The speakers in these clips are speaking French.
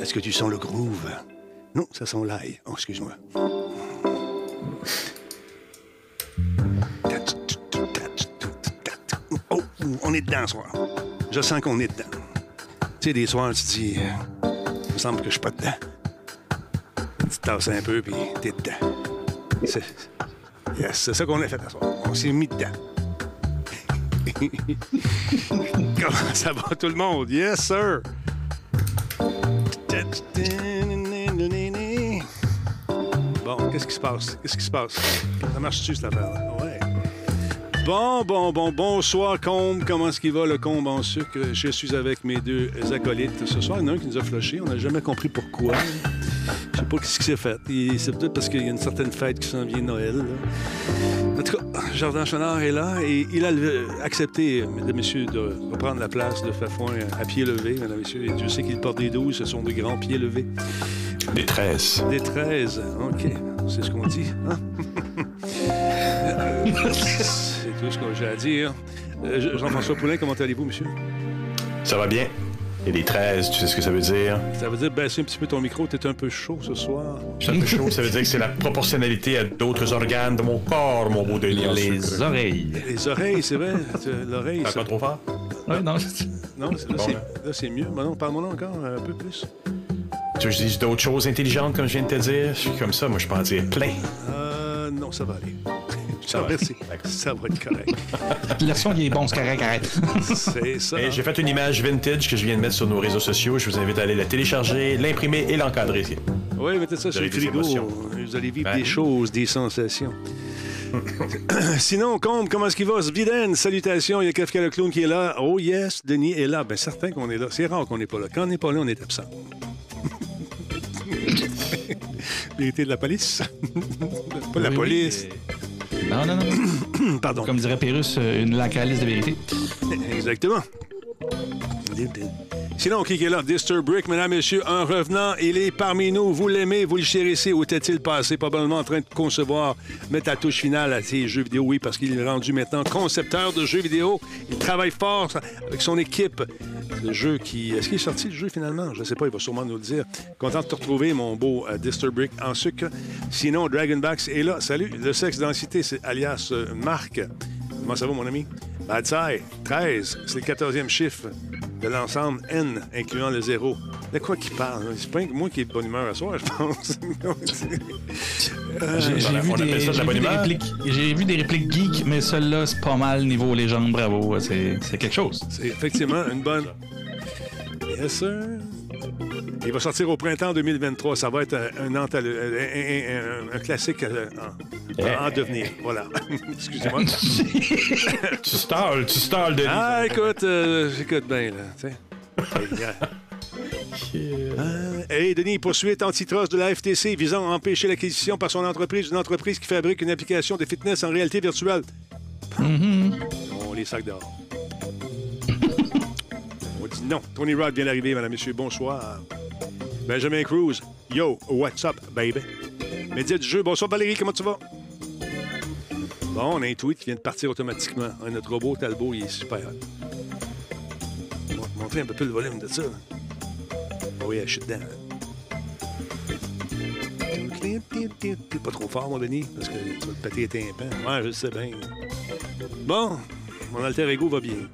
Est-ce que tu sens le groove? Non, ça sent l'ail. Oh, excuse-moi. Oh, on est dedans ce soir. Je sens qu'on est dedans. Tu sais, des soirs, tu te dis, euh, il me semble que je suis pas dedans. Tu te tasses un peu, puis t'es dedans. C'est yes, c'est ça qu'on a fait ce soir. On s'est mis dedans. Comment ça va tout le monde? Yes, sir! Bon, qu'est-ce qui se passe? Qu'est-ce qui se passe? Ça marche-tu, cette affaire-là? Ouais. Bon, bon, bon, bonsoir, Combe. Comment est-ce qu'il va, le Combe en sucre? Je suis avec mes deux acolytes. Ce soir, il y en a un qui nous a flushé. On n'a jamais compris pourquoi. Je sais pas ce qui s'est fait. C'est peut-être parce qu'il y a une certaine fête qui s'en vient, Noël. En tout cas, Jardin Chenard est là et il a euh, accepté, mesdames et messieurs, de reprendre la place de Fafouin à pied levé, mesdames et messieurs. Et Dieu sait qu'il porte des 12, ce sont de grands pieds levés. Des 13. Des 13, OK. C'est ce qu'on dit. hein? C'est tout ce que j'ai à dire. Euh, Jean-François Poulain, comment allez-vous, monsieur? Ça va bien? Et des 13, tu sais ce que ça veut dire? Ça veut dire baisser un petit peu ton micro. T'es un peu chaud ce soir. Je un peu chaud, ça veut dire que c'est la proportionnalité à d'autres organes de mon corps, mon beau Denis. en Les sucre. oreilles. Les oreilles, c'est vrai. L'oreille, Pas ça... trop fort? Ouais, non. Non, c'est- là, Bon, c'est- c'est mieux. Mais non, parle-moi là encore un peu plus. Tu veux que je dise d'autres choses intelligentes, comme je viens de te dire? Je suis comme ça, moi, je peux en dire plein. Euh, non, ça va aller. Je te va. Ça être correct. Le son, il est bon, c'est correct, arrête. C'est ça. J'ai fait une image vintage que je viens de mettre sur nos réseaux sociaux. Je vous invite à aller la télécharger, l'imprimer et l'encadrer. Oui, mettez ça sur le frigo. Vous allez vivre Ben. des choses, des sensations. Sinon, Combe, comment est-ce qu'il va? Sviden, salutations. Il y a Kafka le clown qui est là. Oh yes, Denis est là. Bien, certain qu'on est là. C'est rare qu'on n'est pas là. Quand on n'est pas là, on est absent. Vérité de la police. pas de la oui, police. mais- Non, non, non. Pardon. Comme dirait Pérus, euh, une lacaliste de vérité. Exactement. Sinon, qui est là? Disturb Brick, mesdames, messieurs, un revenant, il est parmi nous. Vous l'aimez, vous le chérissez. Où était-il passé? Probablement en train de concevoir, mettre la touche finale à ses jeux vidéo. Oui, parce qu'il est rendu maintenant concepteur de jeux vidéo. Il travaille fort avec son équipe. Le jeu qui. Est-ce qu'il est sorti le jeu finalement? Je ne sais pas, il va sûrement nous le dire. Content de te retrouver, mon beau euh, Disturb Brick en sucre. Sinon, Dragonbacks est là. Salut, le sexe densité, c'est alias euh, Marc. Comment ça va, mon ami? Bad Side, 13, c'est le 14e chiffre de l'ensemble N, incluant le zéro. De quoi qu'il parle? là? C'est pas moi qui ai de bonne humeur à soir, je pense. J'ai vu, appelle des, ça de la j'ai bonne vu des humeur. répliques, j'ai vu des répliques geeks, mais celle-là, c'est pas mal niveau légende, bravo. C'est c'est quelque chose. C'est effectivement une bonne. Yes, sir. Il va sortir au printemps 2023. Ça va être un, un, antal- un- un- un- un classique euh, en, en devenir. Voilà. Excusez-moi. Tu stalles, tu stalles, Denis. Ah, écoute, euh, j'écoute bien, là. tu sais. Euh, Hey, Denis, poursuite antitrust de la FTC visant à empêcher l'acquisition par son entreprise d'une entreprise qui fabrique une application de fitness en réalité virtuelle. On les sacs dehors. On dit non. Tony Rod vient d'arriver, madame, monsieur. Bonsoir. Benjamin Cruz. Yo, what's up, baby? Média du jeu. Bonsoir, Valérie. Comment tu vas? Bon, on a un tweet qui vient de partir automatiquement. Hein, notre robot Talbot, il est super. On te montrer un peu plus le volume de ça. Ah oui, je suis dedans. Pas trop fort, mon Denis, parce que tu vas te péter les tympans. Ouais, je sais bien. Bon, mon alter ego va bien.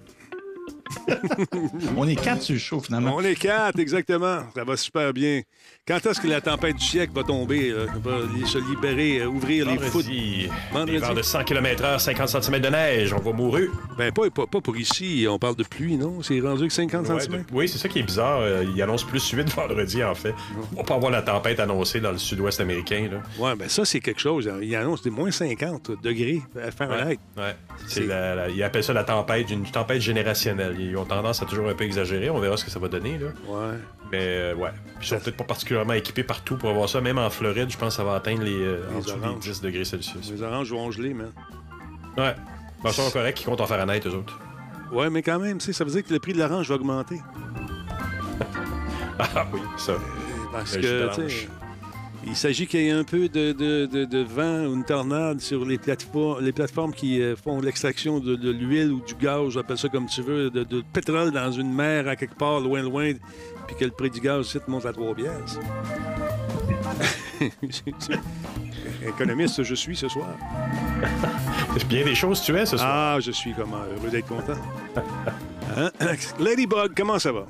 On est quatre sur le show, finalement. On est quatre, exactement. Ça va super bien. Quand est-ce que la tempête du siècle va tomber, euh, va se libérer, euh, ouvrir les foot? Vendredi, Vendredi. de 100 km/h, 50 cm de neige, on va mourir. Ben, pas, pas, pas pour ici. On parle de pluie, non? C'est rendu que 50 Ouais, cm? de- oui, c'est ça qui est bizarre. euh, il annonce plus 8 vendredi, en fait. On peut avoir la tempête annoncée dans le sud-ouest américain. Ouais, ben ça, c'est quelque chose. Il annonce des moins 50 degrés à Fahrenheit. Ouais. La- la- ils appellent ça la tempête, une tempête générationnelle. Ils ont tendance à toujours un peu exagérer. On verra ce que ça va donner. Là. Ouais. Mais euh, ouais. Puis ils sont peut-être pas particulièrement équipés partout pour avoir ça. Même en Floride, je pense que ça va atteindre les, euh, en Les dessous oranges. des 10 degrés Celsius. Les oranges vont geler, man. Ouais. Ben, ça va correct, ils comptent en Fahrenheit, eux autres. Ouais, mais quand même, ça veut dire que le prix de l'orange va augmenter. Ah oui, ça. Parce Le jus que, il s'agit qu'il y ait un peu de, de- de- de vent ou une tornade sur les plateformes, les plateformes qui euh, font l'extraction de, l'huile ou du gaz, appelle ça comme tu veux, de, pétrole dans une mer à quelque part, loin, loin, puis que le prix du gaz ici monte à 3 pièces. Économiste, je suis ce soir. Bien des choses tu es ce soir. Ah, je suis comment heureux d'être content. Hein? Ladybug, comment ça va?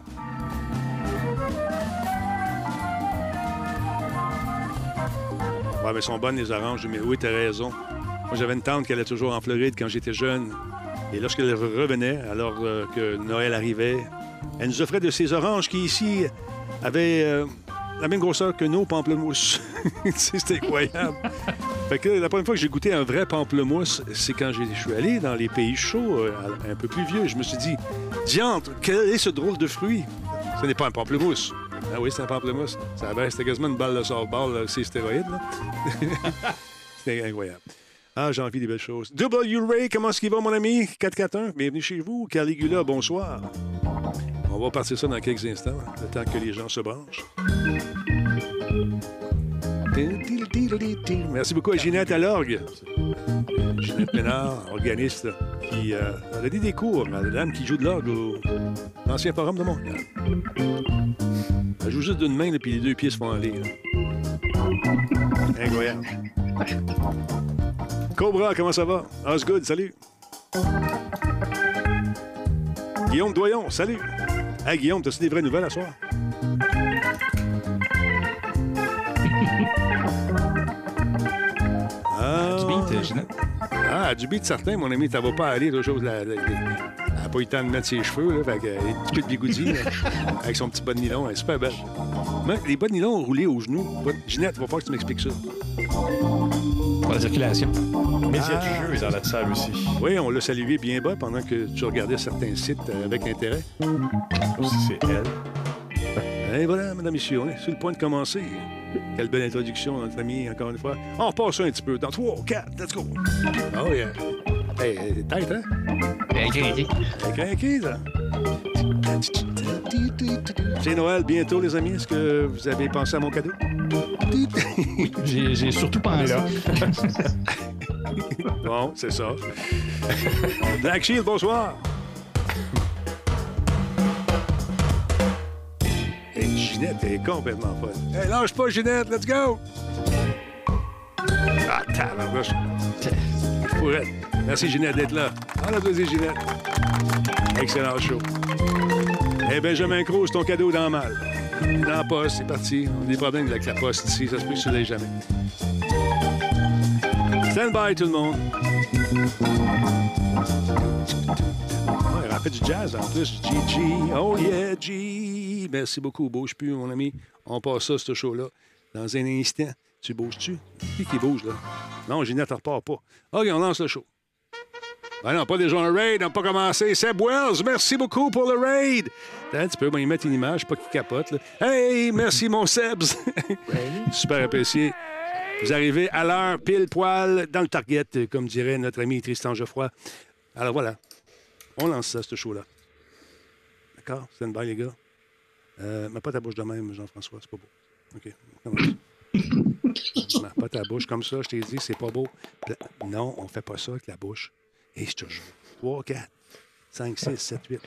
Ouais, mais sont bonnes les oranges, mais oui, t'as raison. Moi, j'avais une tante qui allait toujours en Floride quand j'étais jeune. Et lorsqu'elle revenait, alors euh, que Noël arrivait, elle nous offrait de ces oranges qui, ici, avaient euh, la même grosseur que nos pamplemousses. C'était incroyable. fait que la première fois que j'ai goûté un vrai pamplemousse, c'est quand je suis allé dans les pays chauds, euh, un peu plus vieux. Je me suis dit, diantre, quel est ce drôle de fruit? Ce n'est pas un pamplemousse. Ah oui, c'est un pamplemousse. C'était quasiment une balle de softball, là, ces stéroïdes. là. C'était incroyable. Ah, j'ai envie des belles choses. W. Ray, comment est-ce qu'il va, mon ami? 441, bienvenue chez vous. Caligula, bonsoir. On va partir ça dans quelques instants, le temps que les gens se branchent. Merci beaucoup à Ginette à l'orgue. Ginette Ménard, organiste, qui euh, a donné des cours à la dame qui joue de l'orgue au l'ancien forum de Montréal. Elle joue juste d'une main, là, puis les deux pieds se font aller. là. Incroyable. Cobra, comment ça va? Osgood, salut. Guillaume Doyon, salut. Hey, Guillaume, t'as-tu des vraies nouvelles à soir? Ah, Du beat, Ginette. ah, du beat certain, mon ami, ça va pas aller toujours. La, la- la- pas eu le temps de mettre ses cheveux, là, fait que, un petit peu de bigoudi, là, avec son petit bas de nylon, elle est super belle. Mais les bas de nylon roulés aux genoux. bas de- Ginette, il va falloir que tu m'expliques ça. Pour la circulation. Média du jeu est dans la salle aussi. Oui, on l'a salué bien bas pendant que tu regardais certains sites euh, avec intérêt. C'est elle. Et voilà, mesdames et messieurs, on est sur le point de commencer. Quelle belle introduction, notre ami, encore une fois. On repasse ça un petit peu. Dans 3, 4, let's go. Oh yeah. Hey, hey, tête, hein? Craqué. Hey, craqué, ça. C'est Noël bientôt, les amis. Est-ce que vous avez pensé à mon cadeau? J'ai j'ai surtout pensé. Bon, c'est ça. Black Shield, bonsoir. Hey, Ginette est complètement folle. Hey, lâche pas, Ginette, let's go! Ah, tabarnouche. Je pourrais. Merci, Ginette, d'être là. On applaudit, Ginette. Excellent show. Eh, Benjamin Cruz, ton cadeau dans mal. Dans la poste, c'est parti. On a des problèmes avec la poste ici. Ça se peut que tu jamais. Stand by, tout le monde. Ouais, il fait du jazz en plus. GG. Oh yeah, G. Merci beaucoup. Bouge plus, mon ami. On passe ça, ce show-là. Dans un instant. Tu bouges-tu? Qui qui bouge, là? Non, Ginette, elle repart pas. OK, on lance le show. Ben non, pas déjà un raid, on n'a pas commencé. Seb Wells, merci beaucoup pour le raid. Attends, tu peux m'y mettre une image, pas qu'il capote. Là. Hey, merci mon Sebs. Super apprécié. Vous arrivez à l'heure, pile poil, dans le target, comme dirait notre ami Tristan Geoffroy. Alors voilà, on lance ça, ce show-là. D'accord? Stand by, les gars. Euh, mets pas ta bouche de même, Jean-François, c'est pas beau. OK, on commence. Mets pas ta bouche comme ça, je t'ai dit, c'est pas beau. Non, on fait pas ça avec la bouche. Et je te jure. 3, 4, 5, 6, 7, 8.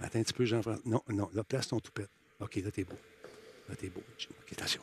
Attends un petit peu, Jean-François. Non, non, là, place ton toupette. OK, là, t'es beau. Là, t'es beau. OK, attention.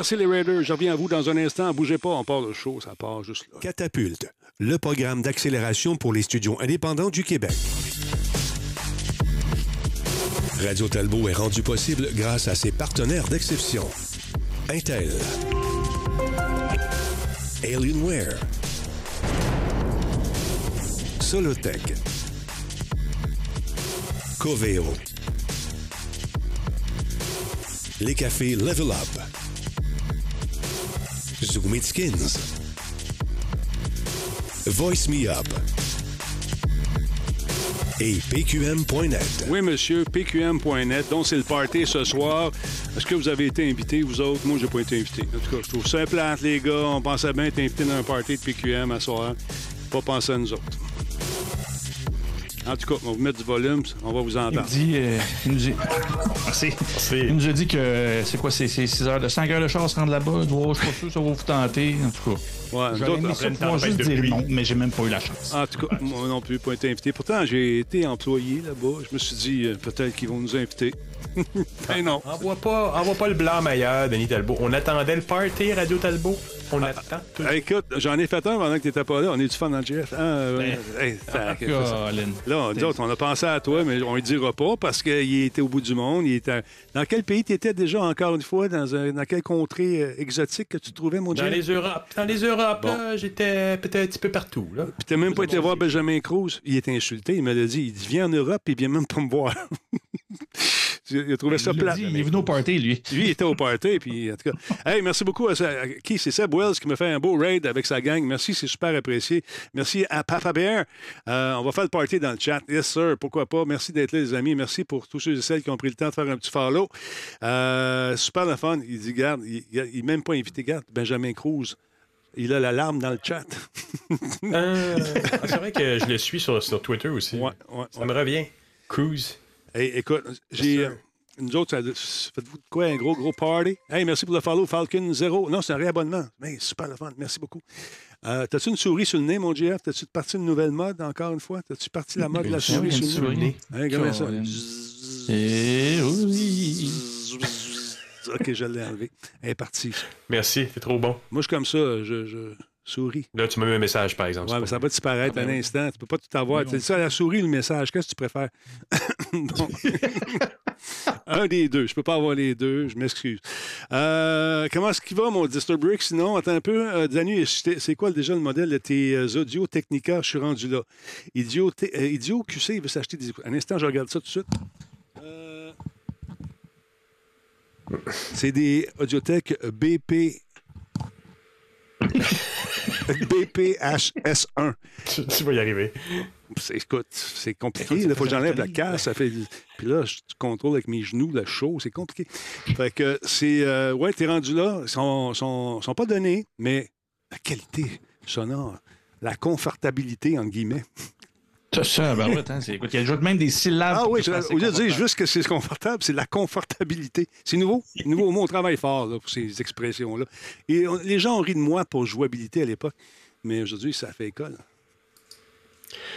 Merci les Raiders. Je reviens à vous dans un instant. Bougez pas, on part le show, ça part juste là. Catapulte, le programme d'accélération pour les studios indépendants du Québec. Radio Talbot est rendu possible grâce à ses partenaires d'exception. Intel. Alienware. Solotech. Coveo. Les cafés Level Up. Zoom It Skins. Voice Me Up. et pqm.net. Oui, monsieur, pqm.net. Donc, c'est le party ce soir. Est-ce que vous avez été invité, vous autres? Moi, j'ai pas été invité. En tout cas, je trouve ça plate, les gars. On pensait bien être invité dans un party de PQM à soir. Pas penser à nous autres. En tout cas, on va vous mettre du volume, on va vous Il entendre. dit. euh, il nous dit. Merci. Il nous a dit que c'est quoi, c'est 6 heures de 5 heures de char à se rendre là-bas. Je suis pas sûr que ça va vous tenter. En tout cas. Ouais, J'aurais aimé ça pouvoir juste de dire non, mais j'ai même pas eu la chance. En tout cas, moi non plus, pas été invité. Pourtant, j'ai été employé là-bas. Je me suis dit, euh, peut-être qu'ils vont nous inviter. ben non. Envoie pas, envoie pas le blanc meilleur, Denis Talbot. On attendait le party, Radio Talbot. On attend tout. Hey, écoute, j'en ai fait un pendant que t'étais pas là. On est du fun dans le GF. Ah, euh, hey, Ah. Là, nous autres, on a pensé à toi, mais on ne dira pas parce qu'il était au bout du monde. Il était... Dans quel pays tu étais déjà, encore une fois? Dans, un- dans quelle contrée euh, exotique que tu trouvais, mon Dans Dieu? les Europes, dans les Europes, Bon. j'étais peut-être un petit peu partout. Là. Puis t'as même pas été voir Benjamin Cruz. Il était insulté. Il me l'a dit. Il dit, viens en Europe et il vient même pas me voir. il a trouvé ça plat. il est venu au party, lui. Lui, il était au party, puis en tout cas. Hey, merci beaucoup à, qui? C'est Seb Wells qui me fait un beau raid avec sa gang. Merci, c'est super apprécié. Merci à Papa Bear. Euh, on va faire le party dans le chat. Yes, sir, pourquoi pas? Merci d'être là, les amis. Merci pour tous ceux et celles qui ont pris le temps de faire un petit follow. Euh, super le fun. Il dit, garde, il n'est même pas invité. Garde, Benjamin Cruz. Il a l'alarme dans le chat. Euh, ah, c'est vrai que je le suis sur, sur Twitter aussi. Ouais, ouais, Ça me revient. Cruise. Hey, écoute, j'ai. euh, nous autres, faites-vous de quoi? Un gros, gros party? Hey, merci pour le follow, Falcon 0. Non, c'est un réabonnement. Mais super le fun. Merci beaucoup. Euh, T'as-tu une souris sur le nez, mon GF? T'as-tu parti une nouvelle mode, encore une fois? T'as-tu parti la mode de la souris sur le nez? souris. Hey, comment ça? Eh oui. OK, je l'ai enlevé. Elle est partie. Merci, t'es trop bon. Moi, je suis comme ça, je, je souris. Là, tu m'as mis un message, par exemple. Ouais, mais ça va disparaître Ah, ben un oui. instant. Tu peux pas tout avoir. Oui, C'est ça, la souris ou le message. Qu'est-ce que tu préfères? Un des deux. Je peux pas avoir les deux. Je m'excuse. Euh, comment est-ce qu'il va, mon Disturbrick? Sinon, attends un peu. Euh, Danu, c'est quoi déjà le modèle de tes euh, Audio Technica? Je suis rendu là. Idio, euh, Idio QC, il veut s'acheter des écouteurs. Un instant, je regarde ça tout de suite. C'est des Audiotech BP. BPHS1. tu, tu vas y arriver. C'est- Écoute, c'est compliqué. Il ça faut que j'enlève la casse. Ça fait... Puis là, je contrôle avec mes genoux le chaud. C'est compliqué. Fait que c'est. euh, ouais, t'es rendu là. Ils sont, sont, sont pas donnés, mais la qualité sonore, la confortabilité, entre guillemets. C'est ça, ben ouais, écoute, il y a juste même des syllabes. Ah oui, au lieu de dire juste que c'est confortable, c'est la confortabilité. C'est nouveau. Nouveau mot. On travaille fort là, pour ces expressions-là. Et on- les gens ont ri de moi pour jouabilité à l'époque, mais aujourd'hui, ça fait école.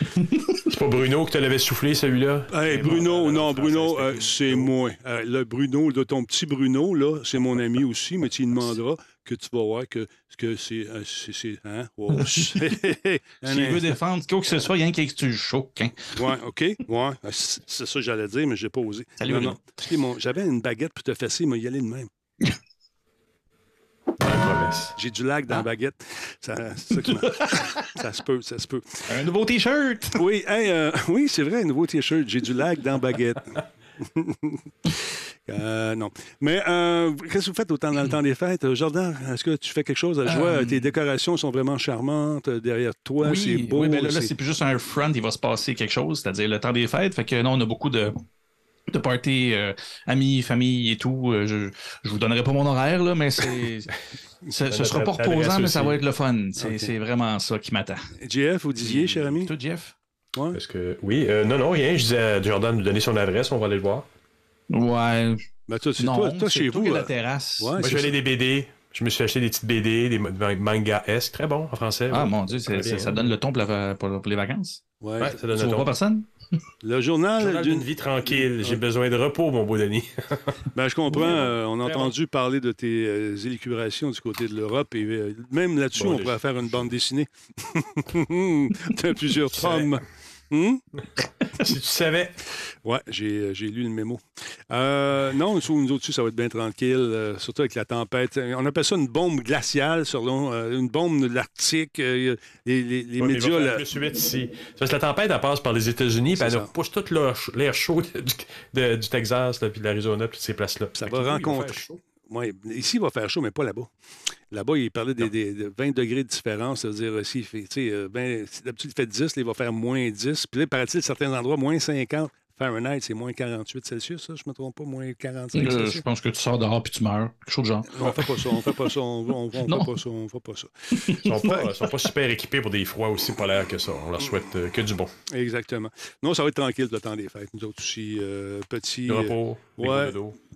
C'est pas Bruno que te l'avait soufflé, celui-là? Hey, Bruno, non, Bruno, euh, c'est moi. Euh, le Bruno, de ton petit Bruno, là, c'est mon ami aussi, mais tu lui demanderas que tu vas voir que, que c'est. euh, c'est- c'est- hein? Oh, S'il veut défendre quoi que ce soit, il y a un qui est que tu le choques. Hein. Ouais, OK. Ouais. Euh, C'est c'est ça que j'allais dire, mais j'ai pas osé. Salut, Non, non. Mon- J'avais une baguette pour te fesser, mais y aller de même. J'ai du lag dans la baguette. Ça, ça se peut, ça se peut. Un nouveau T-shirt! Oui, hey, euh, oui, c'est vrai, un nouveau T-shirt. J'ai du lag dans la baguette. Euh, non. Mais euh, qu'est-ce que vous faites autant dans le temps des fêtes? Euh, Jordan, est-ce que tu fais quelque chose? Je vois, Euh, tes décorations sont vraiment charmantes. Derrière toi, c'est beau. oui, mais là, là, c'est- plus juste un front, il va se passer quelque chose, c'est-à-dire le temps des fêtes. Fait que non, on a beaucoup de, de parties, euh, amis, famille et tout. Euh, Je, je vous donnerai pas mon horaire, là, mais c'est. Ce, ce sera pas reposant, mais ça va être le fun. C'est vraiment ça qui m'attend. JF, vous disiez, cher ami? Toi, Jeff? Parce que, oui, euh, non, non, rien. Je disais à Jordan de nous donner son adresse, on va aller le voir. Ouais. Ben, toi, c'est non, toi, toi, c'est chez toi vous. euh, la terrasse. ouais, Moi, je vais des BD. Je me suis acheté des petites BD, des ma- mangas-esque. Très bon en français. Ah, ouais. mon Dieu, ça donne le ton pour, la- pour- pour les vacances? Ouais. Ouais, ça donne Tu le vois ton. pas personne? Le journal, Journal d'une vie tranquille. J'ai besoin de repos, mon beau Denis. Ben, je comprends. Oui, euh, on a entendu parler de tes euh, élucubrations du côté de l'Europe et euh, même là-dessus, Bon, on je- pourrait faire une bande dessinée. T'as plusieurs tomes. Hmm? si tu savais. Ouais, j'ai, euh, lu le mémo. Euh, non, nous autres, ça va être bien tranquille, euh, surtout avec la tempête. On appelle ça une bombe glaciale, selon euh, une bombe de l'Arctique. les les- les Ouais, mais il médias. là- plus vite ici. C'est Parce que la tempête, elle passe par les États-Unis, puis elle ça. pousse tout l'air ch- l'air chaud du, de- du Texas, là, puis de l'Arizona, puis toutes ces places-là. Ça Fait va que oui, ici, il va faire chaud, mais pas là-bas. Là-bas, il parlait des, des- de 20 degrés de différence. C'est-à-dire, euh, euh, si d'habitude, il fait 10, là, il va faire moins 10. Puis là, paraît-il, certains endroits, moins 50. Fahrenheit, c'est moins 48 Celsius, ça, je me trompe pas, moins 45 Euh, Celsius? je pense que tu sors dehors puis tu meurs. Quelque chose de genre. On fait pas ça, on fait pas ça, on, on, on Non. fait pas ça, on fait pas ça. Ils sont pas, sont pas super équipés pour des froids aussi polaires que ça. On leur souhaite euh, que du bon. Exactement. Non, ça va être tranquille le temps des fêtes. Nous autres aussi, euh, petits. Le euh, repos, des ouais.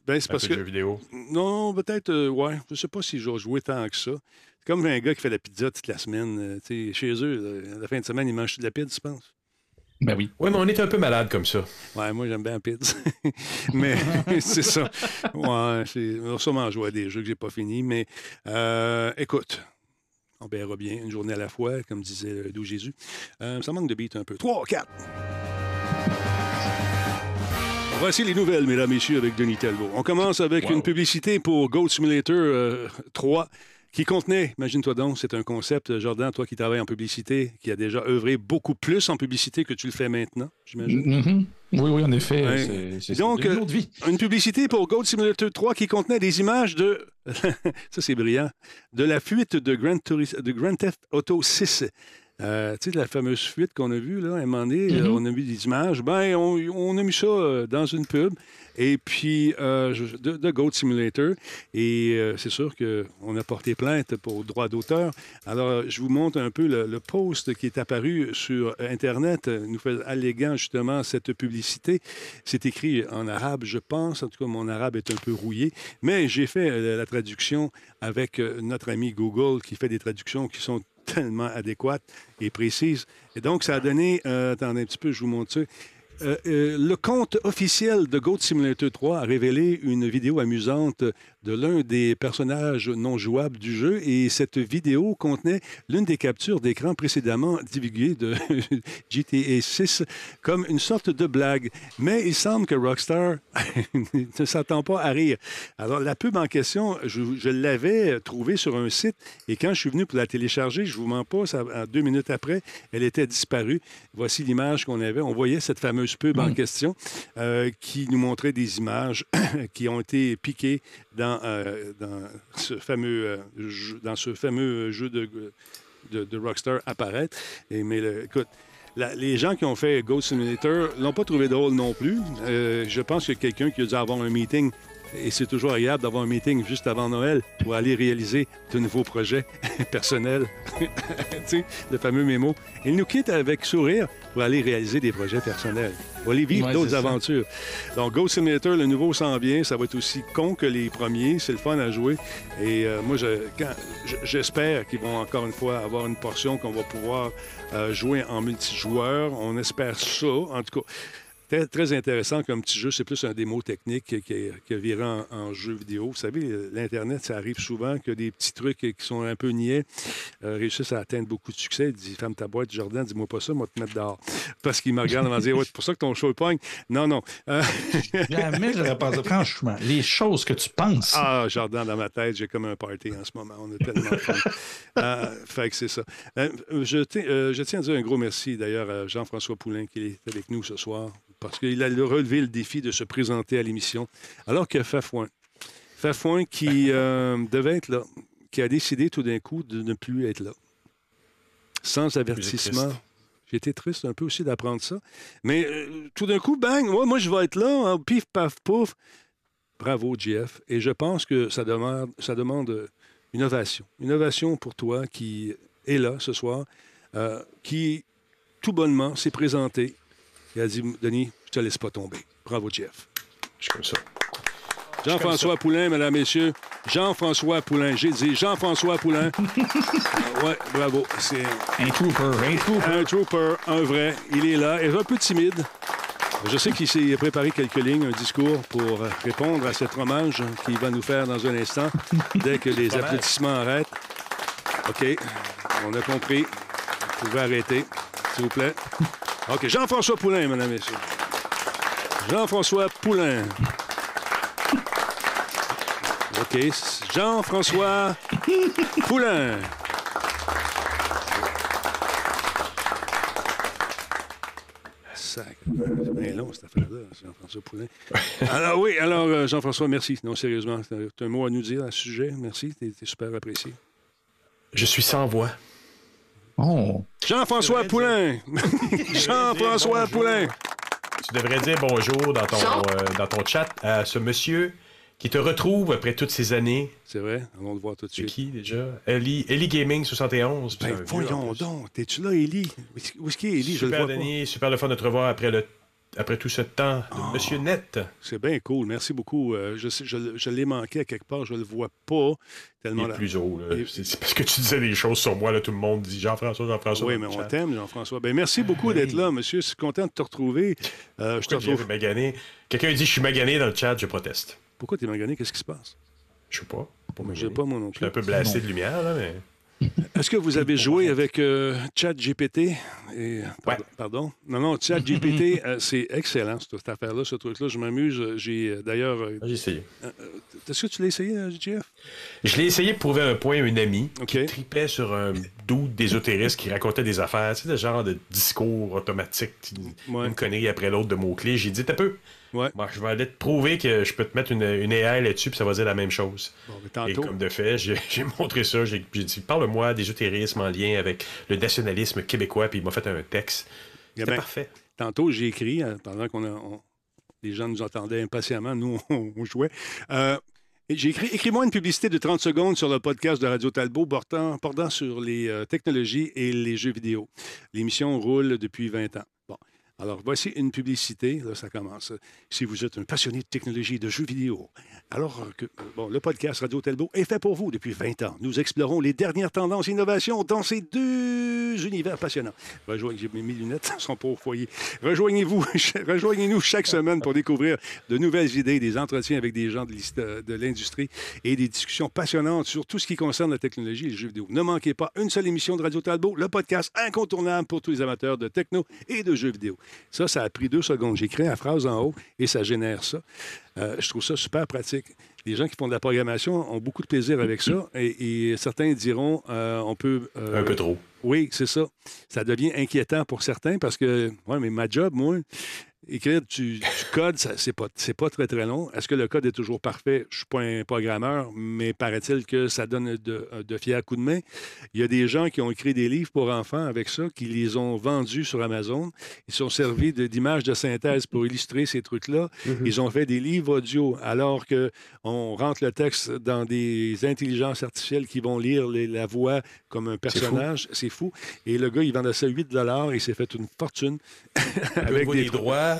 ben, c'est un parce peu que. jeux vidéo. Non, peut-être, euh, ouais. Je sais pas si je vais jouer tant que ça. C'est comme un gars qui fait de la pizza toute la semaine. euh, tu sais, chez eux, là, à la fin de semaine, ils mangent de la pizza, je pense. Ben oui. Oui, mais on est un peu malade comme ça. Ouais, moi, j'aime bien la pizza. mais c'est ça. Ouais, c'est... on va sûrement jouer à des jeux que j'ai pas finis. Mais euh, écoute, on verra bien, une journée à la fois, comme disait le doux Jésus. Euh, ça manque de beat un peu. 3, 4. Voici les nouvelles, mesdames et messieurs, avec Denis Talbot. On commence avec Wow. une publicité pour Goat Simulator euh, 3 qui contenait, imagine-toi donc, c'est un concept, Jordan, toi qui travailles en publicité, qui a déjà œuvré beaucoup plus en publicité que tu le fais maintenant, j'imagine. Mhm. Oui, oui, en effet. Ouais. c'est- Donc, une euh, autre vie. Une publicité pour Goat Simulator 3 qui contenait des images de. ça, c'est brillant. De la fuite de Grand, Turis- de Grand Theft Auto 6. Euh, tu sais, la fameuse fuite qu'on a vue, là, à un moment donné, Mhm. euh, on a vu des images. Ben, on, on a mis ça euh, dans une pub. Et puis, euh, de, de Goat Simulator. Et euh, c'est sûr qu'on a porté plainte pour droit d'auteur. Alors, je vous montre un peu le, le post qui est apparu sur Internet, nous alléguant justement cette publicité. C'est écrit en arabe, je pense. En tout cas, mon arabe est un peu rouillé. Mais j'ai fait la traduction avec notre ami Google qui fait des traductions qui sont tellement adéquates et précises. Et donc, ça a donné, euh, attendez un petit peu, je vous montre ça. Euh, euh, le compte officiel de Goat Simulator 3 a révélé une vidéo amusante de l'un des personnages non jouables du jeu et cette vidéo contenait l'une des captures d'écran précédemment divulguées de GTA 6 comme une sorte de blague. Mais il semble que Rockstar ne s'attend pas à rire. Alors la pub en question, je, je l'avais trouvée sur un site et quand je suis venu pour la télécharger, je vous mens pas, ça, en deux minutes après, elle était disparue. Voici l'image qu'on avait. On voyait cette fameuse pub en question euh, qui nous montrait des images qui ont été piquées dans, euh, dans ce fameux euh, jeu, dans ce fameux jeu de, de, Rockstar apparaître. Et, mais écoute, les gens qui ont fait Ghost Simulator l'ont pas trouvé drôle non plus. Euh, je pense a quelqu'un qui a dû avoir un meeting. Et c'est toujours agréable d'avoir un meeting juste avant Noël pour aller réaliser de nouveaux projets personnels. tu sais, le fameux mémo. Il nous quitte avec sourire pour aller réaliser des projets personnels. On va aller vivre Ouais, d'autres aventures. Donc, Ghost Simulator, le nouveau s'en vient. Ça va être aussi con que les premiers. C'est le fun à jouer. Et euh, moi, je- j'espère qu'ils vont encore une fois avoir une portion qu'on va pouvoir euh, jouer en multijoueur. On espère ça. En tout cas, Très, très intéressant comme petit jeu. C'est plus un démo technique qui, qui, qui a viré en, en jeu vidéo. Vous savez, l'Internet, ça arrive souvent que des petits trucs qui sont un peu niais euh, réussissent à atteindre beaucoup de succès. Il dit Ferme ta boîte, Jordan, dis-moi pas ça, moi te mettre dehors. Parce qu'il me regarde et dire Ouais, c'est pour ça que ton show pogne. Non, non. Euh, Jamais j'aurais pensé. Franchement, les choses que tu penses. Ah, Jordan, dans ma tête, j'ai comme un party en ce moment. On a tellement fun. Euh, fait que c'est ça. Je, tiens, euh, je tiens à dire un gros merci d'ailleurs à Jean-François Poulain qui est avec nous ce soir parce qu'il a relevé le défi de se présenter à l'émission alors que Fafouin, Fafouin qui euh, devait être là, qui a décidé tout d'un coup de ne plus être là. Sans avertissement. été triste un peu aussi d'apprendre ça. Mais euh, tout d'un coup, bang, ouais, moi je vais être là, hein, pif, paf, pouf. Bravo, JF. Et je pense que ça demande, ça demande euh, une ovation. Une ovation pour toi qui est là ce soir, euh, qui tout bonnement s'est présenté et a dit Denis, je te laisse pas tomber. Bravo, JF. Je suis comme ça. Jean-François Poulain, mesdames, messieurs. Jean-François Poulain. J'ai dit Jean-François Poulain. Euh, ouais, bravo. C'est Un trooper, un trooper. un trooper, un vrai. Il est là. Il est un peu timide. Je sais qu'il s'est préparé quelques lignes, un discours pour répondre à cet hommage qu'il va nous faire dans un instant, dès que les applaudissements arrêtent. OK, on a compris. Vous pouvez arrêter, s'il vous plaît. OK, Jean-François Poulain, mesdames, messieurs. Jean-François Poulain. OK, Jean-François Poulain. sac. C'est bien long, cette affaire-là, Jean-François Poulain. alors, oui, alors, euh, Jean-François, merci. Non, sérieusement, tu as un mot à nous dire à ce sujet. Merci, tu super apprécié. Je suis sans voix. Oh. Jean-François Poulain! Jean-François Poulain! Tu devrais dire bonjour dans ton, euh, dans ton chat à ce monsieur qui te retrouve après toutes ces années. C'est vrai, allons le voir tout de suite. C'est qui déjà? Ellie, Ellie Gaming 71. Ben, voyons donc, t'es-tu là, Ellie? Où est-ce qu'il est, Ellie? Super, Je le Denis, super le fun de te revoir après le après tout ce temps de oh, Monsieur Net. C'est bien cool. Merci beaucoup. Euh, je, je, l'ai manqué à quelque part. Je ne le vois pas tellement. Il est plus haut. C'est parce que tu disais des choses sur moi. Là, tout le monde dit Jean-François, Jean-François. Oui, mais on t'aime, Jean-François. Ben, merci beaucoup d'être là, monsieur. Je suis content de te retrouver. Euh, je te retrouve. Quelqu'un dit Je suis magané dans le chat. Je proteste. Pourquoi tu es magané? Qu'est-ce qui se passe? Je sais pas. Je sais pas, moi non plus. Je suis un peu blasé de lumière, là, mais. Est-ce que vous avez joué avec euh, ChatGPT? Et, pardon, Non, non, ChatGPT, euh, c'est excellent, cette affaire-là, ce truc-là. Je m'amuse. J'ai euh, d'ailleurs. J'ai essayé. Est-ce que tu l'as essayé, Jeff? Je l'ai essayé pour prouver un point à une amie qui tripait sur un doute d'ésotériste qui racontait des affaires, tu sais, le genre de discours automatique, une connerie après l'autre de mots-clés. J'ai dit, t'as peu. Ouais. je vais aller te prouver que je peux te mettre une, une AI là-dessus, puis ça va dire la même chose. Et comme de fait, j'ai montré ça. J'ai dit parle-moi d'ésotérisme en lien avec le nationalisme québécois, puis il m'a fait un texte. C'était parfait. Tantôt, j'ai écrit, euh, pendant qu'on les gens nous entendaient impatiemment, nous, on, jouait. Euh, j'ai écrit Écris-moi une publicité de 30 secondes sur le podcast de Radio Talbot portant, portant sur les euh, technologies et les jeux vidéo. L'émission roule depuis 20 ans. Alors, voici une publicité. Là, ça commence. Si vous êtes un passionné de technologie et de jeux vidéo, alors que bon, le podcast Radio Telbo est fait pour vous depuis 20 ans. Nous explorons les dernières tendances et innovations dans ces deux univers passionnants. Rejoignez, mes lunettes sont pas au foyer. Rejoignez-vous, rejoignez-nous chaque semaine pour découvrir de nouvelles idées, des entretiens avec des gens de l'industrie et des discussions passionnantes sur tout ce qui concerne la technologie et les jeux vidéo. Ne manquez pas une seule émission de Radio Talbot, le podcast incontournable pour tous les amateurs de techno et de jeux vidéo. Ça, ça a pris deux secondes. J'ai créé la phrase en haut et ça génère ça. Euh, je trouve ça super pratique. Les gens qui font de la programmation ont beaucoup de plaisir avec ça et, certains diront euh, on peut. Euh, Un peu trop. Oui, c'est ça. Ça devient inquiétant pour certains parce que, ouais, mais ma job, moi, écrire du, code, c'est pas, pas très, très long. Est-ce que le code est toujours parfait? Je ne suis pas un programmeur, mais paraît-il que ça donne de, de fiers coups de main. Il y a des gens qui ont écrit des livres pour enfants avec ça, qui les ont vendus sur Amazon. Ils sont servis d'images de, synthèse pour illustrer ces trucs-là. Mm-hmm. Ils ont fait des livres audio, alors qu'on rentre le texte dans des intelligences artificielles qui vont lire la voix comme un personnage. C'est fou. Et le gars, il vendait ça 8 il s'est fait une fortune avec des droits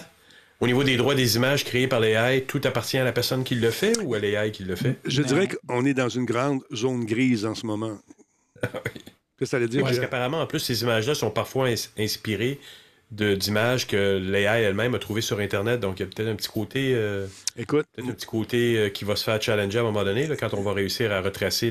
au niveau des droits des images créées par l'AI, tout appartient à la personne qui le fait ou à l'AI qui le fait? Je dirais qu'on est dans une grande zone grise en ce moment. Qu'est-ce que ça veut dire? Parce qu'apparemment, en plus, ces images-là sont parfois inspirées d'images que l'AI elle-même a trouvées sur Internet. Donc, il y a peut-être un petit côté. Euh, Écoute. un petit côté euh, qui va se faire challenger à un moment donné, quand on va réussir à retracer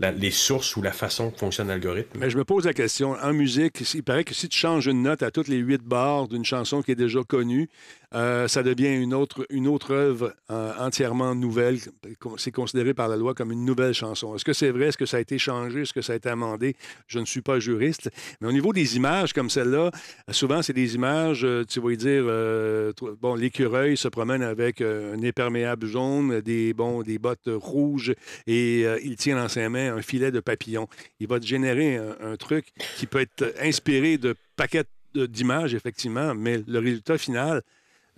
les sources ou la façon que fonctionne l'algorithme. Mais je me pose la question. En musique, il paraît que si tu changes une note à toutes les huit barres d'une chanson qui est déjà connue, euh, ça devient une autre, une autre œuvre euh, entièrement nouvelle. C'est considéré par la loi comme une nouvelle chanson. Est-ce que c'est vrai? Est-ce que ça a été changé? Est-ce que ça a été amendé? Je ne suis pas juriste. Mais au niveau des images comme celle-là, souvent, c'est des images, euh, tu vas dire, bon, l'écureuil se promène avec un imperméable jaune, des, bon, des bottes rouges et il tient dans ses mains un filet de papillon. Il va te générer un, un truc qui peut être inspiré de paquets d'images, effectivement, mais le résultat final,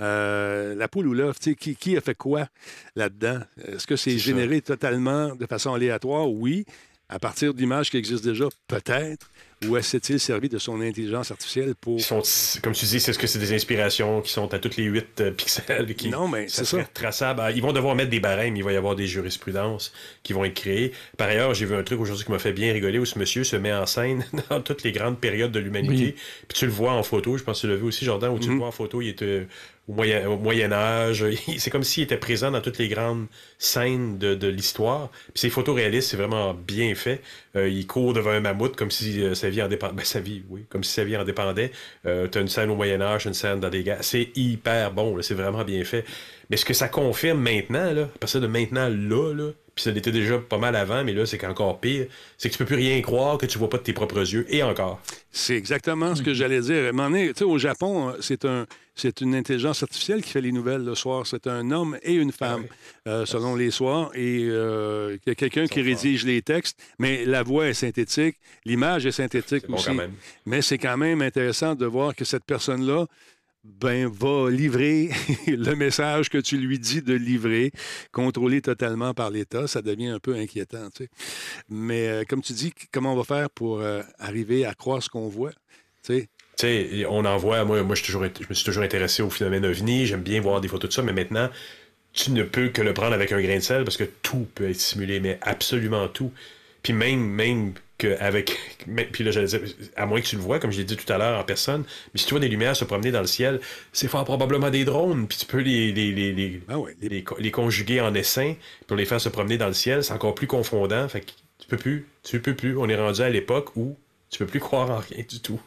euh, la poule ou l'œuf, qui, qui a fait quoi là-dedans? Est-ce que c'est généré totalement de façon aléatoire? Oui. À partir d'images qui existent déjà, peut-être. Ou s'est-il servi de son intelligence artificielle pour. sont, comme tu dis, c'est-ce que c'est des inspirations qui sont à toutes les 8 euh, pixels qui Non, mais c'est ça. Traçable. Ah, ils vont devoir mettre des barèmes, il va y avoir des jurisprudences qui vont être créées. Par ailleurs, j'ai vu un truc aujourd'hui qui m'a fait bien rigoler où ce monsieur se met en scène dans toutes les grandes périodes de l'humanité. Puis tu le vois en photo, je pense que tu l'as vu aussi, Jordan, où tu le mhm. vois en photo, il est euh, au, moyen, au Moyen Âge. c'est comme s'il était présent dans toutes les grandes scènes de, de l'histoire. Puis c'est photoréaliste, c'est vraiment bien fait. Euh, il court devant un mammouth comme si sa vie en dépendait. Ben, sa vie, oui, comme si sa vie en dépendait. Euh, tu as une scène au Moyen-Âge, une scène dans des gars. C'est hyper bon, c'est vraiment bien fait. Mais ce que ça confirme maintenant, là, à partir de maintenant, là, là puis ça l'était déjà pas mal avant, mais là, c'est encore pire, c'est que tu peux plus rien croire que tu vois pas de tes propres yeux, et encore. C'est exactement ce que j'allais dire. À un moment donné, tu sais, au Japon, c'est un, c'est une intelligence artificielle qui fait les nouvelles le soir. C'est un homme et une femme, euh, selon les soirs. Et euh, il y a quelqu'un qui rédige les textes, mais la voix est synthétique, l'image est synthétique aussi. quand même. Mais c'est quand même intéressant de voir que cette personne-là ben, va livrer le message que tu lui dis de livrer, contrôlé totalement par l'État. Ça devient un peu inquiétant. tu sais. Mais euh, comme tu dis, comment on va faire pour euh, arriver à croire ce qu'on voit? tu sais? Tu sais, on en voit, moi, moi je, suis toujours, je me suis toujours intéressé au phénomène ovni, j'aime bien voir des photos de ça, mais maintenant, tu ne peux que le prendre avec un grain de sel parce que tout peut être simulé, mais absolument tout. Puis même, même qu'avec. Puis là, j'allais dire, à moins que tu le vois, comme je l'ai dit tout à l'heure en personne, mais si tu vois des lumières se promener dans le ciel, c'est fort probablement des drones, puis tu peux les, les, les, les, Ah ouais, les- les conjuguer en essaim pour les faire se promener dans le ciel, c'est encore plus confondant. Fait que tu peux plus, tu peux plus. On est rendu à l'époque où tu peux plus croire en rien du tout.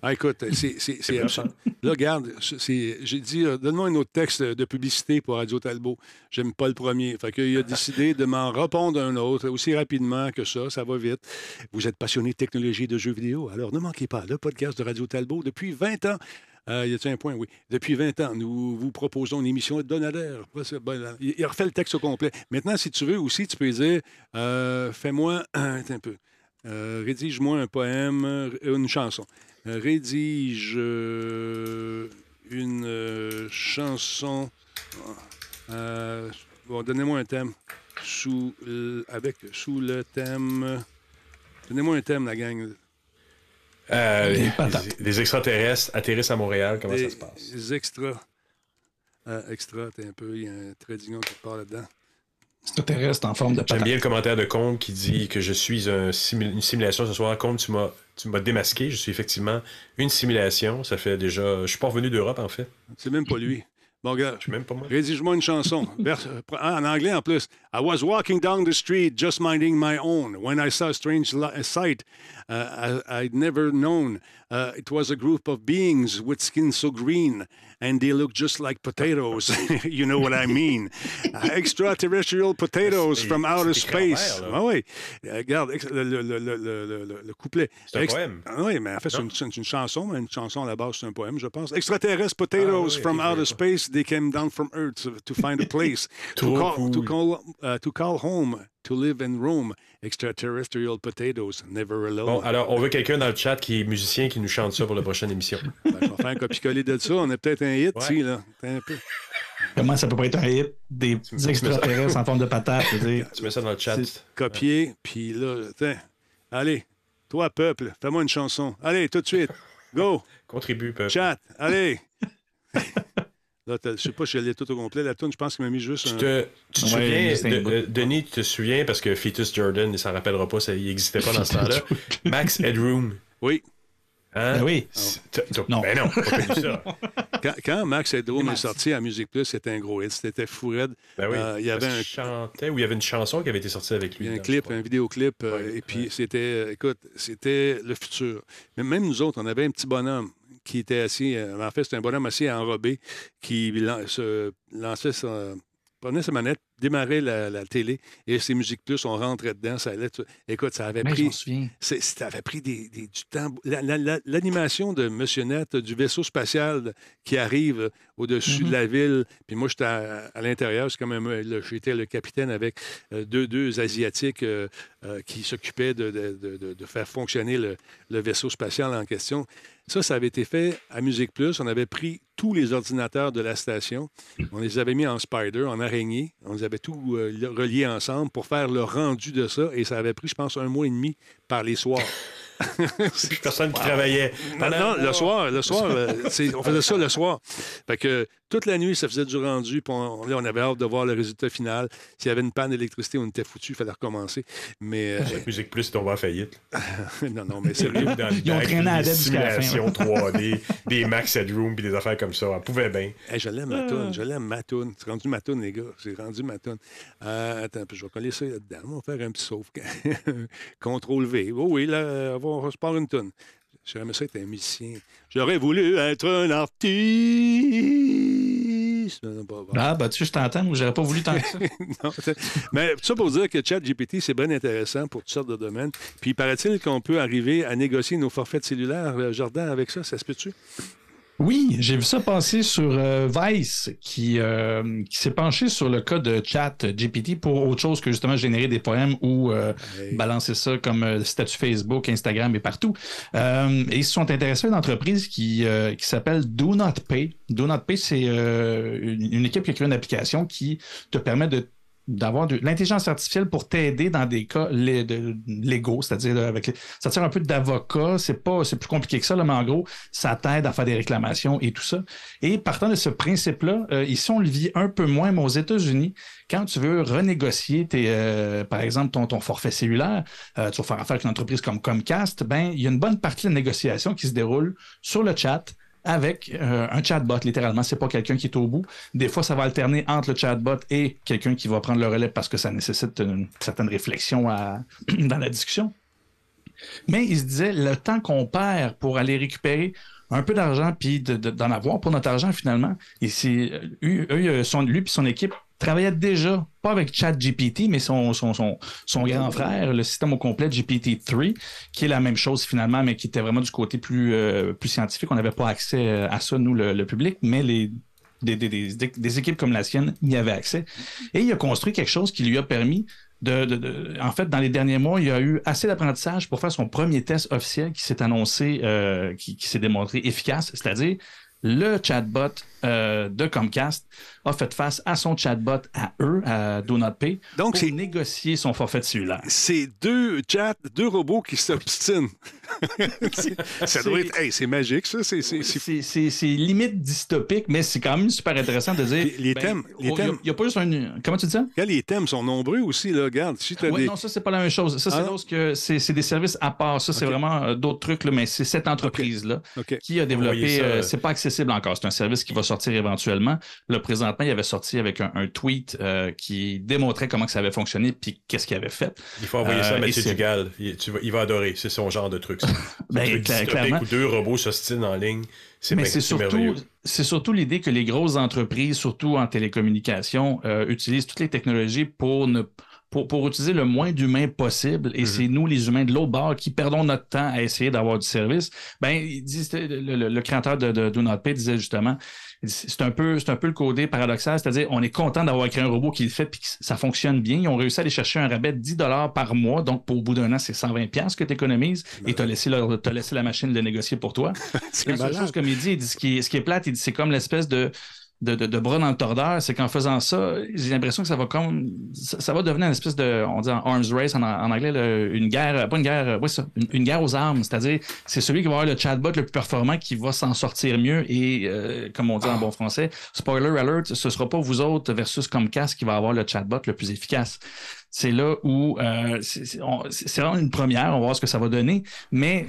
Ah, écoute, c'est, absolu- Là, regarde, j'ai dit, euh, donne-moi un autre texte de publicité pour Radio Talbot. J'aime pas le premier. Fait qu'il a décidé de m'en répondre un autre aussi rapidement que ça. Ça va vite. Vous êtes passionné de technologie et de jeux vidéo. Alors, ne manquez pas le podcast de Radio Talbot depuis 20 ans. Euh, y a-t-il un point? Oui. Depuis 20 ans, nous vous proposons une émission hebdomadaire. Ben, Il refait le texte au complet. Maintenant, si tu veux aussi, tu peux dire euh, fais-moi un peu. Euh, rédige-moi un poème, une chanson. Rédige euh, une euh, chanson. euh, bon, donnez-moi un thème. Sous, l- avec, sous le thème. Donnez-moi un thème, la gang. Euh, Des les, les extraterrestres atterrissent à Montréal, comment ça se passe? des extras. Euh, extra, t'es un peu. Il y a un trait d'union qui part là-dedans. Extraterrestre en forme de J'aime bien le commentaire de Comte qui dit que je suis un simu- une simulation ce soir. Comte, tu m'as, tu m'as démasqué. Je suis effectivement une simulation. Ça fait déjà. Je suis pas revenu d'Europe, en fait. C'est même pas lui. Bon, regarde. Je suis même pas moi. Rédige-moi une chanson. En anglais en plus. I was walking down the street just minding my own when I saw a strange sight uh, I, I'd never known. Uh, it was a group of beings with skin so green and they look just like potatoes. you know what I mean. Extraterrestrial potatoes from outer c'est écrit en space. Ah oui. Euh, regarde, le, le- le- le- le- le- le couplet. C'est un poème. Ah oui, mais en fait, c'est une, chanson, mais une chanson à la base, c'est un poème, je pense. Extraterrestres potatoes Ah oui, from outer space, they came down from Earth to, find a place to, call, to, call, uh, to call home, to live and roam. Extraterrestrial potatoes, never alone. Bon, alors, on veut quelqu'un dans le chat qui est musicien qui nous chante ça pour la prochaine émission. Ben, je vais faire un copier-coller de ça. On a peut-être un hit Ouais. là. Attends Un peu. Comment ça peut pas être un hit? Des extraterrestres en forme de patate? je veux dire. Tu mets ça dans le chat. Copier, puis là, attends. Allez, toi, peuple, fais-moi une chanson. Allez, tout de suite. Go! Contribue, peuple. Chat, allez! Là, je sais pas si je l'ai tout au complet. La tune, je pense qu'il m'a mis juste Tu un... te, tu te Ouais, souviens, de- Denis, tu te souviens, parce que Fetus Jordan, il s'en rappellera pas, ça, il n'existait pas dans ce temps-là. Max Headroom. Oui. Hein? Ben oui. T'as- Non. Ben non, t'as pas connu ça. Quand, quand Max Headroom est sorti à Musique Plus, c'était un gros hit. C'était fou raide. Ben oui. Euh, il y avait un- chantait ou il y avait une chanson qui avait été sortie avec lui. Il y a un clip, un vidéoclip, euh, Ouais, et puis ouais. c'était, euh, écoute, c'était le futur. Mais même nous autres, on avait un petit bonhomme qui était assis, euh, en fait, c'était un bonhomme assis enrobé qui se lançait sa, prenait sa manette, démarrait la, la télé, et ses musiques plus, on rentrait dedans, ça allait. tout- Écoute, ça avait Mais pris. c'est- Ça avait pris des, des- du temps. La- la- la- L'animation de Monsieur Net, du vaisseau spatial qui arrive au-dessus de Mhm. la ville, puis moi, j'étais à, à l'intérieur, c'est quand même, euh, j'étais le capitaine avec euh, deux, deux Asiatiques euh, euh, qui s'occupaient de, de- de- de- de faire fonctionner le, le vaisseau spatial en question. Ça, ça avait été fait à Musique Plus. On avait pris tous les ordinateurs de la station, on les avait mis en spider, en araignée, on les avait tous euh, reliés ensemble pour faire le rendu de ça, et ça avait pris, je pense, un mois et demi par les soirs. Personne qui travaillait. Non, Pendant non, le soir, le soir, euh, on faisait ça le soir. Fait que toute la nuit, ça faisait du rendu, puis on, là, on avait hâte de voir le résultat final. S'il y avait une panne d'électricité, on était foutu, il fallait recommencer. Mais euh, Musique Plus, est tombé en faillite. non, non, mais sérieux. Dans le Ils ont traîné à la fin, simulations 3D, des Max Headroom, puis des affaires comme ça. On pouvait bien. Hey, je l'aime, ma toune, je l'aime, ma toune. C'est rendu ma toune, les gars. C'est rendu ma toune. Euh, attends, puis je vais coller ça là-dedans. On va faire un petit sauve. Contrôle V. Oh oui, là, on va, on se part une toune. J'aimerais ça être un musicien. J'aurais voulu être un artiste. Ah, bah, tu sais, je t'entends, moi, j'aurais pas voulu tant que ça. Non, Mais tout ça pour dire que ChatGPT, c'est bien intéressant pour toutes sortes de domaines. Puis paraît-il qu'on peut arriver à négocier nos forfaits cellulaires, euh, Jordan, avec ça, ça se peut-tu? Oui, j'ai vu ça passer sur euh, Vice, qui, euh, qui s'est penché sur le cas de chat GPT pour autre chose que justement générer des poèmes ou euh, Hey. balancer ça comme euh, statut Facebook, Instagram et partout. Euh, et ils se sont intéressés à une entreprise qui, euh, qui s'appelle Do Not Pay. Do Not Pay, c'est euh, une, une équipe qui a créé une application qui te permet de d'avoir de l'intelligence artificielle pour t'aider dans des cas de- légaux, c'est-à-dire là, avec les- ça tire un peu d'avocat, c'est pas c'est plus compliqué que ça, là, mais en gros, ça t'aide à faire des réclamations et tout ça. Et partant de ce principe-là, euh, ici on le vit un peu moins, mais aux États-Unis, quand tu veux renégocier tes, euh, par exemple ton, ton forfait cellulaire, euh, tu vas faire affaire avec une entreprise comme Comcast, ben il y a une bonne partie de la négociation qui se déroule sur le chat avec euh, un chatbot, littéralement. C'est pas quelqu'un qui est au bout. Des fois, ça va alterner entre le chatbot et quelqu'un qui va prendre le relais parce que ça nécessite une certaine réflexion dans la discussion. Mais il se disait, le temps qu'on perd pour aller récupérer un peu d'argent puis de- de- d'en avoir pour notre argent finalement, et c'est, euh, lui et son équipe travaillaient déjà, pas avec ChatGPT, mais son, son, son, grand frère, le système au complet GPT-3, qui est la même chose finalement, mais qui était vraiment du côté plus, euh, plus scientifique. On n'avait pas accès euh, à ça, nous, le, le public, mais les, des, des- des- équipes comme la sienne y avaient accès. Et il a construit quelque chose qui lui a permis de, en fait, dans les derniers mois, il a eu assez d'apprentissage pour faire son premier test officiel qui s'est annoncé, euh, qui s'est démontré efficace, c'est-à-dire le chatbot euh, de Comcast a fait face à son chatbot à eux, à Do Not Pay, Donc, pour c'est- négocier son forfait cellulaire. C'est deux chats, deux robots qui s'obstinent. C'est- ça doit être. Hey, c'est magique, ça. C'est, c'est, c'est- C'est- C'est c'est limite dystopique, mais c'est quand même super intéressant de dire. Les- les thèmes, oh, il thèmes. N'y a, pas juste un. Comment tu dis ça? Regarde, les thèmes sont nombreux aussi. Là. Regarde, si tu as Oui, des. non, ça, c'est pas la même chose. Ça, c'est Ah d'autres que c'est c'est des services à part. Ça, c'est vraiment euh, d'autres trucs, là, mais c'est cette entreprise-là qui a développé. Euh, c'est pas accessible encore. C'est un service qui va sortir éventuellement. Là, présentement, il avait sorti avec un, un tweet euh, qui démontrait comment que ça avait fonctionné puis qu'est-ce qu'il avait fait. Il faut envoyer ça Euh, à et Mathieu c'est- Dugal. Il, tu vas- il va adorer. C'est son genre de truc. ça. Ben, truc clairement. deux robots s'ostinent en ligne. Mais c'est surtout, c'est surtout l'idée que les grosses entreprises, surtout en télécommunication, euh, utilisent toutes les technologies pour ne pour, pour utiliser le moins d'humains possible. Et c'est nous, les humains de l'autre bord, qui perdons notre temps à essayer d'avoir du service. Ben, il dit, c'était- le, le- le créateur de, de Do Not Pay disait justement, c'est un peu, c'est un peu le côté paradoxal, c'est-à-dire, on est content d'avoir créé un robot qui le fait puis que ça fonctionne bien. Ils ont réussi à aller chercher un rabais de 10 dollars par mois. Donc, pour au bout d'un an, c'est 120 pièces que tu économises et tu as laissé, leur- t'as laissé la machine le négocier pour toi. C'est La chose, comme il dit, il dit, ce, qui est, ce qui est plate, il dit c'est comme l'espèce de, de, de, de bras dans le tordeur, c'est qu'en faisant ça, j'ai l'impression que ça va comme ça, ça va devenir une espèce de, on dit en arms race en, anglais, une guerre, pas une guerre, oui ça, une, une guerre aux armes, c'est-à-dire c'est celui qui va avoir le chatbot le plus performant qui va s'en sortir mieux et euh, comme on dit en bon français, spoiler alert, ce sera pas vous autres versus Comcast qui va avoir le chatbot le plus efficace. C'est là où euh, c'est vraiment une première, on va voir ce que ça va donner, mais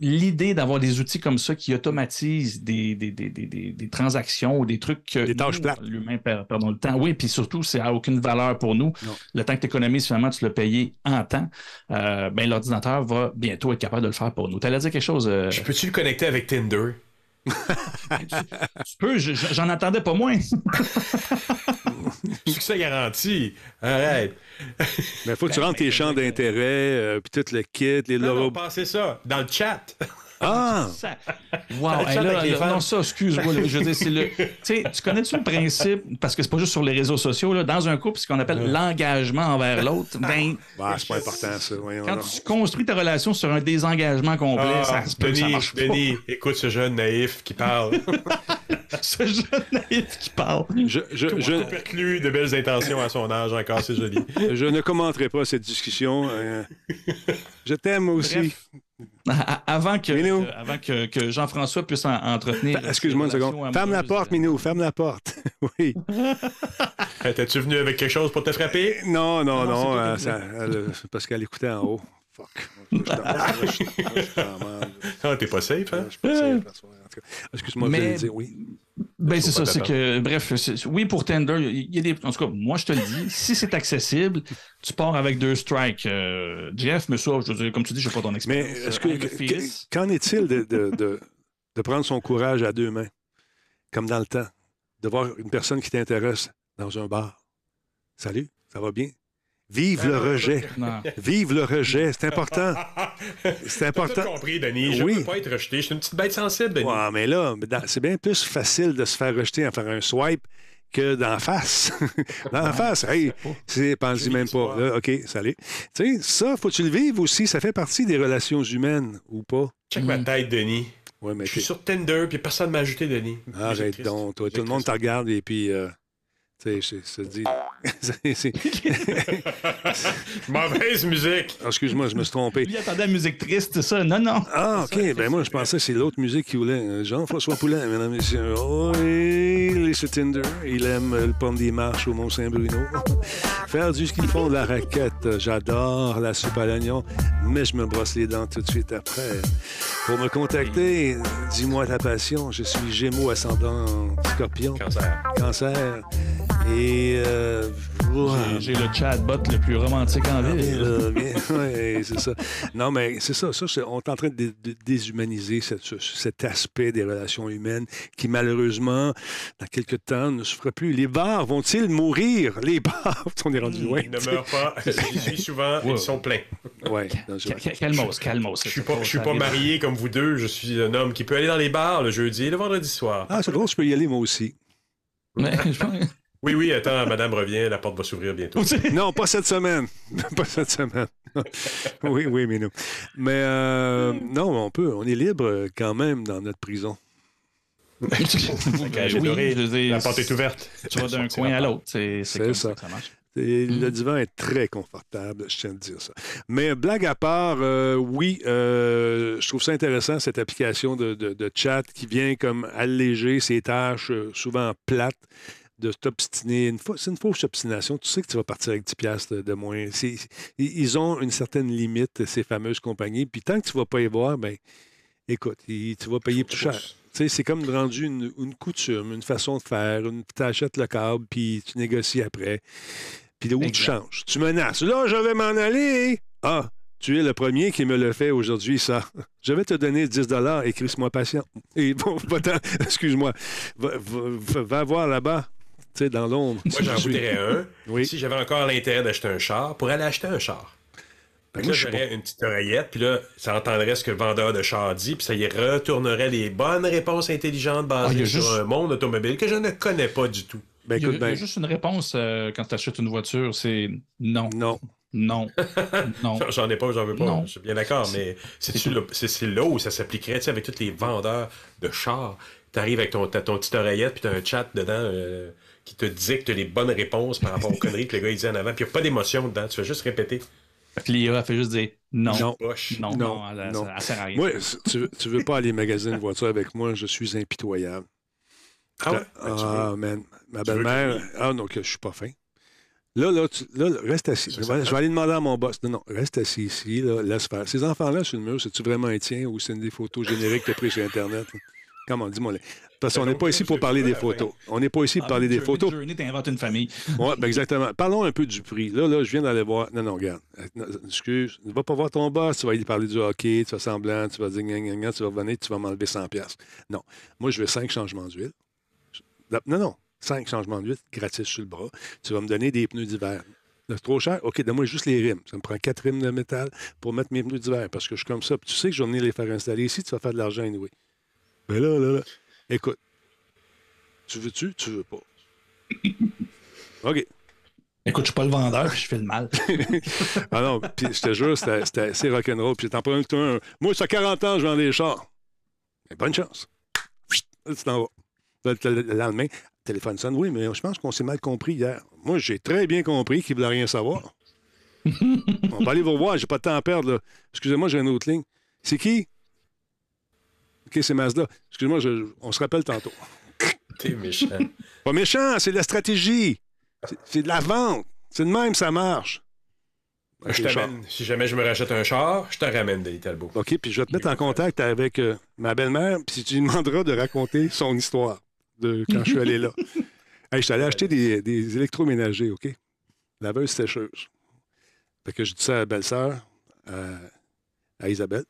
l'idée d'avoir des outils comme ça qui automatisent des, des, des, des, des- transactions ou des trucs que Des tâches l'humain perd perdons le temps. Oui, puis surtout, c'est à aucune valeur pour nous. Non. Le temps que tu économises, finalement, tu l'as payé en temps. Euh, ben, l'ordinateur va bientôt être capable de le faire pour nous. Tu allais dire quelque chose? euh, Je peux-tu le connecter avec Tinder? tu peux, je- je- j'en attendais pas moins. Succès garanti. Arrête. Mais il faut que tu rentres tes champs d'intérêt, euh, puis tout le kit, les Non, non, logos. passez ça. Dans le chat. Ah! Wow, Ça hey, avec là, non, ça, excuse-moi. là, je veux dire, c'est le. Tu sais, tu connais-tu le principe, parce que c'est pas juste sur les réseaux sociaux, là, dans un couple, ce qu'on appelle l'engagement envers l'autre, ben, Bah, c'est pas important, ça. Voyons quand tu construis ta relation sur un désengagement complet, Ah, ça se peut ça marche pas. Denis, écoute ce jeune naïf qui parle. Ce jeune naïf qui parle. Je, je, Tout je, perclus de belles intentions à son âge, encore c'est joli. je ne commenterai pas cette discussion. euh, je t'aime aussi. Bref. Avant que, avant que, que Jean-François puisse en- entretenir. Fa- Excuse-moi une seconde. Ferme la porte, Minou. Ferme la porte. oui. Hey, T'es-tu venu avec quelque chose pour te frapper? Non, non, Non, c'est non. toi euh, ça- elle- parce qu'elle écoutait en haut. Fuck. Je. Ah, t'es pas safe, hein? Je suis pas safe, la soirée. En tout cas, Excuse-moi, Mais- je voulais dire oui. Ben, c'est ça, c'est que, bref, oui, pour Tinder, il y a des. En tout cas, moi, je te le dis, si c'est accessible, tu pars avec deux strikes. Euh, Jeff, mais ça, je veux dire, comme tu dis, je n'ai pas ton Mais expérience. est-ce que, euh, que- qu'en est-il de, de, de, de prendre son courage à deux mains, comme dans le temps? de voir une personne qui t'intéresse dans un bar? Salut, ça va bien? Vive le rejet. Non. Vive le rejet, c'est important. C'est important. compris, Denis. Je Oui. ne peux pas être rejeté. Je suis une petite bête sensible, Denis. Ouais, mais là, c'est bien plus facile de se faire rejeter en faire un swipe que d'en face. d'en face, hey, c'est, pense-y même pas. Là, OK, salut. Tu sais, ça, faut-tu le vivre aussi? Ça fait partie des relations humaines ou pas? Check ma tête, Denis. Ouais, mais Je suis sur Tinder, puis personne ne m'a ajouté, Denis. Arrête donc, toi. Tout le monde te regarde et puis, euh, tu sais, je se dit. Mauvaise musique. Ah, Excuse-moi, je me suis trompé. Lui attendait la musique triste, ça? Non, non. Ah, OK. Ben moi, je pensais que c'est l'autre musique qu'il voulait. Euh, Jean-François Poulain, mesdames et messieurs. Oh, il est sur Tinder. Il aime euh, le pont des marches au Mont-Saint-Bruno. Faire du ski fond de la raquette. J'adore la soupe à l'oignon, mais je me brosse les dents tout de suite après. Pour me contacter, dis-moi ta passion. Je suis Gémeaux ascendant Scorpion, Cancer. Cancer. Et... Euh. J'ai le chatbot le plus romantique en Ah, ville. bien. Ouais, c'est ça. Non, mais c'est ça. on est en train de, dé- de déshumaniser cette- ce- cet aspect des relations humaines qui, malheureusement, dans quelques temps, ne se fera plus. Les bars vont-ils mourir? Les bars, on est rendu loin. Ils ne meurent pas. J'y suis souvent. Ouais. Ils sont pleins. Ca- Calmos, calmos. Je suis pas, je suis pas marié comme vous deux. Je suis un homme qui peut aller dans les bars le jeudi et le vendredi soir. Ah, c'est drôle, je peux y aller moi aussi. Mais je pense- Oui, oui, attends, madame revient, la porte va s'ouvrir bientôt. Non, pas cette semaine. pas cette semaine. oui, oui, mais non. Mais euh, non, on peut. On est libre quand même dans notre prison. Oui, dire, La porte est ouverte. Tu vas d'un coin à l'autre. C'est ça. ça que ça marche. Et Mm. Le divan est très confortable, je tiens à te dire ça. Mais blague à part, euh, oui, euh, je trouve ça intéressant, cette application de, de- de chat qui vient comme alléger ces tâches euh, souvent plates de t'obstiner. Une C'est une fausse obstination. Tu sais que tu vas partir avec 10 piastres de, de moins. Ils ont une certaine limite, ces fameuses compagnies. Puis tant que tu ne vas pas y voir, ben écoute, tu vas payer plus cher. C'est comme rendu une, une coutume, une façon de faire. Tu achètes le câble, puis tu négocies après. Puis là où tu changes? Tu menaces. Là, je vais m'en aller. Ah, tu es le premier qui me le fait aujourd'hui, ça. Je vais te donner 10 écris-moi patient. Et bon, excuse-moi, va, va- va- va voir là-bas, sais, dans l'ombre. Moi, j'en voudrais un. Oui. Si j'avais encore l'intérêt d'acheter un char, pour aller acheter un char. Fait que Moi, là, je suis j'aurais une petite oreillette, puis là, ça entendrait ce que le vendeur de char dit, puis ça y retournerait les bonnes réponses intelligentes Ah, basées a sur juste- un monde automobile que je ne connais pas du tout. Ben, Il y, a, écoute, il y a ben, juste une réponse euh, quand tu achètes une voiture, c'est non, non. non, non. J'en ai pas, j'en veux pas. Non. Je suis bien d'accord, mais c'est c'est là où ça s'appliquerait, tu sais, avec tous les vendeurs de chars? Tu arrives avec ton, ta- ton petite oreillette, puis tu as un chat dedans euh, qui te dicte les bonnes réponses par rapport aux conneries que le gars il dit en avant, puis il n'y a pas d'émotion dedans, tu vas juste répéter. Que l'IA fait juste dire non, Non. non, Poche. non, Non, elle, non. elle sert à rien. Moi, tu, veux- tu veux pas aller magasiner une voiture avec moi, je suis impitoyable. Ah ouais? Tu Ah, veux. man. Ma Tu belle-mère. que- Ah, non, que je suis pas fin. Là, là, tu- là, là, reste assis. Je Ça, vais, ça je vais aller demander à mon boss. Non, non, reste assis ici, là, laisse faire. Ces enfants-là sur le mur, c'est-tu vraiment un tien ou c'est une des photos génériques que tu as prises sur Internet? Comment, dis-moi. Parce qu'on Ben, n'est pas ici pour parler des photos. On n'est pas ici pour Ah, parler des Journey- photos. Une famille. Oui, ben exactement. Parlons un peu du prix. Là, là, je viens d'aller voir. Non, non, regarde. Excuse. Ne va pas voir ton boss. Tu vas lui parler du hockey. Tu vas semblant. Tu vas dire Tu vas revenir. Tu vas m'enlever 100$. piastres. Non. Moi, je veux cinq changements d'huile. Non, non. Cinq changements d'huile gratis sur le bras. Tu vas me donner des pneus d'hiver. C'est trop cher? OK, donne-moi juste les rimes. Ça me prend quatre rimes de métal pour mettre mes pneus d'hiver parce que je suis comme ça. Puis tu sais que je vais venir les faire installer ici. Tu vas faire de l'argent anyway. Mais là, là, là. Écoute. Tu veux-tu? Tu veux pas? OK. Écoute, je suis pas le vendeur, je fais le mal. Ah non, puis je te jure, c'était assez rock'n'roll. Puis t'en prends un, un. Moi, ça fait 40 ans, je vends des chars. Mais bonne chance. Là, tu t'en vas. Là, le le lendemain, téléphone sonne. Oui, mais je pense qu'on s'est mal compris hier. Moi, j'ai très bien compris qu'il ne voulait rien savoir. On va aller vous revoir, j'ai pas de temps à perdre. Excusez-moi, j'ai une autre ligne. C'est qui? OK, c'est Mazda. Excusez-moi, je- on se rappelle tantôt. T'es méchant. Pas méchant, c'est de la stratégie. C'est- de la vente. C'est de même, ça marche. je t'amène. Si jamais je me rachète un char, je te ramène, Denis Talbot. OK, puis je vais te mettre en contact avec euh, ma belle-mère, puis tu lui demanderas de raconter son histoire de quand je suis allé là. Hey, je suis allé acheter des, des électroménagers, OK? Laveuse sécheuse. Fait que je dis ça à la belle-sœur, à, à Isabelle.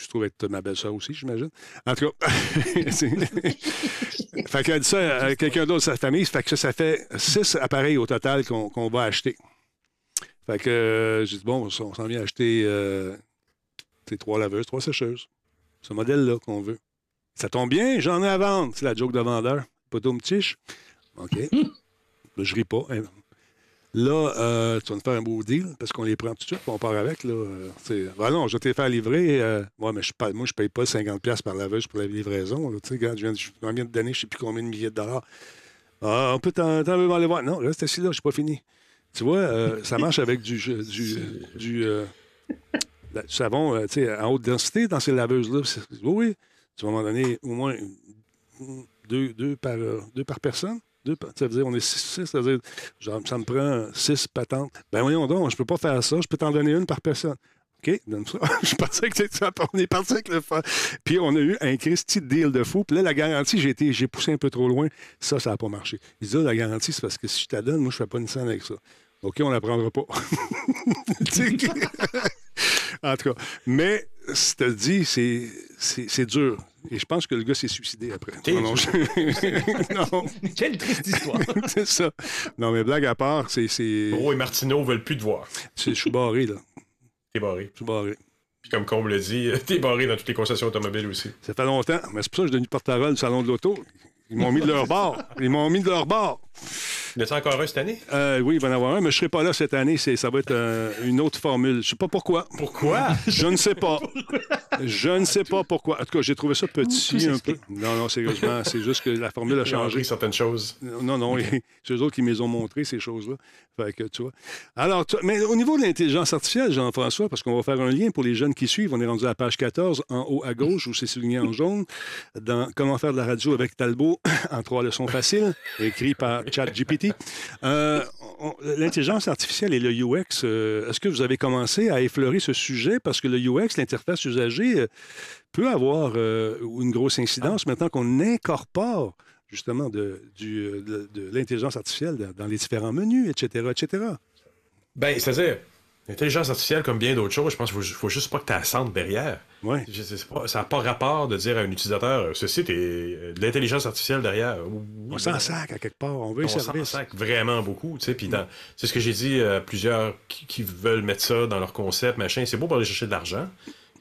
Je trouve être ma belle-sœur aussi, j'imagine. En tout cas, fait qu'elle dit ça à quelqu'un d'autre de sa famille. Fait que ça, ça fait six appareils au total qu'on va acheter. Fait que euh, j'ai dit, bon, on s'en vient acheter euh, trois laveuses, trois sécheuses. Ce modèle-là qu'on veut. Ça tombe bien, j'en ai à vendre. C'est la joke de vendeur. Poteau tiche. OK. Je ris pas. Là, euh, tu vas me faire un beau deal parce qu'on les prend tout de suite on part avec. Là. Ah non, je vais te les faire livrer. moi, mais je, moi, je ne paye pas 50$ par laveuse pour la livraison. je viens, de donner je ne sais plus combien de milliers de dollars. Ah, on peut t'en aller voir. Non, reste assis là, je ne suis pas fini. Tu vois, euh, ça marche avec du, du, du, euh, savon euh, à haute densité dans ces laveuses-là. Oui, oui. Tu vas m'en donner au moins deux, deux, par, deux par personne. Deux, ça veut dire on est six, ça veut dire genre, ça me prend six patentes. Ben voyons donc, je peux pas faire ça, je peux t'en donner une par personne. OK, donne ça. je pensais que c'était ça. On est parti avec le fun. Puis on a eu un Christy deal de fou. Puis là, la garantie, j'ai, été, j'ai poussé un peu trop loin. Ça, ça n'a pas marché. Il dit, la garantie, c'est parce que si je te la donne, moi, je ne fais pas une scène avec ça. OK, on ne la prendra pas. en tout cas, mais, je te dis, c'est, dur. Et je pense que le gars s'est suicidé après. Non, non, non. Quelle triste histoire. c'est ça. Non, mais blague à part, c'est. c'est... Bro et Martineau veulent plus te voir. je suis barré, là. T'es barré. Je suis barré. Puis comme Combe le dit, t'es barré dans toutes les concessions automobiles aussi. Ça fait longtemps, mais c'est pour ça que je suis devenu porte-parole du salon de l'auto. Ils m'ont mis de leur bord. Ils m'ont mis de leur bord. Il y en a encore un cette année? Euh, oui, il va en avoir un, mais je ne serai pas là cette année. Ça va être euh, une autre formule. Je ne sais pas pourquoi. Pourquoi? Je ne sais pas. je ne sais pas pourquoi. En tout cas, j'ai trouvé ça petit un peu. Non, non, sérieusement, c'est juste que la formule a changé. certaines choses. Non, non, c'est eux autres qui me les ont montré, ces choses-là. Fait que, tu vois. Alors, mais au niveau de l'intelligence artificielle, Jean-François, parce qu'on va faire un lien pour les jeunes qui suivent, on est rendu à la page 14, en haut à gauche, où c'est souligné en jaune, dans Comment faire de la radio avec Talbot en trois leçons faciles, écrit par Euh, l'intelligence artificielle et le UX, euh, est-ce que vous avez commencé à effleurer ce sujet? Parce que le UX, l'interface usagée, euh, peut avoir une grosse incidence maintenant qu'on incorpore justement de, l'intelligence artificielle dans les différents menus, etc., etc. Bien, c'est-à-dire, L'intelligence artificielle, comme bien d'autres choses, je pense qu'il faut, faut juste pas que tu sentes derrière. Ouais. ça n'a pas rapport de dire à un utilisateur ceci, est euh, de l'intelligence artificielle derrière. on s'en sac à quelque part, on veut On s'en sac vraiment beaucoup. Tu sais, puis c'est ce que j'ai dit à plusieurs qui, veulent mettre ça dans leur concept, machin. C'est beau pour aller chercher de l'argent.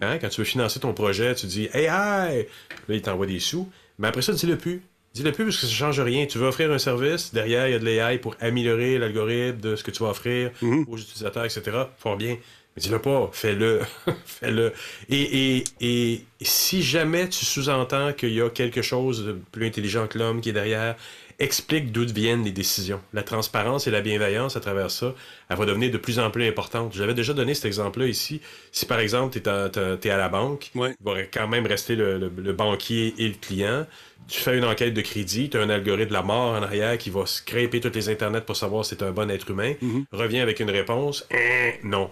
Hein? Quand tu veux financer ton projet, tu dis Hey, hey! Là, il t'envoie des sous. Mais après ça, dis-le plus. Dis-le plus parce que ça ne change rien. Tu veux offrir un service, derrière, il y a de l'AI pour améliorer l'algorithme de ce que tu vas offrir mhm. aux utilisateurs, etc. Fort bien. Mais dis-le pas, fais-le. fais-le. Et, et, si jamais tu sous-entends qu'il y a quelque chose de plus intelligent que l'homme qui est derrière, explique d'où viennent les décisions. La transparence et la bienveillance à travers ça, elle va devenir de plus en plus importante. J'avais déjà donné cet exemple-là ici. Si par exemple, tu es, à la banque, il va quand même rester le banquier et le client tu fais une enquête de crédit, tu as un algorithme de la mort en arrière qui va scraper tous les internets pour savoir si c'est un bon être humain, mhm. revient avec une réponse, hein, non.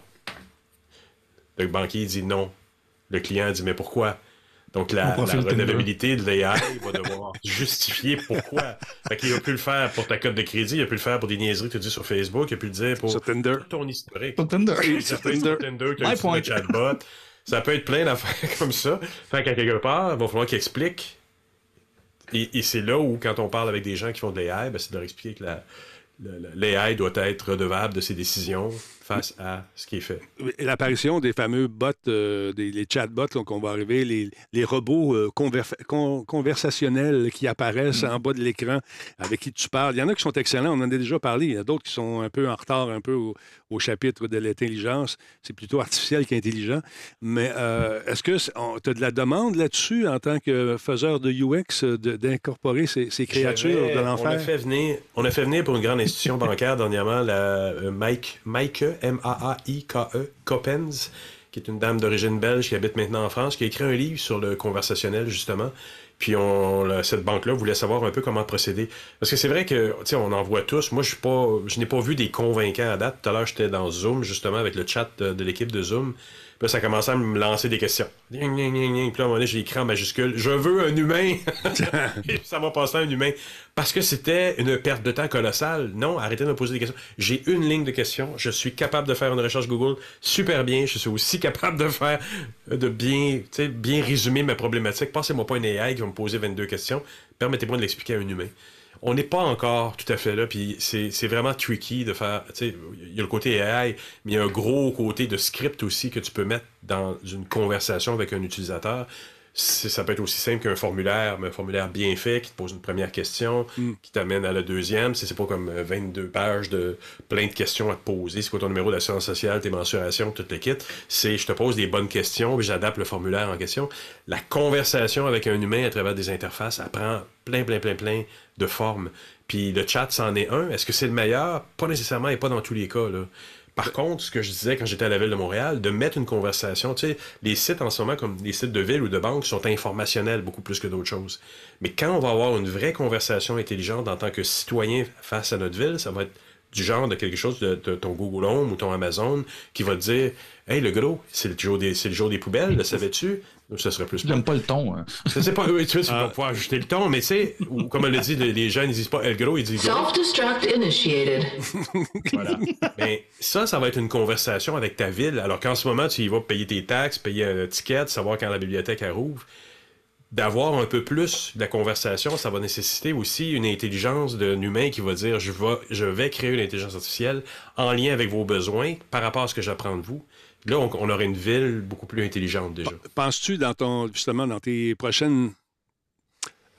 Le banquier dit non. Le client dit mais pourquoi? Donc la, la redevabilité de l'AI va devoir justifier pourquoi. Fait qu'il a pu le faire pour ta cote de crédit, il a pu le faire pour des niaiseries que tu dis sur Facebook, il a pu le dire pour, ton historique. Pour Tinder. Sur Tinder, Tinder chatbot. Ça peut être plein d'affaires comme ça. Fait qu'à quelque part, il va falloir qu'il explique et, c'est là où, quand on parle avec des gens qui font de l'AI, ben, c'est de leur expliquer que l'AI doit être redevable de ses décisions, face à ce qui est fait. L'apparition des fameux bots, euh, des les chatbots qu'on va arriver, les, les robots euh, conversationnels qui apparaissent mm. en bas de l'écran avec qui tu parles. Il y en a qui sont excellents, on en a déjà parlé. Il y en a d'autres qui sont un peu en retard, un peu au, chapitre de l'intelligence. C'est plutôt artificiel qu'intelligent. Mais euh, est-ce que tu as de la demande là-dessus en tant que faiseur de UX d'incorporer ces, ces, créatures de l'enfer? On a fait venir, on a fait venir pour une grande institution bancaire dernièrement, la Mike, Mike M-A-A-I-K-E, Coppens, qui est une dame d'origine belge qui habite maintenant en France, qui a écrit un livre sur le conversationnel, justement, Puis on, cette banque-là voulait savoir un peu comment procéder. Parce que c'est vrai que, on en voit tous. Moi, je pas, je n'ai pas vu des convaincants à date. Tout à l'heure, j'étais dans Zoom, justement, avec le chat de l'équipe de Zoom. Puis ça a commencé à me lancer des questions. Puis là, à un moment donné, j'ai écrit en majuscule Je veux un humain. Et ça m'a passé à un humain. Parce que c'était une perte de temps colossale. Non, arrêtez de me poser des questions. J'ai une ligne de questions. Je suis capable de faire une recherche Google super bien. Je suis aussi capable de faire, de bien, bien résumer mes problématiques. Passez-moi pas une AI qui va me poser 22 questions. Permettez-moi de l'expliquer à un humain on n'est pas encore tout à fait là, puis c'est vraiment tricky de faire. Il y a le côté AI, mais il y a un gros côté de script aussi que tu peux mettre dans une conversation avec un utilisateur ça peut être aussi simple qu'un formulaire, mais un formulaire bien fait qui te pose une première question, mm. qui t'amène à la deuxième. C'est pas comme 22 euh, pages de plein de questions à te poser. C'est quoi ton numéro d'assurance sociale, tes mensurations, tout le kit. C'est je te pose des bonnes questions, puis j'adapte le formulaire en question. La conversation avec un humain à travers des interfaces, apprend plein, plein, plein, plein de formes. Puis le chat, c'en est un. Est-ce que c'est le meilleur? Pas nécessairement et pas dans tous les cas. Là. Par contre, ce que je disais quand j'étais à la ville de Montréal, de mettre une conversation, tu sais, les sites en ce moment, comme les sites de ville ou de banque, sont informationnels beaucoup plus que d'autres choses. Mais quand on va avoir une vraie conversation intelligente en tant que citoyen face à notre ville, ça va être du genre de quelque chose de, ton Google Home ou ton Amazon qui va te dire Hey, le gros, c'est le jour des, c'est le jour des poubelles, le savais-tu Ça serait plus. J'aime pas le ton. Hein. C'est pas. Oui, tu, vas pouvoir ajouter le ton, mais tu sais, comme elle le dit, les gens, ils disent pas El gros, ils disent Self-destruct initiated. voilà. Mais ça, ça va être une conversation avec ta ville. Alors qu'en ce moment, tu y vas payer tes taxes, payer un ticket, savoir quand la bibliothèque rouvre d'avoir un peu plus de conversation, ça va nécessiter aussi une intelligence d'un humain qui va dire je vais, je vais créer une intelligence artificielle en lien avec vos besoins par rapport à ce que j'apprends de vous. Là, on, aurait une ville beaucoup plus intelligente déjà. Penses-tu dans justement dans tes prochaines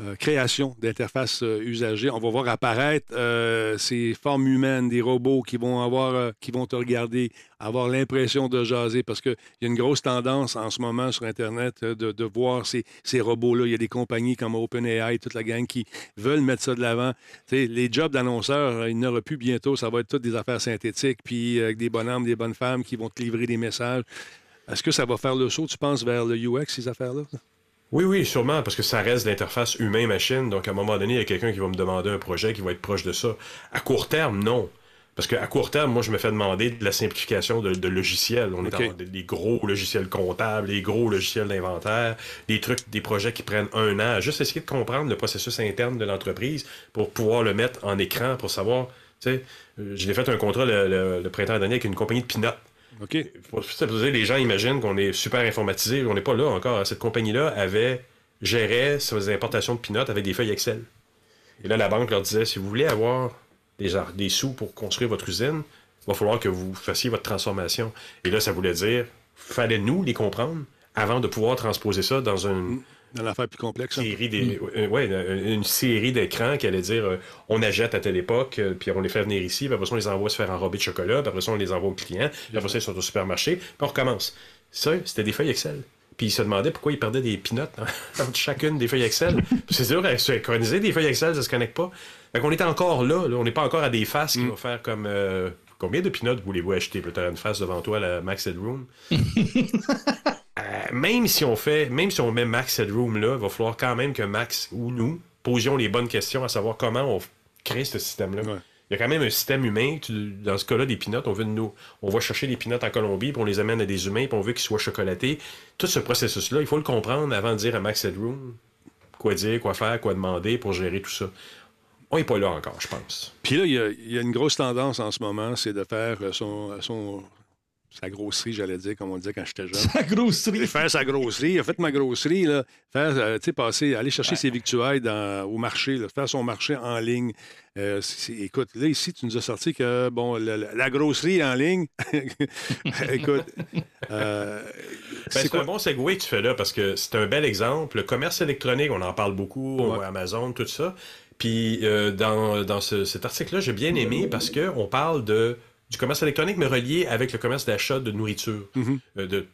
euh, création d'interfaces euh, usagées. On va voir apparaître euh, ces formes humaines, des robots qui vont avoir, qui vont te regarder, avoir l'impression de jaser, parce qu'il y a une grosse tendance en ce moment sur Internet de, voir ces, robots-là. Il y a des compagnies comme OpenAI, toute la gang qui veulent mettre ça de l'avant. Les jobs d'annonceurs, il n'y aura plus bientôt. Ça va être toutes des affaires synthétiques, puis avec des bonhommes, des bonnes femmes qui vont te livrer des messages. Est-ce que ça va faire le saut, tu penses, vers le UX, ces affaires-là? Oui, oui, sûrement, parce que ça reste l'interface humain-machine. Donc, à un moment donné, il y a quelqu'un qui va me demander un projet qui va être proche de ça. À court terme, non. Parce qu'à court terme, moi, je me fais demander de la simplification de, logiciels. On est dans des, gros logiciels comptables, des gros logiciels d'inventaire, des trucs, des projets qui prennent un an. Juste essayer de comprendre le processus interne de l'entreprise pour pouvoir le mettre en écran, pour savoir. Tu sais, euh, je l'ai fait un contrat le, le printemps dernier avec une compagnie de peanuts. Les gens imaginent qu'on est super informatisé. On n'est pas là encore. Cette compagnie-là avait gérait ses importations de pinottes avec des feuilles Excel. Et là, la banque leur disait si vous voulez avoir des, des sous pour construire votre usine, il va falloir que vous fassiez votre transformation. Et là, ça voulait dire fallait nous les comprendre avant de pouvoir transposer ça dans un. Dans l'affaire plus complexe. Série des, mm. euh, ouais, une série d'écrans qui allait dire euh, on achète à telle époque, euh, puis on les fait venir ici, puis après ça, on les envoie se faire enrober de chocolat, puis après ça, on les envoie aux clients, puis après ça, ils sont au supermarché, puis on recommence. Ça, c'était des feuilles Excel. Puis ils se demandaient pourquoi ils perdaient des pinottes entre chacune des feuilles Excel. c'est dur à synchroniser des feuilles Excel, ça se connecte pas. Fait qu'on est encore là, on n'est pas encore à des faces qui mm. vont faire comme. Combien de pinottes voulez-vous acheter? Tu as une face devant toi, la Max Headroom? Euh, même si on fait, même si on met Max Headroom là, il va falloir quand même que Max ou nous posions les bonnes questions à savoir comment on crée ce système-là. Il y a quand même un système humain. dans ce cas-là, des pinottes, on veut nous, on va chercher des pinottes en Colombie, puis on les amène à des humains, puis on veut qu'ils soient chocolatés. Tout ce processus-là, il faut le comprendre avant de dire à Max Headroom quoi dire, quoi faire, quoi demander pour gérer tout ça. On n'est pas là encore, je pense. Puis là, il y, a, une grosse tendance en ce moment, c'est de faire son, son, sa grosserie, j'allais dire, comme on disait quand j'étais jeune. Sa grosserie. Faire sa grosserie. Il a fait ma grosserie, là. Faire, euh, tu sais, passer, aller chercher ses victuailles dans, au marché, là, faire son marché en ligne. Euh, écoute, là, ici, tu nous as sorti que, bon, la, grosserie en ligne. écoute. Euh, ben, c'est un bon segway que tu fais là parce que c'est un bel exemple. Le commerce électronique, on en parle beaucoup, Amazon, tout ça. Puis dans, dans cet article-là, j'ai bien aimé parce qu'on parle de du commerce électronique, mais relié avec le commerce d'achat de nourriture. Mhm. Euh, de,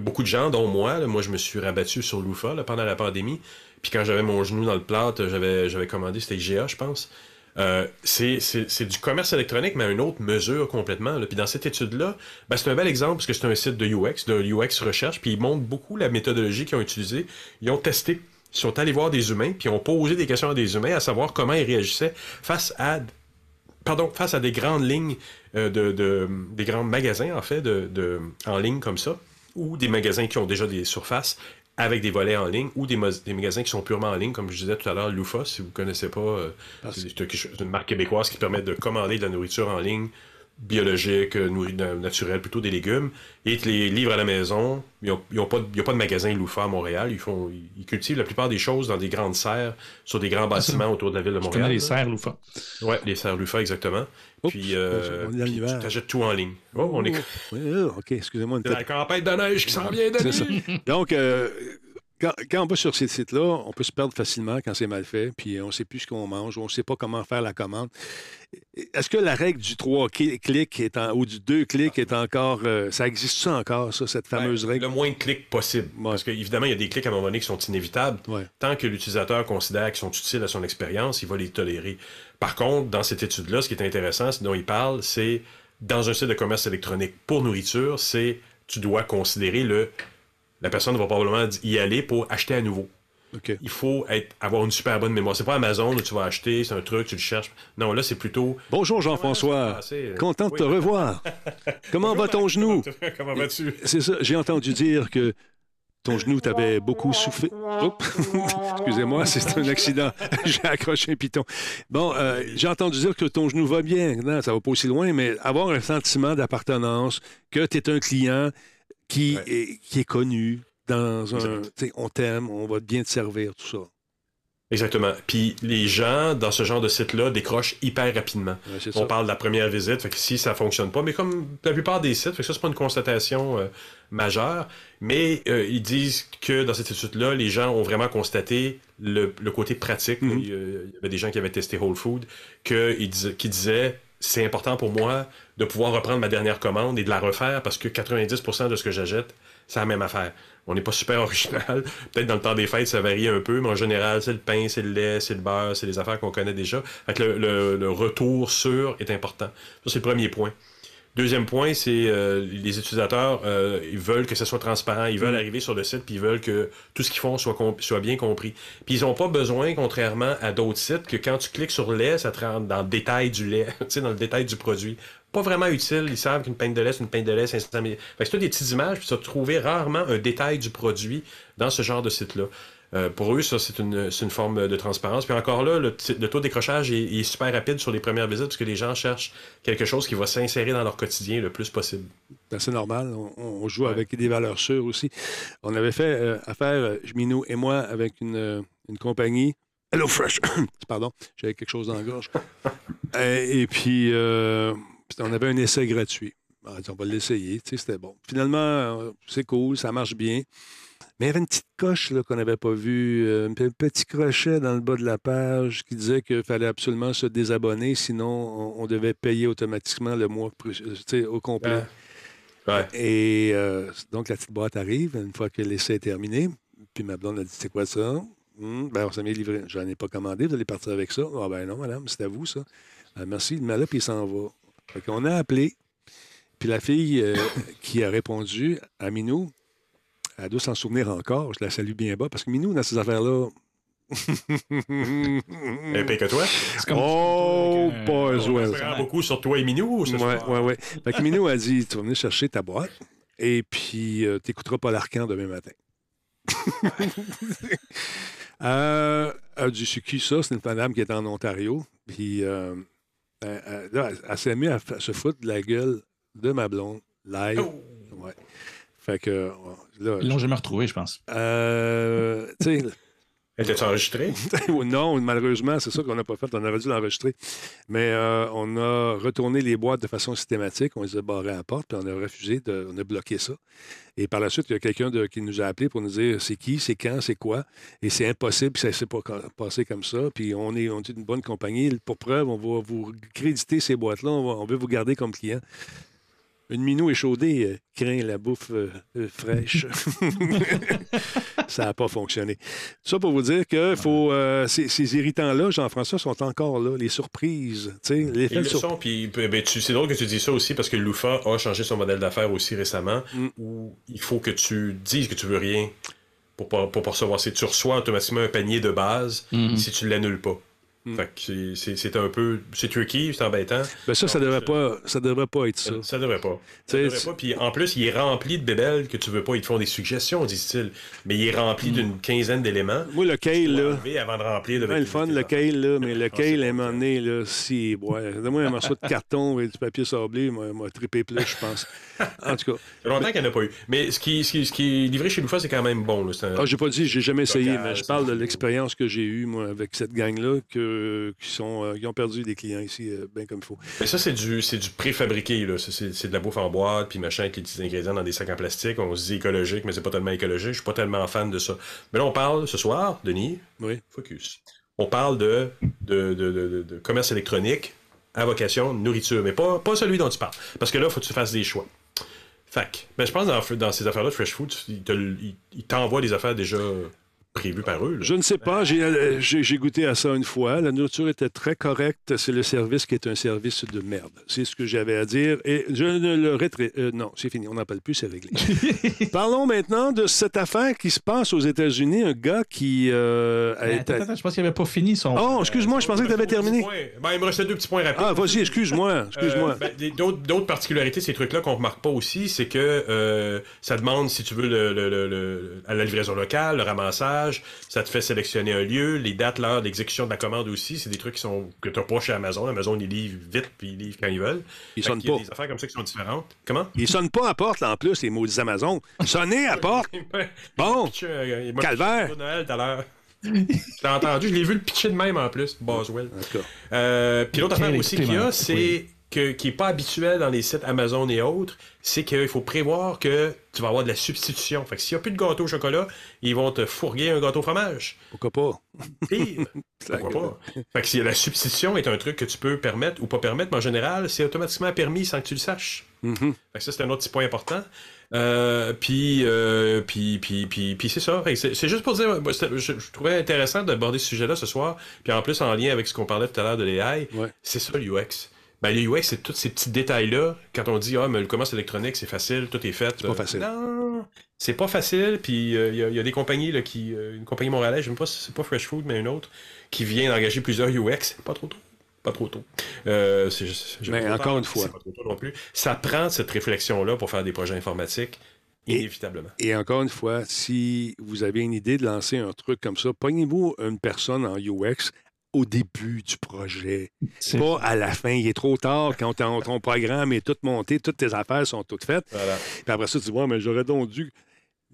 beaucoup de gens, dont moi, moi je me suis rabattu sur l'UFA pendant la pandémie. Puis quand j'avais mon genou dans le plat, j'avais, j'avais commandé, c'était IGA, je pense. Euh, c'est, du commerce électronique, mais à une autre mesure complètement. Puis dans cette étude-là, ben, c'est un bel exemple parce que c'est un site de UX, de UX Recherche, puis ils montrent beaucoup la méthodologie qu'ils ont utilisée. Ils ont testé sont allés voir des humains, puis ont posé des questions à des humains, à savoir comment ils réagissaient face à, pardon, face à des grandes lignes euh, de, des grands magasins, en fait, de, en ligne comme ça, ou des magasins qui ont déjà des surfaces avec des volets en ligne, ou des, des magasins qui sont purement en ligne, comme je disais tout à l'heure, Lufa, si vous ne connaissez pas, euh, c'est une marque québécoise qui permet de commander de la nourriture en ligne biologique, euh, naturel, plutôt des légumes, et ils te les livrent à la maison. Ils n'ont pas, pas de magasin Loufa à Montréal. Ils, font, ils cultivent la plupart des choses dans des grandes serres, sur des grands ah, bâtiments autour de la ville de Montréal. Je connais les serres Loufa. Oui, les serres Loufa, exactement. puis, euh, tu achètes tout en ligne. Oh, on est... Oh, OK, excusez-moi. C'est la campagne de neige qui s'en vient de Donc, euh, quand, on va sur ces sites-là, on peut se perdre facilement quand c'est mal fait, puis on ne sait plus ce qu'on mange, on ne sait pas comment faire la commande. Est-ce que la règle du 3 clics est ou du 2 clics est encore. Euh, ça existe ça encore, ça, cette fameuse règle? Le moins de clics possible. Parce qu'évidemment, il y a des clics à un moment donné qui sont inévitables. Tant que l'utilisateur considère qu'ils sont utiles à son expérience, il va les tolérer. Par contre, dans cette étude-là, ce qui est intéressant, ce dont il parle, c'est dans un site de commerce électronique pour nourriture, c'est tu dois considérer le la personne va probablement y aller pour acheter à nouveau. Il faut être, avoir une super bonne mémoire. C'est pas Amazon où tu vas acheter, c'est un truc, tu le cherches. Non, là, c'est plutôt. Bonjour Jean-François. Content de te revoir. Comment va ton genou? Comment vas-tu? C'est ça. J'ai entendu dire que ton genou t'avait beaucoup soufflé. Excusez-moi, c'est un accident. J'ai accroché un piton. Bon, euh, j'ai entendu dire que ton genou va bien. Non, ça va pas aussi loin, mais avoir un sentiment d'appartenance, que tu es un client, qui, est, qui est connu dans un. On t'aime, on va bien te servir, tout ça. Exactement. Puis les gens, dans ce genre de site-là, décrochent hyper rapidement. on parle de la première visite, fait que si ça fonctionne pas, mais comme la plupart des sites, fait que ça, c'est pas une constatation euh, majeure, mais euh, ils disent que dans cette étude-là, les gens ont vraiment constaté le, côté pratique. Mm-hmm. il, y avait des gens qui avaient testé Whole Food, qui disaient c'est important pour moi de pouvoir reprendre ma dernière commande et de la refaire parce que 90% de ce que j'achète, c'est la même affaire. On n'est pas super original. Peut-être dans le temps des fêtes, ça varie un peu, mais en général, c'est le pain, c'est le lait, c'est le beurre, c'est les affaires qu'on connaît déjà. Fait que le, le, retour sûr est important. Ça, c'est le premier point. Deuxième point, c'est euh, les utilisateurs, euh, ils veulent que ce soit transparent, ils veulent mm. arriver sur le site, puis ils veulent que tout ce qu'ils font soit, soit bien compris. Puis ils n'ont pas besoin, contrairement à d'autres sites, que quand tu cliques sur lait, ça te rentre dans le détail du lait, tu sais, dans le détail du produit. Pas vraiment utile, ils savent qu'une peine de lait, c'est une peine de lait, c'est 500 Fait que c'est des petites images, puis tu vas trouver rarement un détail du produit dans ce genre de site-là. Euh, pour eux, ça, c'est une, forme de transparence. Puis encore là, le, taux de décrochage est, super rapide sur les premières visites parce que les gens cherchent quelque chose qui va s'insérer dans leur quotidien le plus possible. Ben, c'est normal. On, joue avec des valeurs sûres aussi. On avait fait euh, affaire, euh, Minou et moi, avec une, compagnie. Hello Fresh! Pardon, j'avais quelque chose dans la gorge. et, puis, on avait un essai gratuit. on va l'essayer. C'était bon. Finalement, c'est cool, ça marche bien. Mais il y avait une petite coche qu'on n'avait pas vue, euh, un petit crochet dans le bas de la page qui disait qu'il fallait absolument se désabonner, sinon on, devait payer automatiquement le mois euh, au complet. Et euh, donc la petite boîte arrive une fois que l'essai est terminé. Puis ma blonde a dit C'est quoi ça? Hum, ben, on s'est mis livré. Je n'en ai pas commandé, vous allez partir avec ça? Ah ben non, madame, c'est à vous ça. Ah, merci, il met là, puis il s'en va. Fait qu'on a appelé. Puis la fille qui a répondu à Minou, elle doit s'en souvenir encore. Je la salue bien bas parce que Minou, dans ces affaires-là. Elle paye que toi? Oh, pas jouer. Ça beaucoup sur toi et Minou. Oui, oui, oui. Fait que Minou a dit Tu vas venir chercher ta boîte et puis euh, tu n'écouteras pas l'arcan demain matin. euh, elle a dit C'est qui ça? C'est une madame qui est en Ontario. Puis euh, elle, elle, s'est mise à, se foutre de la gueule de ma blonde live. Oh. Ouais. Fait que. Là, Ils l'ont jamais retrouvé, je pense. Euh, tu sais. Était-tu enregistré? non, malheureusement, c'est ça qu'on n'a pas fait. On aurait dû l'enregistrer. Mais euh, on a retourné les boîtes de façon systématique. On les a barrées à la porte, puis on a refusé, de, on a bloqué ça. Et par la suite, il y a quelqu'un qui nous a appelé pour nous dire c'est qui, c'est quand, c'est quoi? Et c'est impossible, ça ne s'est pas passé comme ça. Puis on est, on est une bonne compagnie. Pour preuve, on va vous créditer ces boîtes-là. On, on veut vous garder comme client une minou échaudée euh, craint la bouffe euh, euh, fraîche. ça n'a pas fonctionné. Ça pour vous dire que faut, ces, irritants-là, Jean-François, sont encore là. Les surprises. Les Ils le sont. Puis, ben, c'est drôle que tu dis ça aussi parce que Loufa a changé son modèle d'affaires aussi récemment mm. où il faut que tu dises que tu veux rien pour pas, pour pas recevoir. C'est tu reçois automatiquement un panier de base Mhm. si tu l'annules pas. Mm. Fait c'est- un peu. C'est tricky, c'est embêtant. Ben ça, ça devrait pas, ça devrait pas être ça. Ça, ça devrait pas. Ça devrait pas. Puis en plus, il est rempli de bébelles que tu veux pas. Ils te font des suggestions, disent-ils. Mais il est rempli d'une quinzaine d'éléments. Moi, le kale, là. avant de remplir de le fun, le kale, là, mais le Ah, kale, à un moment donné, là, si, ouais, donne-moi un morceau de carton et du papier sablé, moi, moi, trippé plus, je pense. En tout cas, Ça fait longtemps qu'il n'y en a pas eu. Mais ce qui, ce qui, ce qui est livré chez Loufa, c'est quand même bon. là. Un- ah, j'ai pas dit, j'ai jamais essayé, mais je parle de l'expérience que j'ai eue, moi, avec cette gang-là, que, qui, sont, euh, qui ont perdu des clients ici, euh, bien comme il faut. Mais ça, c'est du, du préfabriqué. C'est, de la bouffe en boîte, puis machin, avec les petits ingrédients dans des sacs en plastique. On se dit écologique, mais c'est pas tellement écologique. Je suis pas tellement fan de ça. Mais là, on parle ce soir, Denis, Oui. focus. On parle de, de, de, de- de- de commerce électronique à vocation nourriture, mais pas, pas celui dont tu parles. Parce que là, il faut que tu fasses des choix. Fac. Ben, je pense que dans, dans ces affaires-là Fresh Food, ils, te- ils- ils t'envoient des affaires déjà prévues par eux. là. Je ne sais pas, j'ai, euh, j'ai goûté à ça une fois. La nourriture était très correcte. C'est le service qui est un service de merde. C'est ce que j'avais à dire. Et je ne le rétré... euh, non, c'est fini. On n'en parle plus, c'est réglé. Parlons maintenant de cette affaire qui se passe aux États-Unis. Un gars qui euh, a Mais été... Attends, attends, je pense qu'il n'avait pas fini son. Oh, excuse-moi, je pensais que tu avais Il me reste terminé. deux petits points. Ben, il me restait deux petits points rapides. Ah, vas-y, excuse-moi. Excuse-moi. Euh, ben, d'autres, particularités ces trucs-là qu'on remarque pas aussi, c'est que euh, ça demande, si tu veux, le, le- le- le- à la livraison locale, le ramassage, ça te fait sélectionner un lieu, les dates, l'heure d'exécution de la commande aussi, c'est des trucs qui sont que tu n'as pas chez Amazon. Amazon, ils livrent vite, puis ils livrent quand ils veulent. Ils sonnent qu'il y a pas. des affaires comme ça qui sont différentes. Comment? Ils sonnent pas à porte, là, en plus, les maudits Amazon. Sonnez à porte. Bon. Il Calvaire. Noël tout à l'heure. Je l'ai entendu, je l'ai vu le pitcher de même en plus, Boswell. En tout cas. Euh, puis l'autre affaire aussi qu'il y a, c'est oui. Que qui n'est pas habituel dans les sites Amazon et autres, c'est qu'il faut prévoir que tu vas avoir de la substitution. Fait que s'il n'y a plus de gâteau au chocolat, ils vont te fourguer un gâteau au fromage. Pourquoi pas? Pire. Pourquoi pas? Fait que si la substitution est un truc que tu peux permettre ou pas permettre, mais en général, c'est automatiquement permis sans que tu le saches. Mhm. Fait que ça, c'est un autre petit point important. Euh, puis, euh, puis, puis, puis, puis c'est ça. C'est juste pour dire, je, je trouvais intéressant d'aborder ce sujet-là ce soir. Puis en plus, en lien avec ce qu'on parlait tout à l'heure de l'AI, Ouais. c'est ça le UX. Ben, le UX, c'est tous ces petits détails-là. Quand on dit, ah, mais le commerce électronique, c'est facile, tout est fait. C'est pas facile. Non, c'est pas facile. Puis euh, il y, a- il y a des compagnies, là, qui, euh, une compagnie montréalaise, je ne sais pas si c'est pas Fresh Food, mais une autre, qui vient d'engager plusieurs UX. Pas trop tôt. Pas trop tôt. Euh, c'est Mais encore tard, une fois. c'est pas trop tôt non plus. Ça prend cette réflexion-là pour faire des projets informatiques, Et- inévitablement. Et encore une fois, si vous avez une idée de lancer un truc comme ça, pognez-vous une personne en UX au début du projet. C'est- Pas à la fin. Il est trop tard quand ton, ton programme est tout monté, toutes tes affaires sont toutes faites. Voilà. Puis après ça, tu dis, ouais, mais j'aurais donc dû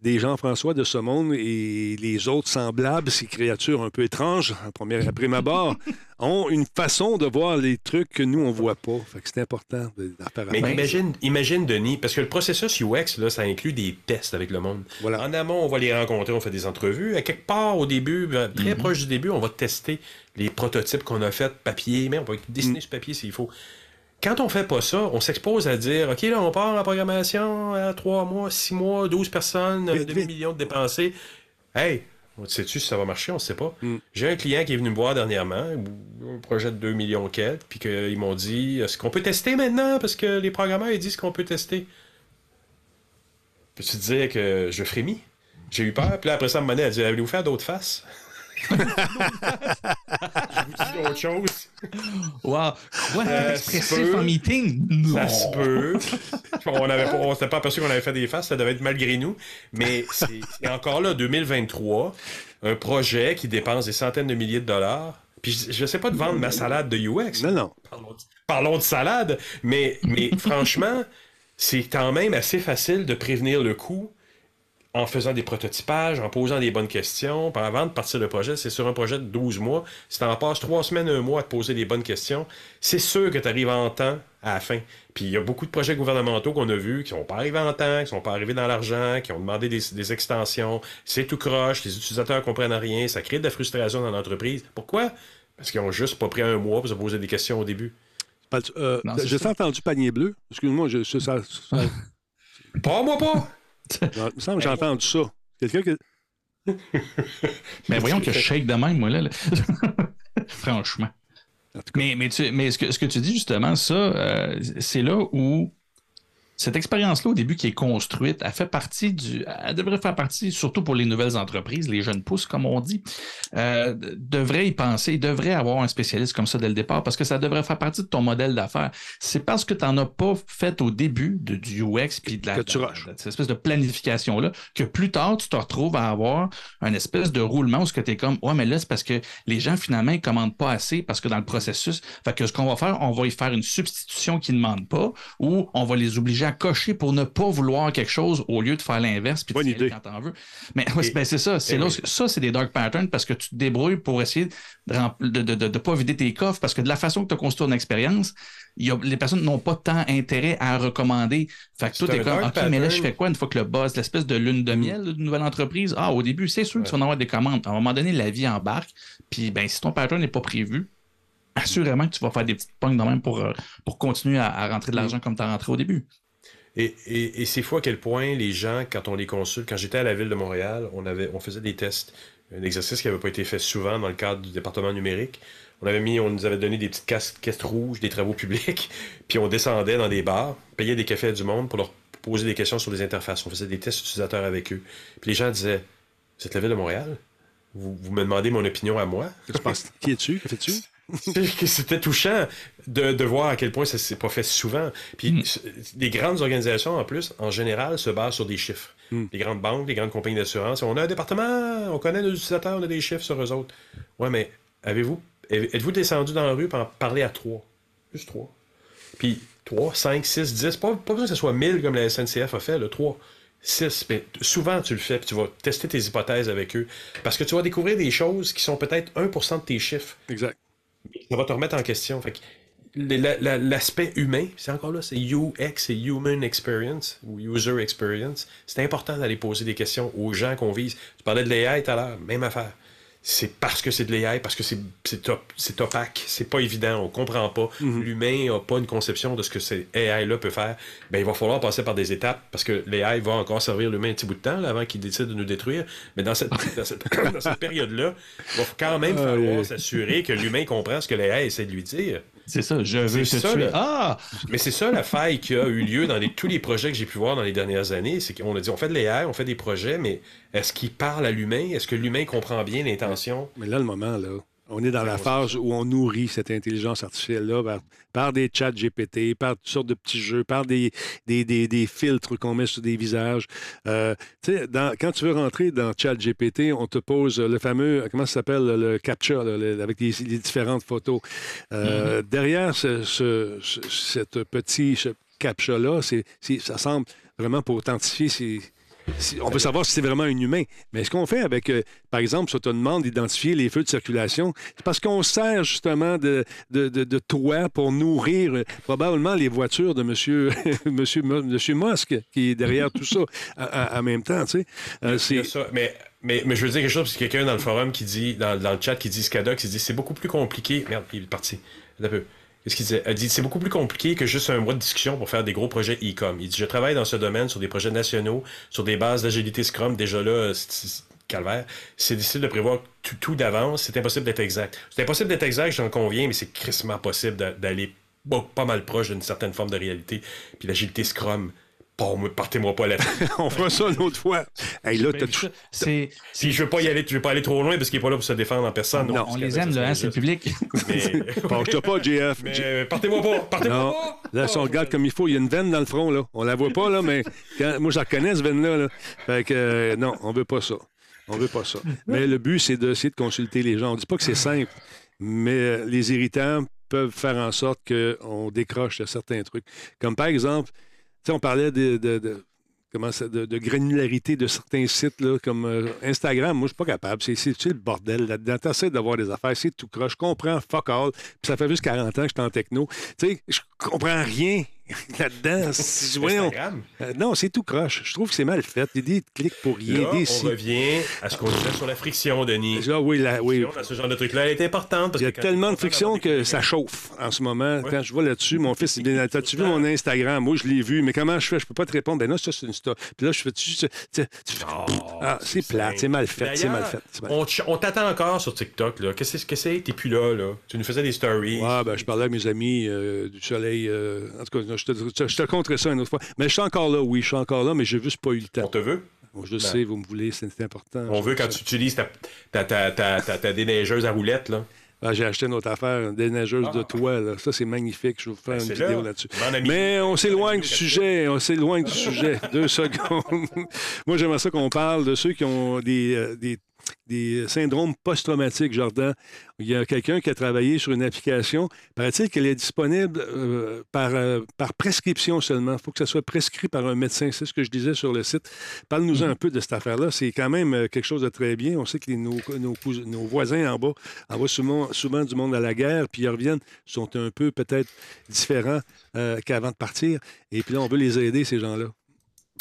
des Jean-François de ce monde et les autres semblables, ces créatures un peu étranges, en première, après ma barre, ont une façon de voir les trucs que nous, on voit pas. Fait que c'est important de- d'en faire Mais imagine, imagine, Denis, parce que le processus UX, là, ça inclut des tests avec le monde. Voilà. En amont, on va les rencontrer, on fait des entrevues. À quelque part, au début, ben, très Mhm. proche du début, on va tester les prototypes qu'on a faits papier, mais on va dessiner sur papier s'il faut. Quand on fait pas ça, on s'expose à dire OK, là, on part en programmation à 3 mois, 6 mois, 12 personnes, Vite, demi-million de dépensés. Hey, sais-tu si ça va marcher? On ne sait pas. Mm. J'ai un client qui est venu me voir dernièrement, un projet de 2 millions quelques, puis qu'ils m'ont dit Est-ce qu'on peut tester maintenant? Parce que les programmeurs ils disent qu'on peut tester. Peux-tu te dire que je frémis? J'ai eu peur, puis là, après ça, elle m'a dit Avez-vous fait d'autres faces? Je vous dis autre chose? Wow. Quoi? Euh, expressif se peut. en meeting? Ça se peut. on on s'était pas aperçu qu'on avait fait des faces, ça devait être malgré nous. Mais c'est encore là, 2023, un projet qui dépense des centaines de milliers de dollars. Puis je, je sais pas de vendre ma salade de UX. Non, non. Parlons de, parlons de salade, mais, mais franchement, c'est quand même assez facile de prévenir le coût en faisant des prototypages, en posant des bonnes questions. Puis avant de partir le projet, c'est sur un projet de 12 mois. Si tu en passes 3 semaines, un mois à te poser des bonnes questions, c'est sûr que tu arrives en temps à la fin. Puis il y a beaucoup de projets gouvernementaux qu'on a vus qui sont pas arrivés en temps, qui sont pas arrivés dans l'argent, qui ont demandé des, des extensions. C'est tout croche, les utilisateurs comprennent rien, ça crée de la frustration dans l'entreprise. Pourquoi? Parce qu'ils ont juste pas pris un mois pour se poser des questions au début. Euh, J'ai ça. entendu panier bleu. Excuse-moi, je, ça, ça- ça- Pas moi pas! Il me semble que j'ai entendu ça. Quelqu'un qui. Mais voyons que je shake de même, moi, là. là. Franchement. Mais, mais, tu- mais ce, que, ce que tu dis, justement, ça, euh, c'est là où cette expérience-là, au début, qui est construite, elle fait partie du. Elle devrait faire partie, surtout pour les nouvelles entreprises, les jeunes pousses, comme on dit, euh, devrait y penser, devrait avoir un spécialiste comme ça dès le départ, parce que ça devrait faire partie de ton modèle d'affaires. C'est parce que tu n'en as pas fait au début de, du UX puis de la, Que tu de- rushes. de cette espèce de planification-là, que plus tard, tu te retrouves à avoir un espèce de roulement où ce que tu es comme, ouais, mais là, c'est parce que les gens, finalement, ils commandent pas assez parce que dans le processus, fait que ce qu'on va faire, on va y faire une substitution qu'ils ne demandent pas ou on va les obliger à cocher pour ne pas vouloir quelque chose au lieu de faire l'inverse puis Bonne idée. quand t'en veux. Mais ouais, ben, c'est ça, c'est Eh là, oui. où- ça, c'est des dark patterns parce que tu te débrouilles pour essayer de ne de, de- de pas vider tes coffres parce que de la façon que tu as construit ton expérience, y a- les personnes n'ont pas tant intérêt à recommander. Fait que C'est t'es un comme, OK, mais là, je fais quoi une fois que le boss, l'espèce de lune de miel là, d'une nouvelle entreprise? Ah, au début, c'est sûr que tu vas en avoir des commandes. À un moment donné, la vie embarque. Puis, ben, si ton pattern n'est pas prévu, assurément que tu vas faire des petites pognes de même pour, euh, pour continuer à, à rentrer de l'argent comme tu as rentré au début. Et, et, et c'est fou à quel point les gens, quand on les consulte, quand j'étais à la ville de Montréal, on, avait, on faisait des tests. Un exercice qui n'avait pas été fait souvent dans le cadre du département numérique. On avait mis, on nous avait donné des petites casquettes rouges des travaux publics, puis on descendait dans des bars, payait des cafés à du monde pour leur poser des questions sur les interfaces. On faisait des tests utilisateurs avec eux. Puis les gens disaient Vous êtes la ville de Montréal? Vous, vous me demandez mon opinion à moi Tu penses, qui es-tu? Que fais-tu? c'était touchant de, de voir à quel point ça s'est pas fait souvent. Puis Mm. les grandes organisations, en plus, en général, se basent sur des chiffres. Mm. Les grandes banques, les grandes compagnies d'assurance, on a un département, on connaît nos utilisateurs, on a des chiffres sur eux autres. Ouais, mais avez-vous êtes-vous descendu dans la rue pour en parler à trois? Juste trois. Puis 3, 5, 6, 10, pas, pas besoin que ce soit 1000 comme la SNCF a fait, le 3. 6, mais souvent tu le fais, puis tu vas tester tes hypothèses avec eux. Parce que tu vas découvrir des choses qui sont peut-être 1% de tes chiffres Exact. Ça va te remettre en question. Fait l'aspect humain, c'est encore là, c'est UX, c'est Human Experience ou User Experience. C'est important d'aller poser des questions aux gens qu'on vise. Tu parlais de l'AI tout à l'heure, même affaire. C'est parce que c'est de l'AI, parce que c'est c'est op- c'est opaque, c'est pas évident, on comprend pas. L'humain n'a pas une conception de ce que cette AI-là peut faire. Ben, il va falloir passer par des étapes parce que l'AI va encore servir l'humain un petit bout de temps là, avant qu'il décide de nous détruire. Mais dans cette, dans cette, dans cette période-là, il va quand même Aïe, falloir s'assurer que l'humain comprend ce que l'AI essaie de lui dire. C'est ça, je veux te C'est ça, tuer. le- Ah! Mais c'est ça la faille qui a eu lieu dans les- tous les projets que j'ai pu voir dans les dernières années. C'est qu'on a dit on fait de l'AI, on fait des projets, mais est-ce qu'il parle à l'humain? Est-ce que l'humain comprend bien l'intention? Mais là, le moment, là, on est dans la phase où on nourrit cette intelligence artificielle-là par, par des chats GPT, par toutes sortes de petits jeux, par des, des, des- des filtres qu'on met sur des visages. Euh, dans- quand tu veux rentrer dans chat GPT, on te pose le fameux, comment ça s'appelle, le captcha, là, le- avec les, les différentes photos. Euh, Derrière ce, ce, ce- cette petit ce captcha-là, ça semble vraiment pour authentifier ces... si- on peut savoir si c'est vraiment un humain. Mais ce qu'on fait avec, euh, par exemple, si on te demande d'identifier les feux de circulation, c'est parce qu'on sert justement de, de, de, de toit pour nourrir euh, probablement les voitures de monsieur, monsieur, monsieur Musk qui est derrière tout ça en même temps. Tu sais. Euh, Il c'est, ça. Mais, mais, mais je veux dire quelque chose, parce qu'il y a quelqu'un dans le forum qui dit, dans, dans le chat, qui dit Scada, qui dit c'est beaucoup plus compliqué. Merde, il est parti. Un peu. Elle dit c'est beaucoup plus compliqué que juste un mois de discussion pour faire des gros projets e-com. Il dit je travaille dans ce domaine sur des projets nationaux, sur des bases d'agilité Scrum. Déjà là, c'est- c'est- calvaire. C'est difficile de prévoir tout, tout d'avance. C'est impossible d'être exact. C'est impossible d'être exact, j'en conviens, mais c'est crissement possible d'a- d'aller pas, mal proche d'une certaine forme de réalité. Puis l'agilité Scrum, partez-moi pas là-dessus. on fera ça une autre fois. Hey, là, t'as tout- C'est. Si je veux pas y aller, je veux pas aller trop loin parce qu'il est pas là pour se défendre en personne. Non, On les aime, là, hein, c'est le public. Mais, Penche-toi pas, JF. mais euh, partez-moi pas, partez-moi Non. pas. Là, si on regarde comme il faut, il y a une veine dans le front, là. On la voit pas, là, mais quand- moi, je la reconnais, cette veine-là. Là. Fait que, euh, non, on veut pas ça. On veut pas ça. Mais le but, c'est d'essayer de consulter les gens. On dit pas que c'est simple, mais euh, les irritants peuvent faire en sorte qu'on décroche de certains trucs. Comme par exemple, on parlait de, comment de, granularité de certains sites, là, comme euh, Instagram. Moi, je suis pas capable. C'est, le bordel là-dedans. D'avoir des affaires, c'est tout croche. Je comprends fuck all. Puis ça fait juste 40 ans que je suis en techno. Tu sais, je comprends rien là-dedans. C'est-. Instagram. Euh, non, c'est tout croche. Je trouve que c'est mal fait. Des, des clics pour Là, des on si. revient à ce qu'on disait sur la friction, Denis. Là, oui, là, oui. Dans ce genre de truc-là, elle est importante. Parce Il y a tellement de friction que ça chauffe en ce moment. Ouais. Quand je vois là-dessus, mon fils, il dit T'as-tu vu mon Instagram? Moi, je l'ai vu, mais comment je fais? Je peux pas te répondre. Ben non, ça, c'est une story. Puis là, je fais tu, Oh, Ah, c'est plate, c'est mal fait, c'est mal fait. On, t'attend encore sur TikTok. là. Qu'est-ce que c'est? T'es plus là, là. Tu nous faisais des stories. Ben, je parlais à mes amis euh, du soleil. euh, en tout cas, je te, je te compterai ça une autre fois. Mais je suis encore là, oui, je suis encore là, mais j'ai juste pas eu le temps. On te veut? Je sais, vous me voulez, c'est important. On veut quand tu utilises ta, ta, ta, ta, ta- ta déneigeuse à roulettes, là. Ah, j'ai acheté une autre affaire, une déneigeuse de toit. Là. Ça, c'est magnifique. Je vais vous faire Ben, une vidéo là. là-dessus. Mais on s'éloigne du sujet. On s'éloigne du sujet. Deux secondes. Moi, j'aimerais ça qu'on parle de ceux qui ont des, euh, des, syndromes post-traumatiques, Jordan. Il y a quelqu'un qui a travaillé sur une application. Paraît-il qu'elle est disponible euh, par, euh, par prescription seulement. Il faut que ça soit prescrit par un médecin. C'est ce que je disais sur le site. Parle-nous un peu de cette affaire-là. C'est quand même euh, quelque chose de très bien. On sait que les- nos, nos, voisins en bas envoient souvent, souvent du monde à la guerre, puis ils reviennent, sont un peu peut-être différents euh, qu'avant de partir. Et puis là, on veut les aider, ces gens-là.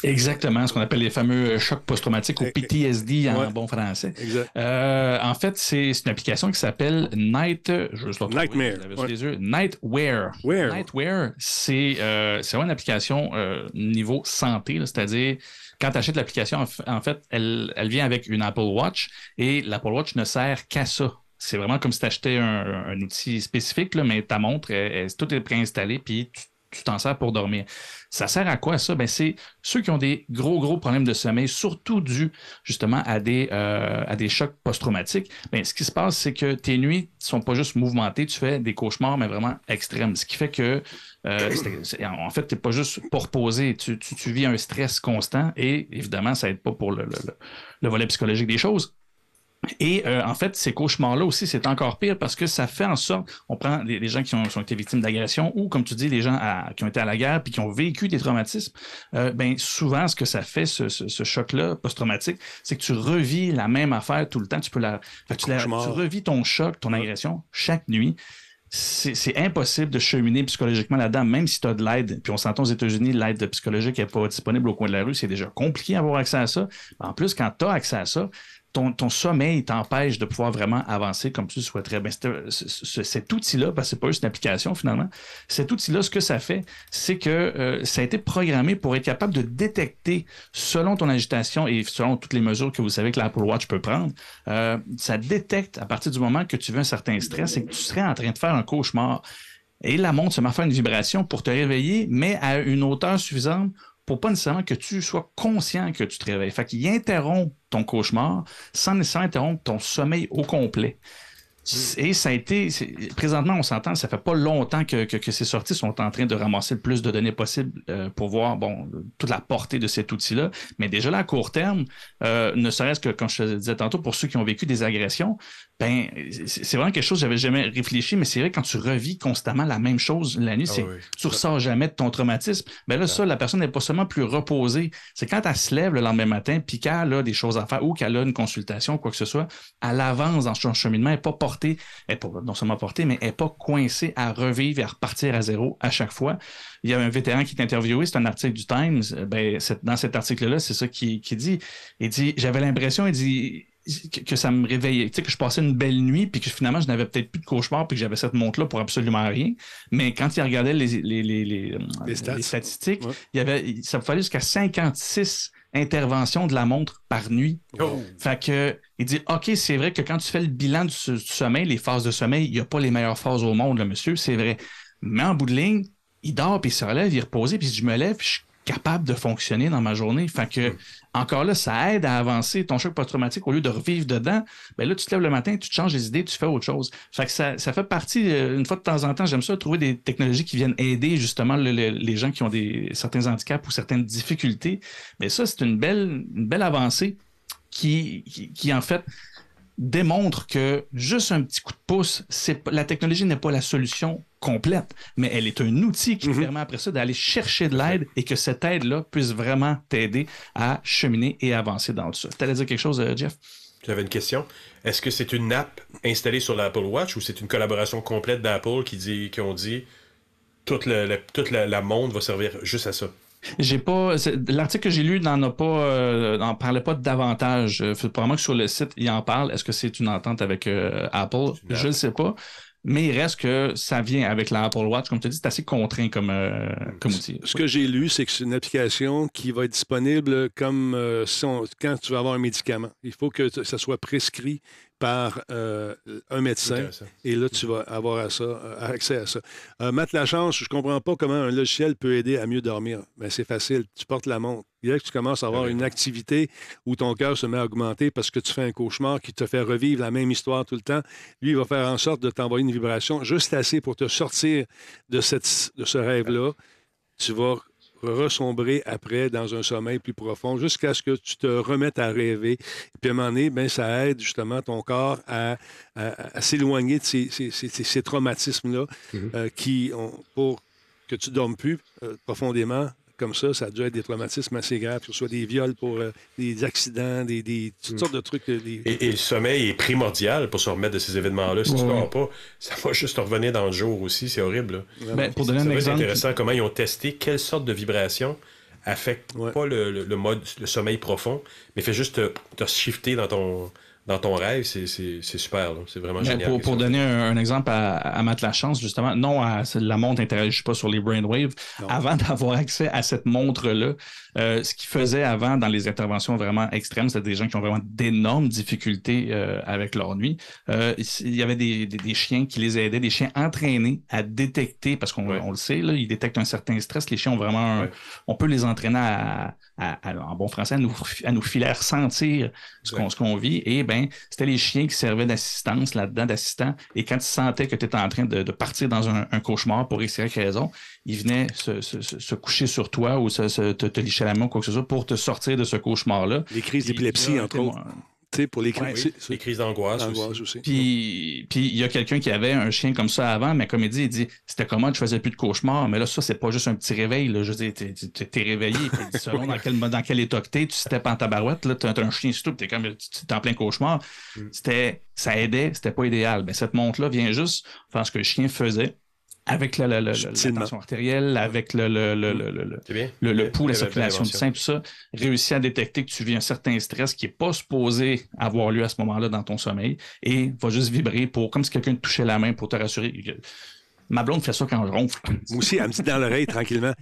Exactement, ce qu'on appelle les fameux chocs post-traumatiques ou PTSD en ouais. bon français. Exact. Euh, en fait, c'est une application qui s'appelle Night. Je Nightmare, je ouais. les yeux. Nightwear. Wear. Nightwear, c'est euh, c'est vraiment une application euh, niveau santé, c'est-à-dire quand tu achètes l'application, en fait, elle, elle vient avec une Apple Watch et l'Apple Watch ne sert qu'à ça. C'est vraiment comme si tu achetais un, un outil spécifique, là, mais ta montre, elle- elle- tout est préinstallé, puis tu tu t'en sers pour dormir. Ça sert à quoi ça? Ben, c'est ceux qui ont des gros, gros problèmes de sommeil, surtout dus justement à des, euh, à des chocs post-traumatiques. Ben, ce qui se passe, c'est que tes nuits ne sont pas juste mouvementées, tu fais des cauchemars, mais vraiment extrêmes. Ce qui fait que, euh, en fait, tu n'es pas juste pour reposer, tu, vis un stress constant et évidemment, ça n'aide pas pour le volet psychologique des choses. Et euh, en fait, ces cauchemars-là aussi, c'est encore pire parce que ça fait en sorte, on prend les, les gens qui ont, qui ont été victimes d'agression ou, comme tu dis, les gens à- qui ont été à la guerre puis qui ont vécu des traumatismes, euh, ben souvent, ce que ça fait, ce, ce- ce choc-là post-traumatique, c'est que tu revis la même affaire tout le temps. Tu peux la, tu, la- Cauchemar. tu revis ton choc, ton agression chaque nuit. C'est c'est impossible de cheminer psychologiquement là-dedans, même si tu as de l'aide. Puis on s'entend aux États-Unis, l'aide psychologique n'est pas disponible au coin de la rue. C'est déjà compliqué d'avoir accès à ça. En plus, quand tu as accès à ça, ton, sommeil t'empêche de pouvoir vraiment avancer comme tu souhaiterais. Ben, cet outil-là, parce que c'est pas juste une application finalement, cet outil-là, ce que ça fait, c'est que euh, ça a été programmé pour être capable de détecter, selon ton agitation et selon toutes les mesures que vous savez que l'Apple Watch peut prendre, euh, ça détecte à partir du moment que tu veux un certain stress et que tu serais en train de faire un cauchemar. Et la montre se met à faire une vibration pour te réveiller, mais à une hauteur suffisante pour pas nécessairement que tu sois conscient que tu te réveilles. Fait qu'il interrompt ton cauchemar sans nécessairement interrompre ton sommeil au complet. Et ça a été, présentement, on s'entend, ça fait pas longtemps que, que, que ces sorties sont en train de ramasser le plus de données possible euh, pour voir bon, toute la portée de cet outil-là. Mais déjà là, à court terme, euh, ne serait-ce que, comme je te disais tantôt, pour ceux qui ont vécu des agressions, ben, c'est vraiment quelque chose que j'avais jamais réfléchi, mais c'est vrai quand tu revis constamment la même chose la nuit, Ah c'est oui. tu ressors jamais de ton traumatisme. Ben là, ça, la personne n'est pas seulement plus reposée. C'est quand elle se lève le lendemain matin, puis qu'elle a des choses à faire ou qu'elle a une consultation, quoi que ce soit, elle avance dans son cheminement, elle n'est pas portée, n'est pas non seulement portée, mais n'est pas coincée à revivre et à repartir à zéro à chaque fois. Il y a un vétéran qui est interviewé, c'est un article du Times. Euh, Ben, dans cet article-là, c'est ça qu'il qui dit. Il dit J'avais l'impression, il dit que, ça me réveillait, tu sais, que je passais une belle nuit, puis que finalement, je n'avais peut-être plus de cauchemar, puis que j'avais cette montre-là pour absolument rien. Mais quand il regardait les, les, les, les, euh, statistiques, il y avait, ça fallait jusqu'à 56 interventions de la montre par nuit. Oh. Fait que, il dit, OK, c'est vrai que quand tu fais le bilan du, du sommeil, les phases de sommeil, il n'y a pas les meilleures phases au monde, le monsieur, c'est vrai. Mais en bout de ligne, il dort, puis il se relève, il est reposé, puis je me lève, puis je capable de fonctionner dans ma journée. Fait que, encore là, ça aide à avancer ton choc post-traumatique au lieu de revivre dedans. Ben là, tu te lèves le matin, tu te changes les idées, tu fais autre chose. Fait que ça, fait partie, euh, une fois de temps en temps, j'aime ça, trouver des technologies qui viennent aider justement le- le- les gens qui ont des, certains handicaps ou certaines difficultés. Mais ça, c'est une belle, belle avancée qui, qui, en fait, démontre que juste un petit coup de pouce, la technologie n'est pas la solution complète, mais elle est un outil qui te permet après ça d'aller chercher de l'aide et que cette aide-là puisse vraiment t'aider à cheminer et avancer dans tout ça. Tu allais dire quelque chose, euh, Jeff? J'avais une question. Est-ce que c'est une app installée sur l'Apple Watch ou c'est une collaboration complète d'Apple qui, dit, qui ont dit toute, le- le- toute la, la monde va servir juste à ça? J'ai pas. L'article que j'ai lu n'en a pas, euh, n'en parlait pas davantage. Euh, probablement que sur le site, il en parle. Est-ce que c'est une entente avec euh, Apple? Je ne sais pas. Mais il reste que ça vient avec l'Apple Watch. Comme tu dis, c'est assez contraint comme, euh, comme outil. Ce que j'ai lu, c'est que c'est une application qui va être disponible comme euh, si on- quand tu vas avoir un médicament. Il faut que ça soit prescrit par euh, un médecin. Et là, tu vas avoir à ça, euh, accès à ça. Euh, Matt Lachance, je ne comprends pas comment un logiciel peut aider à mieux dormir. Mais c'est facile. Tu portes la montre. Il que tu commences à avoir une activité où ton cœur se met à augmenter parce que tu fais un cauchemar qui te fait revivre la même histoire tout le temps. Lui, il va faire en sorte de t'envoyer une vibration juste assez pour te sortir de, cette, de ce rêve-là. Tu vas ressombrer après dans un sommeil plus profond jusqu'à ce que tu te remettes à rêver. Et puis à un moment donné, ben, ça aide justement ton corps à, s'éloigner de ces, traumatismes-là mm-hmm. euh, qui, ont, pour que tu dormes plus euh, profondément, comme ça, ça a dû être des traumatismes assez graves, que ce soit des viols pour euh, des accidents, des, toutes mm. sortes de trucs. Et, le sommeil est primordial pour se remettre de ces événements-là. Si tu ne dors pas, ça va juste revenir dans le jour aussi. C'est horrible. Ben, pour donner un exemple. C'est intéressant comment ils ont testé quelle sorte de vibration affecte pas le, mode, le sommeil profond, mais fait juste te shifter dans ton dans ton rêve, c'est super. C'est vraiment génial. Pour, donner un, exemple à, à Matt Lachance, justement, non, la montre n'interagit pas sur les brainwaves. Avant d'avoir accès à cette montre-là, euh, ce qu'il faisait avant dans les interventions vraiment extrêmes, c'était des gens qui ont vraiment d'énormes difficultés euh, avec leur nuit. Euh, il y avait des, des, chiens qui les aidaient, des chiens entraînés à détecter, parce qu'on on le sait, là, ils détectent un certain stress. Les chiens ont vraiment... on peut les entraîner à, en bon français, à nous, à nous filer sentir ce qu'on vit. Et ben, c'était les chiens qui servaient d'assistance là-dedans, d'assistant. Et quand ils sentaient que tu étais en train de, partir dans un, cauchemar pour X, raison, ils venaient se, coucher sur toi ou se, te, te, licher la main ou quoi que ce soit pour te sortir de ce cauchemar-là. Les crises d'épilepsie, entre autres pour les, les crises d'angoisse aussi. Puis, puis il y a quelqu'un qui avait un chien comme ça avant, mais comme il dit, il dit c'était comment? Je faisais plus de cauchemars, mais là, ça, c'est pas juste un petit réveil. Là. Je veux dire, t'es, réveillé, puis selon dans, quel, dans quel état que t'es, tu steppes en tabarouette, là, t'as, un chien surtout, t'es comme t'es en plein cauchemar. Mm. C'était, ça aidait, c'était pas idéal. Mais cette montre-là vient juste faire ce que le chien faisait avec la, la, la, tension artérielle, avec le, le, le, le, le, pouls, la circulation du sein, tout ça, réussit à détecter que tu vis un certain stress qui n'est pas supposé avoir lieu à ce moment-là dans ton sommeil et va juste vibrer pour comme si quelqu'un te touchait la main pour te rassurer. Ma blonde fait ça quand je ronfle. Moi aussi, elle me dit dans l'oreille tranquillement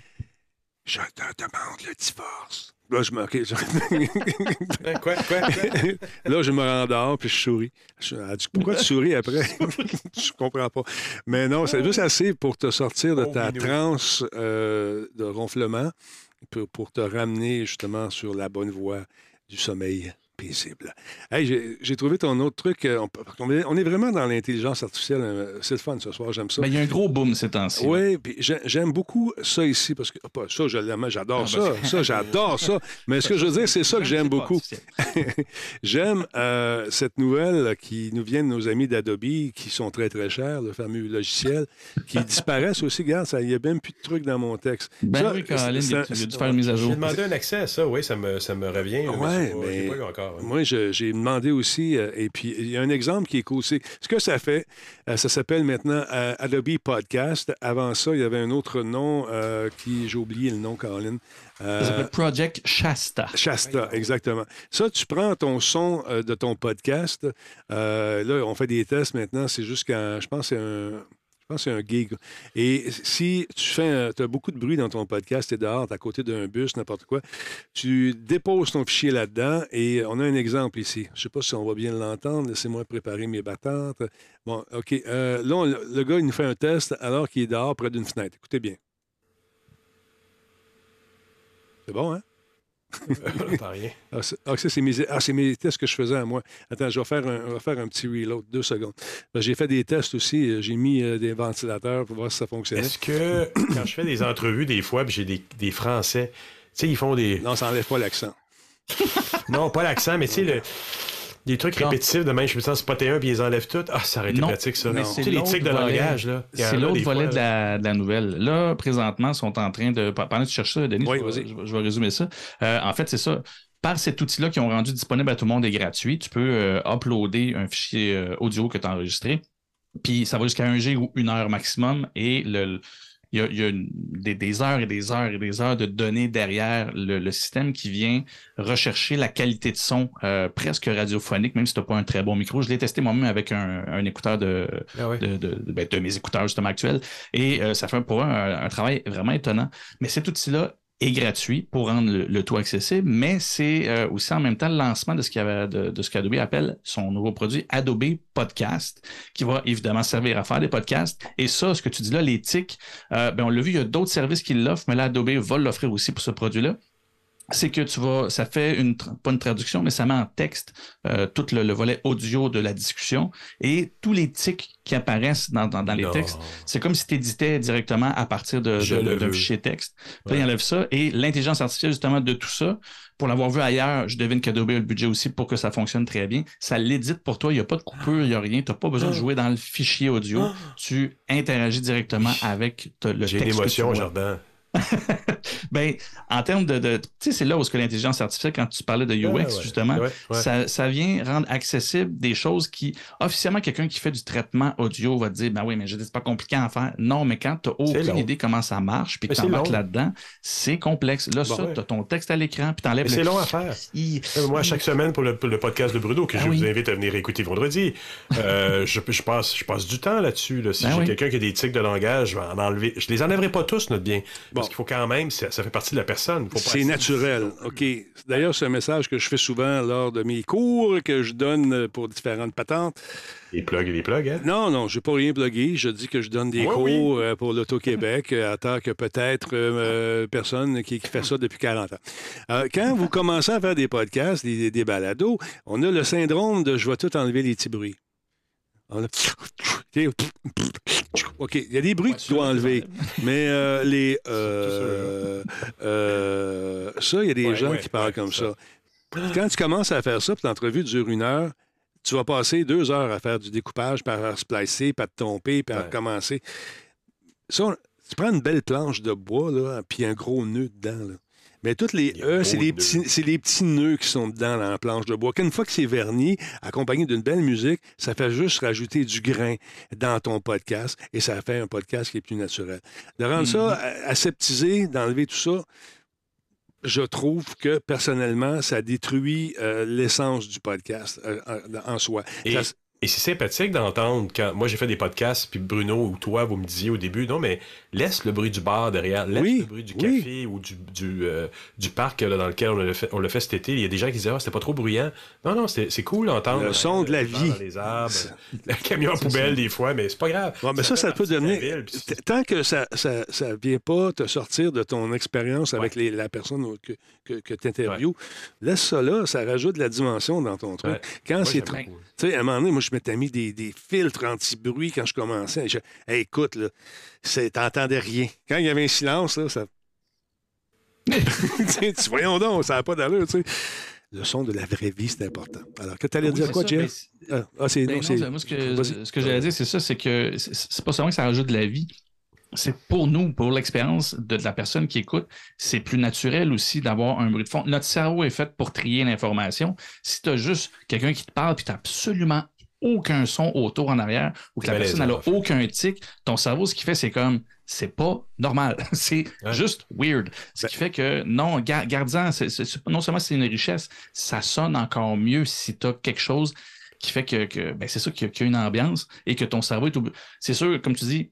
Je te demande le divorce. Là, je me. Hein, quoi, quoi, Là, je me rendors, puis je souris. Elle dit Pourquoi tu souris après? Je comprends pas. Mais non, c'est juste assez pour te sortir de ta transe euh, de ronflement, pour, pour te ramener justement sur la bonne voie du sommeil paisible. Hey, j'ai trouvé ton autre truc. Euh, on, on est vraiment dans l'intelligence artificielle. Euh, c'est le fun ce soir, j'aime ça. Mais il y a un gros boom ces temps-ci. Oui, puis j'aime beaucoup ça ici parce que pas ça, j'adore ah, ça. Ça, j'adore ça. Mais ce que je veux dire, c'est ça que j'aime beaucoup. j'aime euh, cette nouvelle qui nous vient de nos amis d'Adobe qui sont très, très chers, le fameux logiciel, qui disparaissent aussi. Regarde, il n'y a même plus de trucs dans mon texte. Ben oui, Caroline, j'ai dû faire une mise à jour. J'ai demandé un accès à ça, oui, ça me, ça me revient. Oui, mais... Pas encore. Moi, j'ai demandé aussi, euh, et puis il y a un exemple qui est cool. Ce que ça fait, euh, ça s'appelle maintenant euh, Adobe Podcast. Avant ça, il y avait un autre nom qui, j'ai oublié le nom, Caroline. ça s'appelle Project Shasta. Shasta, exactement. Ça, tu prends ton son de ton podcast. là, on fait des tests maintenant. C'est jusqu'à, je pense, c'est un je pense que c'est un gig. Et si tu fais, as beaucoup de bruit dans ton podcast, tu es dehors, tu à côté d'un bus, n'importe quoi, tu déposes ton fichier là-dedans et on a un exemple ici. Je ne sais pas si on va bien l'entendre. Laissez-moi préparer mes battantes. Bon, OK. Euh, là, le gars, il nous fait un test alors qu'il est dehors près d'une fenêtre. Écoutez bien. C'est bon, hein? Ah, ah, c'est mes, ah, mes, tests que je faisais à moi. Attends, je vais faire un, faire un petit reload, deux secondes. J'ai fait des tests aussi. Euh, j'ai mis euh, des ventilateurs pour voir si ça fonctionnait. Est-ce que quand je fais des entrevues, des fois, j'ai des, des Français, tu sais, ils font des. Non, ça n'enlève pas l'accent. non, pas l'accent, mais tu sais, le des trucs répétitifs de même, je me sens spotter un puis ils enlèvent tout. Ah, ça aurait été pratique, ça. Tu sais, les tics de langage, là. C'est l'autre volet de, la, de, la, nouvelle. Là, présentement, ils sont en train de. Pendant que tu cherches ça, Denis, je, vais, résumer ça. Euh, en fait, c'est ça. Par cet outil-là qui ont rendu disponible à tout le monde et gratuit, tu peux euh, uploader un fichier euh, audio que tu as enregistré. Puis ça va jusqu'à 1 G ou une heure maximum. Et le, il y a, des, heures et des heures et des heures de données derrière le, système qui vient rechercher la qualité de son euh, presque radiophonique, même si tu n'as pas un très bon micro. Je l'ai testé moi-même avec un, écouteur de, ah ben, de, mes écouteurs justement actuels. Et euh, ça fait pour un, un, travail vraiment étonnant. Mais cet outil-là est gratuit pour rendre le, tout accessible, mais c'est euh, aussi en même temps le lancement de ce, avait, de, qu'Adobe appelle son nouveau produit Adobe Podcast, qui va évidemment servir à faire des podcasts. Et ça, ce que tu dis là, tics, euh, ben on l'a vu, il y a d'autres services qui l'offrent, mais là, Adobe va l'offrir aussi pour ce produit-là c'est que tu vas, ça fait une, pas une traduction, mais ça met en texte euh, tout le, volet audio de la discussion et tous les tics qui apparaissent dans, dans, les textes. C'est comme si tu éditais directement à partir d'un fichier texte. Puis il enlève ça et l'intelligence artificielle, justement, de tout ça, pour l'avoir vu ailleurs, je devine qu'Adobe a le budget aussi pour que ça fonctionne très bien. Ça l'édite pour toi, il n'y a pas de coupure, il n'y a rien. Tu n'as pas besoin de ah. jouer dans le fichier audio. Ah. Tu interagis directement avec le texte. J'ai une émotion, Jardin. ben, en termes de. tu sais, c'est là où que l'intelligence artificielle, quand tu parlais de UX, justement, Ça, ça, vient rendre accessible des choses qui, officiellement, quelqu'un qui fait du traitement audio va te dire, ben oui, mais je dis, c'est pas compliqué à faire. Non, mais quand tu n'as aucune idée comment ça marche, puis que tu embarques là-dedans, c'est complexe. Là, ça, tu as ton texte à l'écran, puis tu enlèves C'est long à faire. Euh, moi, chaque semaine, pour le, podcast de Bruno, que ben je vous invite à venir écouter vendredi, euh, je, je, passe, je passe du temps là-dessus. Si ben j'ai quelqu'un qui a des tics de langage, je vais en enlever. Je les enlèverai pas tous, notre bien. Parce qu'il faut quand même, ça, fait partie de la personne. C'est naturel. OK. D'ailleurs, c'est un message que je fais souvent lors de mes cours que je donne pour différentes patentes. Les plugs et les plugs, hein? Non, non, je n'ai pas rien plugué. Je dis que je donne des cours euh, pour l'Auto-Québec euh, en tant que peut-être euh, personne qui, fait ça depuis 40 ans. quand vous commencez à faire des podcasts, des, des balados, on a le syndrome de je vais tout enlever les petits bruits. OK, il y a des bruits que tu dois enlever. Mais euh, les. Euh, euh, ça, il y a des gens qui parlent comme ça. Quand tu commences à faire ça, puis l'entrevue dure une heure, tu vas passer deux heures à faire du découpage, par splicer, par te tromper, puis à recommencer. Ça, tu prends une belle planche de bois, là, puis un gros nœud dedans. Là. Mais toutes les E, c'est les, petits, les petits nœuds qui sont dedans dans la planche de bois. Qu'une fois que c'est verni, accompagné d'une belle musique, ça fait juste rajouter du grain dans ton podcast et ça fait un podcast qui est plus naturel. De rendre ça mm-hmm. aseptisé, d'enlever tout ça, je trouve que personnellement, ça détruit euh, l'essence du podcast euh, en soi. Et c'est sympathique d'entendre quand moi j'ai fait des podcasts, puis Bruno ou toi, vous me disiez au début, non, mais laisse le bruit du bar derrière, laisse le bruit du café ou du, du, euh, du parc là, dans lequel on l'a fait, fait cet été. Il y a des gens qui disaient, ah, c'était pas trop bruyant. Non, non, c'est cool d'entendre. Le son de la euh, vie. les arbres, le camion à poubelle des fois, mais c'est pas grave. mais ça, ça, peut devenir. Tant que ça, ça, ça, vient pas te sortir de ton expérience avec les, la personne que, que, que tu interviews, laisse ça là, ça rajoute de la dimension dans ton truc. Quand c'est trop. Tu sais, à un moment donné, moi, je m'étais mis des, des filtres anti-bruit quand je commençais. Je, écoute, là, t'entendais rien. Quand il y avait un silence, là, ça. voyons donc, ça n'a pas d'allure, tu sais. Le son de la vraie vie, c'est important. Alors, que tu allais dire quoi, Jeff? Ah, ah, c'est, ben moi, ce que, ce que j'allais dire, c'est ça, c'est que c'est pas seulement que ça rajoute de la vie, c'est pour nous, pour l'expérience de la personne qui écoute, c'est plus naturel aussi d'avoir un bruit de fond. Notre cerveau est fait pour trier l'information. Si tu as juste quelqu'un qui te parle puis tu n'as absolument aucun son autour en arrière ou que la personne n'a aucun tic, ton cerveau, ce qu'il fait, c'est comme c'est pas normal. c'est juste weird. Ce ben qui fait que non, gardien, non seulement c'est une richesse, ça sonne encore mieux si tu as quelque chose qui fait que, ben, c'est ça qu'il y, a une ambiance et que ton cerveau est. C'est sûr, comme tu dis,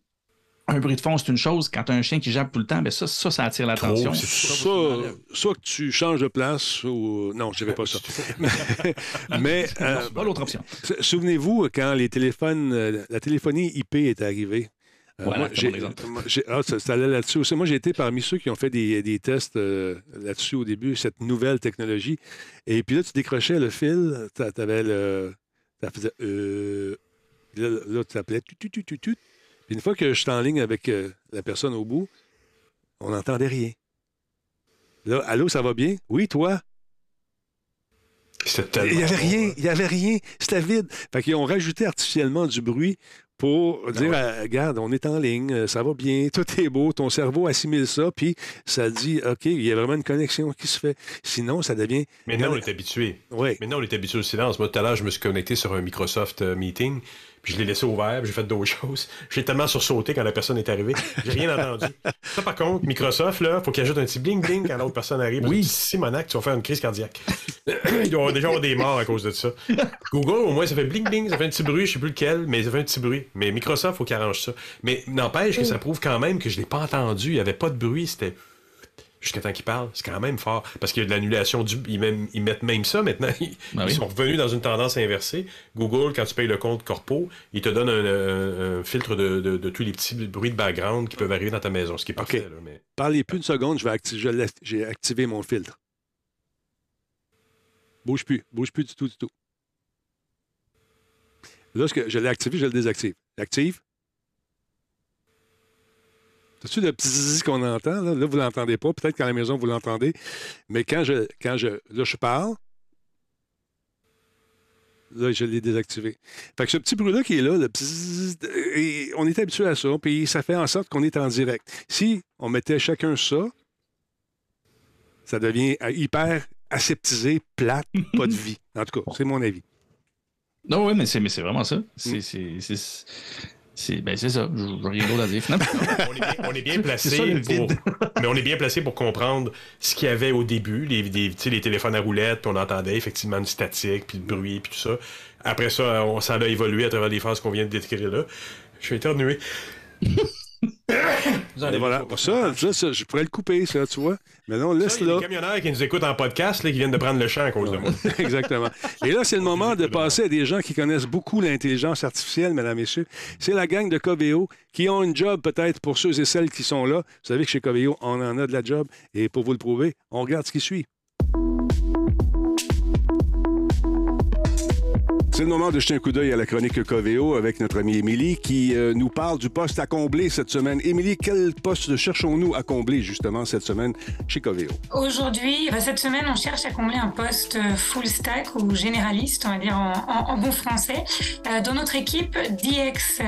un bruit de fond, c'est une chose. Quand tu as un chien qui jappe tout le temps, ben ça, ça, ça attire l'attention. Ça, soit que tu changes de place ou. Non, je ne pas ça. Mais. Euh, pas l'autre option. Souvenez-vous, quand les téléphones, euh, la téléphonie IP est arrivée. Euh, voilà, ah, ça, allait là-dessus aussi. Moi, j'ai été parmi ceux qui ont fait des, des tests là-dessus au début, cette nouvelle technologie. Et puis là, tu décrochais le fil, tu avais le. Ça faisait. là, là, tu appelais. Tu, tu, tu, une fois que je suis en ligne avec euh, la personne au bout, on n'entendait rien. Là, allô, ça va bien? Oui, toi? Il n'y avait rien, il n'y avait rien, c'était vide. Fait qu'ils ont rajouté artificiellement du bruit pour ben dire, euh, regarde, on est en ligne, euh, ça va bien, tout est beau, ton cerveau assimile ça, puis ça dit, OK, il y a vraiment une connexion qui se fait. Sinon, ça devient... Maintenant, on est habitué. Oui. Maintenant, on est habitué au silence. Moi, tout à l'heure, je me suis connecté sur un Microsoft Meeting, puis je l'ai laissé ouvert, puis j'ai fait d'autres choses. J'ai tellement sursauté quand la personne est arrivée. J'ai rien entendu. Ça, par contre, Microsoft, là, faut qu'il ajoute un petit bling-bling quand l'autre personne arrive. Oui. Simonac, tu vas faire une crise cardiaque. Il doit y déjà avoir des morts à cause de ça. Google, au moins, ça fait bling-bling, ça fait un petit bruit, je sais plus lequel, mais ça fait un petit bruit. Mais Microsoft, faut qu'il arrange ça. Mais n'empêche que ça prouve quand même que je l'ai pas entendu. Il y avait pas de bruit, c'était jusqu'à temps qu'ils parlent. C'est quand même fort. Parce qu'il y a de l'annulation du. Ils, mettent même ça maintenant. Ben ils, sont revenus dans une tendance inversée. Google, quand tu payes le compte corpo, il te donne un, filtre de, tous les petits bruits de background qui peuvent arriver dans ta maison, ce qui est parfait. Parlez plus une seconde, je vais j'ai activé mon filtre. Bouge plus. Bouge plus du tout, du tout. Lorsque je l'ai activé, je le désactive. Active. C'est-tu le petit qu'on entend? Là, là vous ne l'entendez pas. Peut-être qu'à la maison, vous l'entendez. Mais quand je, quand je, là, je parle, là, je l'ai désactivé. Fait que ce petit bruit-là qui est là, le et on est habitué à ça, puis ça fait en sorte qu'on est en direct. Si on mettait chacun ça, ça devient hyper aseptisé, plate, pas de vie. En tout cas, c'est mon avis. Non, oui, mais c'est, vraiment ça. C'est, c'est, ben c'est ça. Je rien d'autre à dire. on, est bien, placé pour, mais on est bien placé pour comprendre ce qu'il y avait au début, les, les téléphones à roulettes, puis on entendait effectivement du statique, puis le bruit, puis tout ça. Après ça, on, ça a évolué à travers les phrases qu'on vient de décrire là. Je suis éternué. voilà. Ça, ça, je pourrais le couper, ça, tu vois. Mais non, laisse là. Il y a des camionneurs qui nous écoutent en podcast, là, qui viennent de prendre le champ à cause de moi. Exactement. Et là, c'est le moment de passer à des gens qui connaissent beaucoup l'intelligence artificielle, mesdames, messieurs. C'est la gang de Coveo qui ont une job peut-être pour ceux et celles qui sont là. Vous savez que chez Coveo, on en a de la job. Et pour vous le prouver, on regarde ce qui suit. C'est le moment de jeter un coup d'œil à la chronique Coveo avec notre amie Émilie qui euh, nous parle du poste à combler cette semaine. Émilie, quel poste cherchons-nous à combler justement cette semaine chez Coveo? Aujourd'hui, bah, cette semaine, on cherche à combler un poste euh, full stack ou généraliste, on va dire en, bon français, euh, dans notre équipe DX,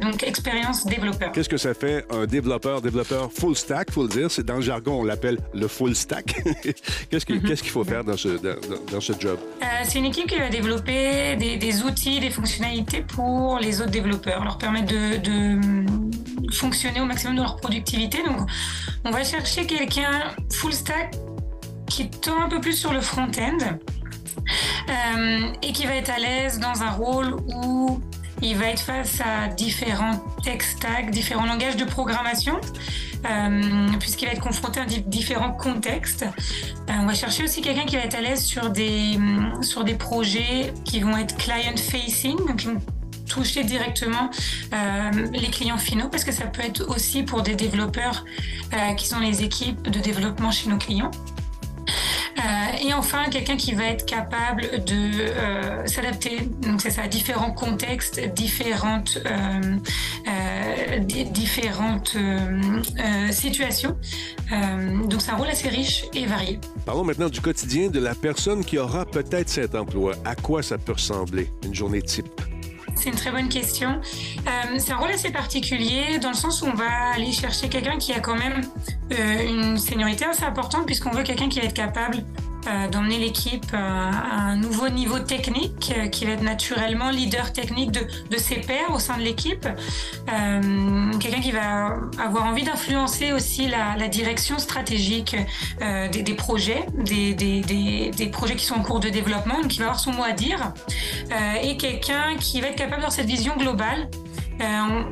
donc expérience développeur. Qu'est-ce que ça fait un développeur, développeur full stack, faut le dire, c'est dans le jargon, on l'appelle le full stack. qu'est-ce qu'il mhm. faut faire dans ce, dans ce job? c'est une équipe qui va développer des, outils, des fonctionnalités pour les autres développeurs, leur permettre de, fonctionner au maximum de leur productivité. Donc, on va chercher quelqu'un full stack qui tend un peu plus sur le front-end euh, et qui va être à l'aise dans un rôle où il va être face à différents tech stacks, différents langages de programmation, euh, puisqu'il va être confronté à différents contextes. Euh, on va chercher aussi quelqu'un qui va être à l'aise sur des, sur des projets qui vont être client-facing, donc qui vont toucher directement euh, les clients finaux, parce que ça peut être aussi pour des développeurs qui sont les équipes de développement chez nos clients. Euh, et enfin, quelqu'un qui va être capable de euh, s'adapter, donc c'est à différents contextes, différentes, euh, différentes situations. donc c'est un rôle assez riche et varié. Parlons maintenant du quotidien de la personne qui aura peut-être cet emploi. À quoi ça peut ressembler, une journée type? C'est une très bonne question. Euh, c'est un rôle assez particulier dans le sens où on va aller chercher quelqu'un qui a quand même euh, une seniorité assez importante puisqu'on veut quelqu'un qui va être capable d'emmener l'équipe euh, à un nouveau niveau technique, euh, qui va être naturellement leader technique de, de ses pairs au sein de l'équipe. Quelqu'un qui va avoir envie d'influencer aussi la, direction stratégique des, projets, des, des, projets qui sont en cours de développement, donc qui va avoir son mot à dire. et quelqu'un qui va être capable d'avoir cette vision globale on,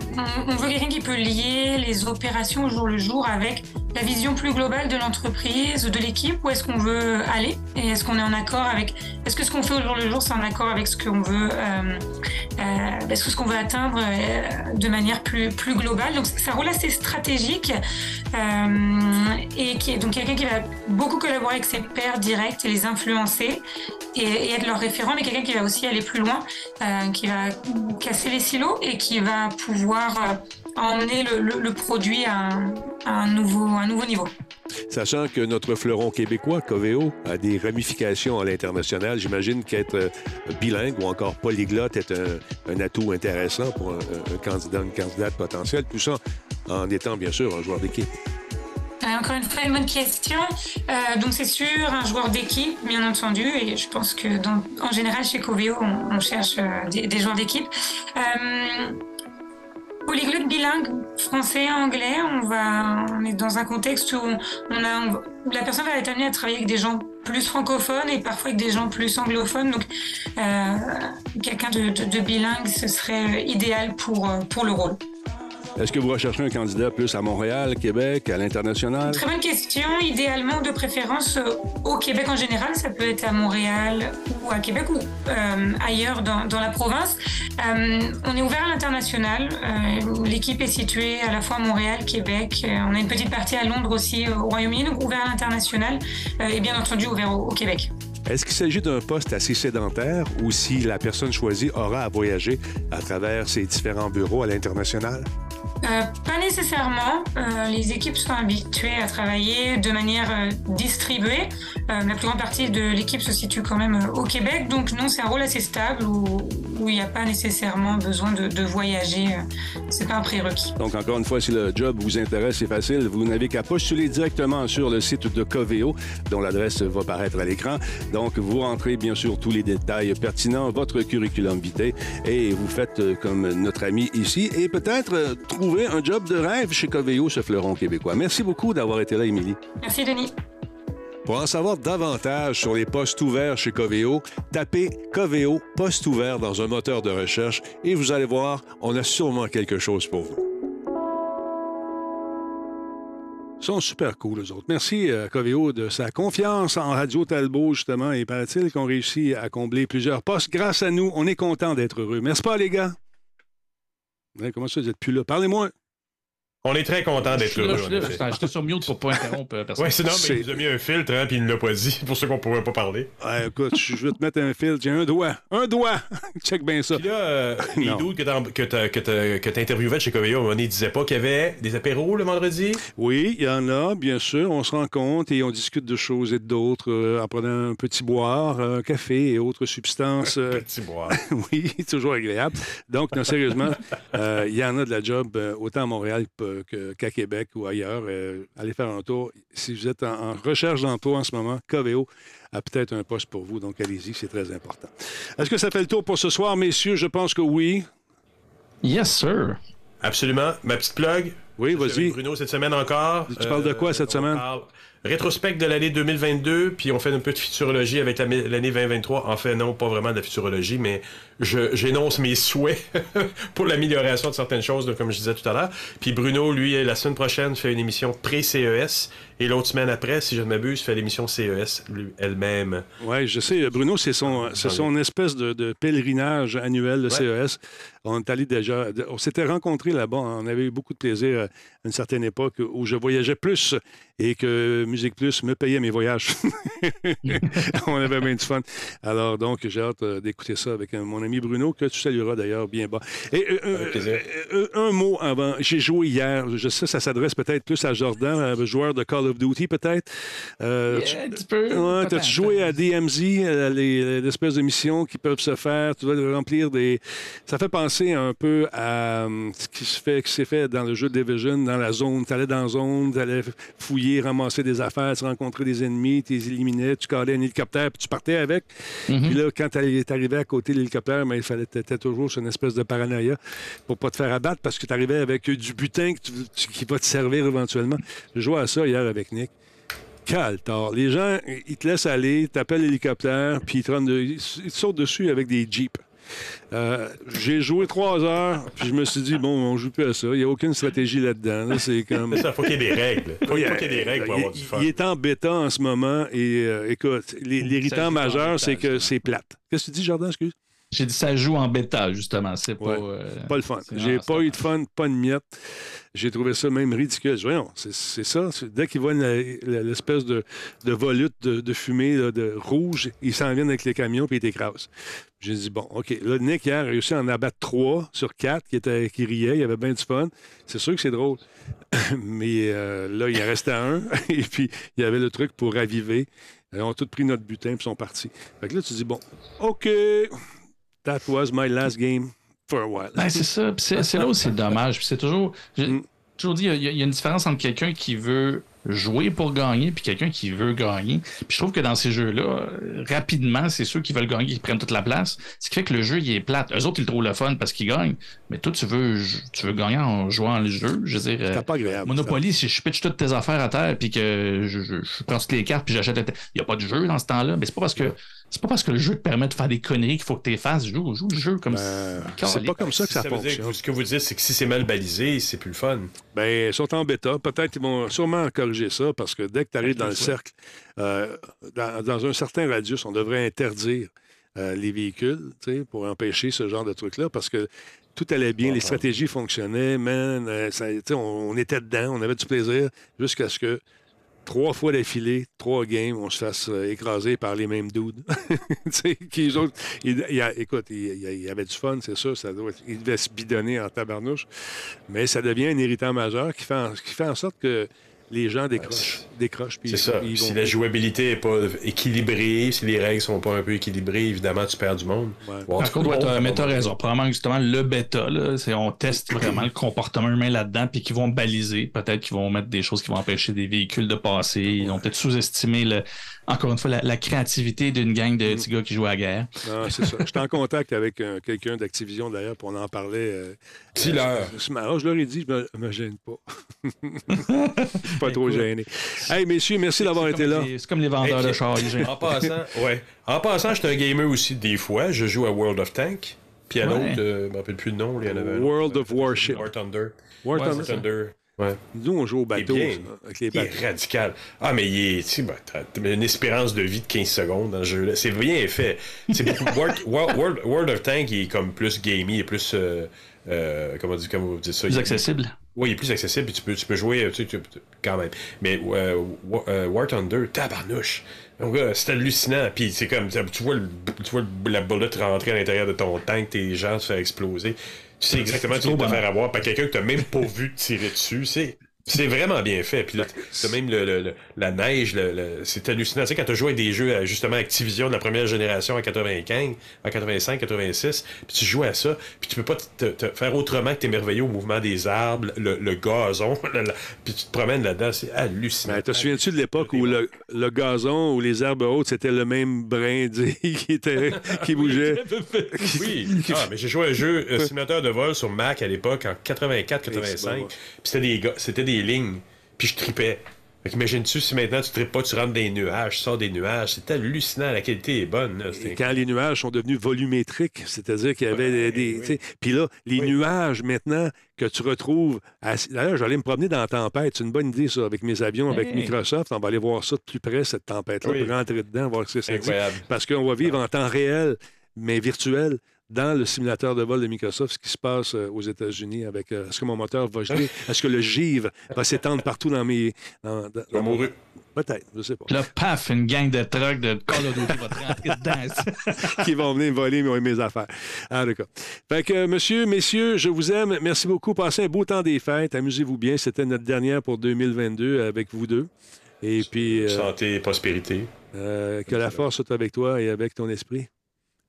on, veut quelqu'un qui peut lier les opérations au jour le jour avec la vision plus globale de l'entreprise, de l'équipe, où est-ce qu'on veut aller et est-ce qu'on est en accord avec, est-ce que ce qu'on fait au jour le jour, c'est en accord avec ce qu'on veut, euh, euh, ce qu'on veut atteindre euh, de manière plus, plus globale. Donc c'est un rôle assez stratégique et qui est donc quelqu'un qui va beaucoup collaborer avec ses pairs directs et les influencer et, être leur référent, mais quelqu'un qui va aussi aller plus loin, qui va casser les silos et qui va pouvoir emmener le, produit à un, nouveau, un nouveau niveau. Sachant que notre fleuron québécois, Coveo, a des ramifications à l'international, j'imagine qu'être euh, bilingue ou encore polyglotte est un, atout intéressant pour un, candidat, une candidate potentielle, tout ça en étant bien sûr un joueur d'équipe. Euh, encore une fois, une bonne question. Euh, donc, c'est sûr, un joueur d'équipe, bien entendu, et je pense que en général, chez Coveo, on, cherche des, des, joueurs d'équipe. Polyglotte bilingue, français, anglais, on, va, on est dans un contexte où, on a, la personne va être amenée à travailler avec des gens plus francophones et parfois avec des gens plus anglophones. Donc, euh, quelqu'un de, bilingue, ce serait idéal pour, pour le rôle. Est-ce que vous recherchez un candidat plus à Montréal, Québec, à l'international? Très bonne question. Idéalement, de préférence euh, au Québec en général. Ça peut être à Montréal ou à Québec ou euh, ailleurs dans, dans, la province. Euh, on est ouvert à l'international. Euh, l'équipe est située à la fois à Montréal, Québec. On a une petite partie à Londres aussi, au Royaume-Uni, donc ouvert à l'international et bien entendu ouvert au, au Québec. Est-ce qu'il s'agit d'un poste assez sédentaire ou si la personne choisie aura à voyager à travers ses différents bureaux à l'international? Euh, pas nécessairement. Euh, les équipes sont habituées à travailler de manière euh, distribuée. la plus grande partie de l'équipe se situe quand même au Québec, donc non, c'est un rôle assez stable où, il n'y a pas nécessairement besoin de, de voyager. c'est pas un prérequis. Donc encore une fois, si le job vous intéresse, c'est facile. Vous n'avez qu'à postuler directement sur le site de Coveo, dont l'adresse va paraître à l'écran. Donc vous rentrez bien sûr tous les détails pertinents, votre curriculum vitae, et vous faites comme notre ami ici, et peut-être trouver un job de rêve chez Coveo, ce fleuron québécois. Merci beaucoup d'avoir été là, Émilie. Merci, Denis. Pour en savoir davantage sur les postes ouverts chez Coveo, tapez Coveo poste ouvert dans un moteur de recherche et vous allez voir, on a sûrement quelque chose pour vous. Ils sont super cool, les autres. Merci, euh, Coveo, de sa confiance en Radio Talbot, justement. Et paraît-il qu'on réussit à combler plusieurs postes grâce à nous. On est content d'être heureux. Merci pas, les gars. Comment ça, vous n'êtes plus là? Parlez-moi. On est très content d'être là. J'étais sur mute pour pas interrompre personne. Oui, sinon, mais il nous a mis un filtre, hein, puis il ne l'a pas dit, pour ceux qu'on ne pourrait pas parler. Ouais, écoute, je vais te mettre un filtre. J'ai un doigt. Un doigt! Check bien ça. Puis là, euh, les doutes que tu interviewais chez Coveo, on ne disait pas qu'il y avait des apéros le vendredi? Oui, il y en a, bien sûr. On se rencontre et on discute de choses et d'autres euh, en prenant un petit boire, un café et autres substances. Un petit boire. oui, toujours agréable. Donc, non, sérieusement, euh, il y en a de la job, autant à Montréal que qu'à Québec ou ailleurs. Euh, allez faire un tour. Si vous êtes en, en recherche d'emploi en ce moment, Coveo a peut-être un poste pour vous. Donc, allez-y, c'est très important. Est-ce que ça fait le tour pour ce soir, messieurs? Je pense que oui. Yes, sir. Absolument. Ma petite plug. Oui, vas-y. Bruno, cette semaine encore. Tu parles de quoi cette semaine? Parle rétrospect de l'année 2022, puis on fait un peu de futurologie avec l'année 2023. En fait, non, pas vraiment de la futurologie, mais j'énonce mes souhaits pour l'amélioration de certaines choses, comme je disais tout à l'heure. Puis Bruno, lui, la semaine prochaine, fait une émission pré-CES. Et l'autre semaine après, si je ne m'abuse, fait l'émission CES elle-même. Oui, je sais. Bruno, c'est son, son espèce de, pèlerinage annuel de CES. On est allé déjà. On s'était rencontrés là-bas. On avait eu beaucoup de plaisir à une certaine époque où je voyageais plus et que Musique Plus me payait mes voyages. on avait bien du fun. Alors, donc, j'ai hâte euh, d'écouter ça avec euh, mon ami Bruno, que tu salueras d'ailleurs bien bas. Et euh, un mot avant. J'ai joué hier. Je sais, ça s'adresse peut-être plus à Jordan, joueur de Call of Duty, peut-être. Euh, tu, peu. Ouais, T'as-tu joué à DMZ, l'espèce de missions qui peuvent se faire? Tu dois remplir des. Ça fait penser un peu à ce qui se fait, qui s'est fait dans le jeu Division, dans la zone. Tu allais dans la zone, tu allais fouiller ramasser des affaires, tu rencontrais des ennemis, tu les éliminais, tu calais un hélicoptère, puis tu partais avec. Mhm. Puis là, quand tu arrivé à côté de l'hélicoptère, mais il fallait étais toujours sur une espèce de paranoïa pour pas te faire abattre parce que tu arrivais avec du butin qui va te servir éventuellement. Je jouais à ça hier avec Nick. Caltard. Les gens, ils te laissent aller, t'appellent l'hélicoptère, puis ils ils te sautent dessus avec des jeeps. Euh, j'ai joué trois heures, puis je me suis dit, bon, on joue plus à ça. Il n'y a aucune stratégie là-dedans. c'est comme... Ça, faut qu'il y ait des règles. Faut, qu'il y ait des règles pour avoir du fun. Il est en bêta en ce moment, et euh, écoute, l'irritant majeur, c'est que c'est plate. Qu'est-ce que tu dis, Jordan, excuse? J'ai dit ça joue en bêta, justement. C'est pas, euh, pas le fun. J'ai pas eu de fun, pas de miettes. J'ai trouvé ça même ridicule. Voyons, c'est ça. Dès qu'ils voient l'espèce de, de, volute de, fumée de rouge, ils s'en viennent avec les camions puis ils t'écrasent. J'ai dit, bon, OK. Là, Nick, hier, a réussi à en abattre trois sur quatre qui, étaient, qui riaient. Il y avait bien du fun. C'est sûr que c'est drôle. Mais euh, là, il en restait un. Et puis, il y avait le truc pour raviver. Ils ont tous pris notre butin puis sont partis. Fait que là, tu dis, bon, OK. That was my last game for a while. Ben, c'est ça. C'est là où c'est dommage. c'est toujours. J'ai mm. toujours dit, il y, a une différence entre quelqu'un qui veut jouer pour gagner puis quelqu'un qui veut gagner. Puis je trouve que dans ces jeux-là, rapidement, c'est ceux qui veulent gagner qui prennent toute la place. Ce qui fait que le jeu, il est plate. Eux autres, ils le trouvent le fun parce qu'ils gagnent. Mais toi, tu veux, tu veux gagner en jouant le jeu. Je veux dire, pas agréable, Monopoly, si je pitch toutes tes affaires à terre puis que je, je, prends toutes les cartes puis j'achète. Il n'y a pas de jeu dans ce temps-là. Mais c'est pas parce que C'est pas parce que le jeu te permet de faire des conneries qu'il faut que tu les fasses. Joue, joue le jeu comme ben, C'est pas comme ça que ça, ça fonctionne. ce que vous dites, c'est que si c'est mal balisé, c'est plus le fun. Ben, ils sont en bêta. Peut-être qu'ils vont sûrement corriger ça parce que dès que tu arrives dans le cercle, euh, dans, un certain radius, on devrait interdire euh, les véhicules pour empêcher ce genre de truc-là parce que tout allait bien, les stratégies fonctionnaient, man, euh, on, on, était dedans, on avait du plaisir jusqu'à ce que trois fois d'affilée, trois games, on se fasse euh, écraser par les mêmes dudes. il, écoute, il, y avait du fun, c'est sûr. Ça doit, il devait se bidonner en tabarnouche. Mais ça devient un irritant majeur qui fait en sorte que les gens décrochent. Décrochent c'est ça. si la jouabilité n'est pas équilibrée, si les règles sont pas un peu équilibrées, évidemment, tu perds du monde. Par contre, mais tu as raison. Probablement, justement, le bêta, c'est on teste vraiment le comportement humain là-dedans, puis qu'ils vont baliser. Peut-être qu'ils vont mettre des choses qui vont empêcher des véhicules de passer. Ils ont peut-être sous-estimé le, encore une fois, la, créativité d'une gang de petits gars qui jouent à la guerre. Ah, c'est ça. J'étais en contact avec euh, quelqu'un d'Activision, d'ailleurs, pour en parler. Euh, si euh, je leur ai dit, je me, me gêne pas. pas trop gêné. Hey, messieurs, merci d'avoir été là. C'est comme les vendeurs de chars. En passant, ouais. En passant, j'étais un gamer aussi des fois. Je joue à World of Tank. Puis à l'autre, je ne me rappelle plus le nom. Il y en avait World of Warship. War Thunder. War Thunder. Ouais. Nous, on joue au bateau. avec les bateaux. Il est radical. Ah, mais il est. Tu ben, as une espérance de vie de 15 secondes dans le jeu. C'est bien fait. World, World, of Tank, il est comme plus gamey et plus. Euh, euh, comment, dire, comment vous dites ça? Plus accessible. Oui, il est plus accessible, puis tu peux, tu peux jouer tu sais, quand même. Mais euh, euh, War Thunder, tabarnouche. Donc, c'est hallucinant. Puis c'est comme, tu vois, le, tu vois la bullet rentrer à l'intérieur de ton tank, tes gens se faire exploser. Tu sais exactement ce que tu vas faire avoir par quelqu'un que tu n'as même pas vu tirer dessus. C'est c'est vraiment bien fait. Puis là, t'as même le, la neige, c'est hallucinant. Tu sais, quand tu joué à des jeux, justement, Activision de la première génération en 95, en 85, 86, puis tu joues à ça, puis tu peux pas te, faire autrement que t'émerveiller au mouvement des arbres, le, gazon, puis tu te promènes là-dedans, c'est hallucinant. Ben, te souviens-tu de l'époque où le, gazon ou les herbes hautes, c'était le même brin qui, était, qui bougeait? oui. Ah, mais j'ai joué à un jeu un simulateur de vol sur Mac à l'époque, en 84-85, puis c'était des, c'était des lignes, puis je tripais. Imagine-tu si maintenant tu tripes pas, tu rentres dans des nuages, tu sors des nuages. C'est hallucinant, la qualité est bonne. quand les nuages sont devenus volumétriques, c'est-à-dire qu'il y avait des. Puis là, les nuages maintenant que tu retrouves. D'ailleurs, j'allais me promener dans la tempête. C'est une bonne idée, ça, avec mes avions, avec Microsoft. On va aller voir ça de plus près, cette tempête-là, rentrer dedans, voir ce que c'est. Parce qu'on va vivre en temps réel, mais virtuel dans le simulateur de vol de Microsoft ce qui se passe euh, aux États-Unis avec euh, est-ce que mon moteur va geler, est-ce que le givre va s'étendre partout dans mes dans, dans, mon peut-être, je sais pas. Là, paf, une gang de trucks de Call of Duty va te rentrer dedans. qui vont venir voler mes affaires. Ah, d'accord. Fait que, monsieur, messieurs, je vous aime. Merci beaucoup. Passez un beau temps des fêtes. Amusez-vous bien. C'était notre dernière pour 2022 avec vous deux. Et puis. Euh, Santé et prospérité. que la force soit avec toi et avec ton esprit.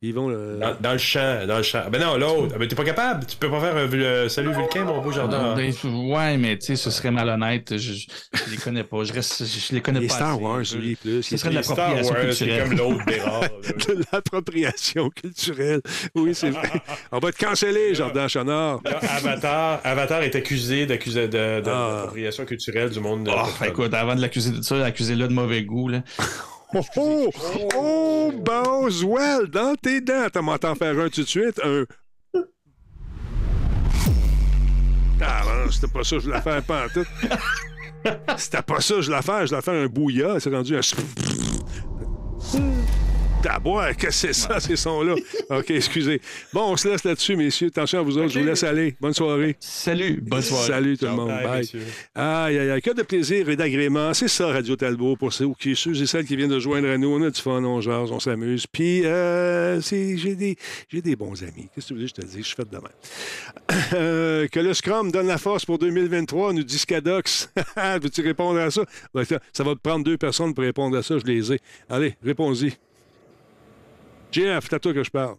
Ils vont dans, le champ, dans le champ. Ben non, l'autre. Ben t'es pas capable. Tu peux pas faire un salut Vulcain, mon beau jardin. Ben, ouais, mais tu sais, ce serait malhonnête. Je, je, les connais pas. Je reste, je les connais les pas. Star Wars, oui, plus. Ce serait de l'appropriation culturelle. C'est comme l'autre de l'appropriation culturelle. Oui, c'est vrai. On va te canceller, Jardin Chonard. Avatar, Avatar est accusé de, d'appropriation culturelle du monde. Oh, écoute, avant de l'accuser de ça, accusez-le de mauvais goût, là. Oh, oh, oh, Boswell, dans tes dents. T'as m'entends faire un tout de suite. Un. Ah, non, c'était pas ça, je l'ai fait pas en tout. C'était pas ça, je l'ai fait, je l'ai fait un bouillard. C'est rendu un. D'abord, qu'est-ce que c'est ça, ces sons-là? OK, excusez. Bon, on se laisse là-dessus, messieurs. Attention à vous autres. Je vous laisse aller. Bonne soirée. Salut. Bonne soirée. Salut tout le monde. Bye. Aïe, aïe, aïe. Que de plaisir et d'agrément. C'est ça, Radio Talbot, pour ceux, qui, ceux et celles qui viennent de joindre à nous. On a du fun, on jase, on s'amuse. Puis, euh, j'ai des, des bons amis. Qu'est-ce que tu veux que je te dis? Je suis fait de même. Euh, que le Scrum donne la force pour 2023, nous dit Scadox. Veux-tu répondre à ça? Ça va te prendre deux personnes pour répondre à ça. Je les ai. Allez, réponds-y. Jeff, c'est à toi que je parle.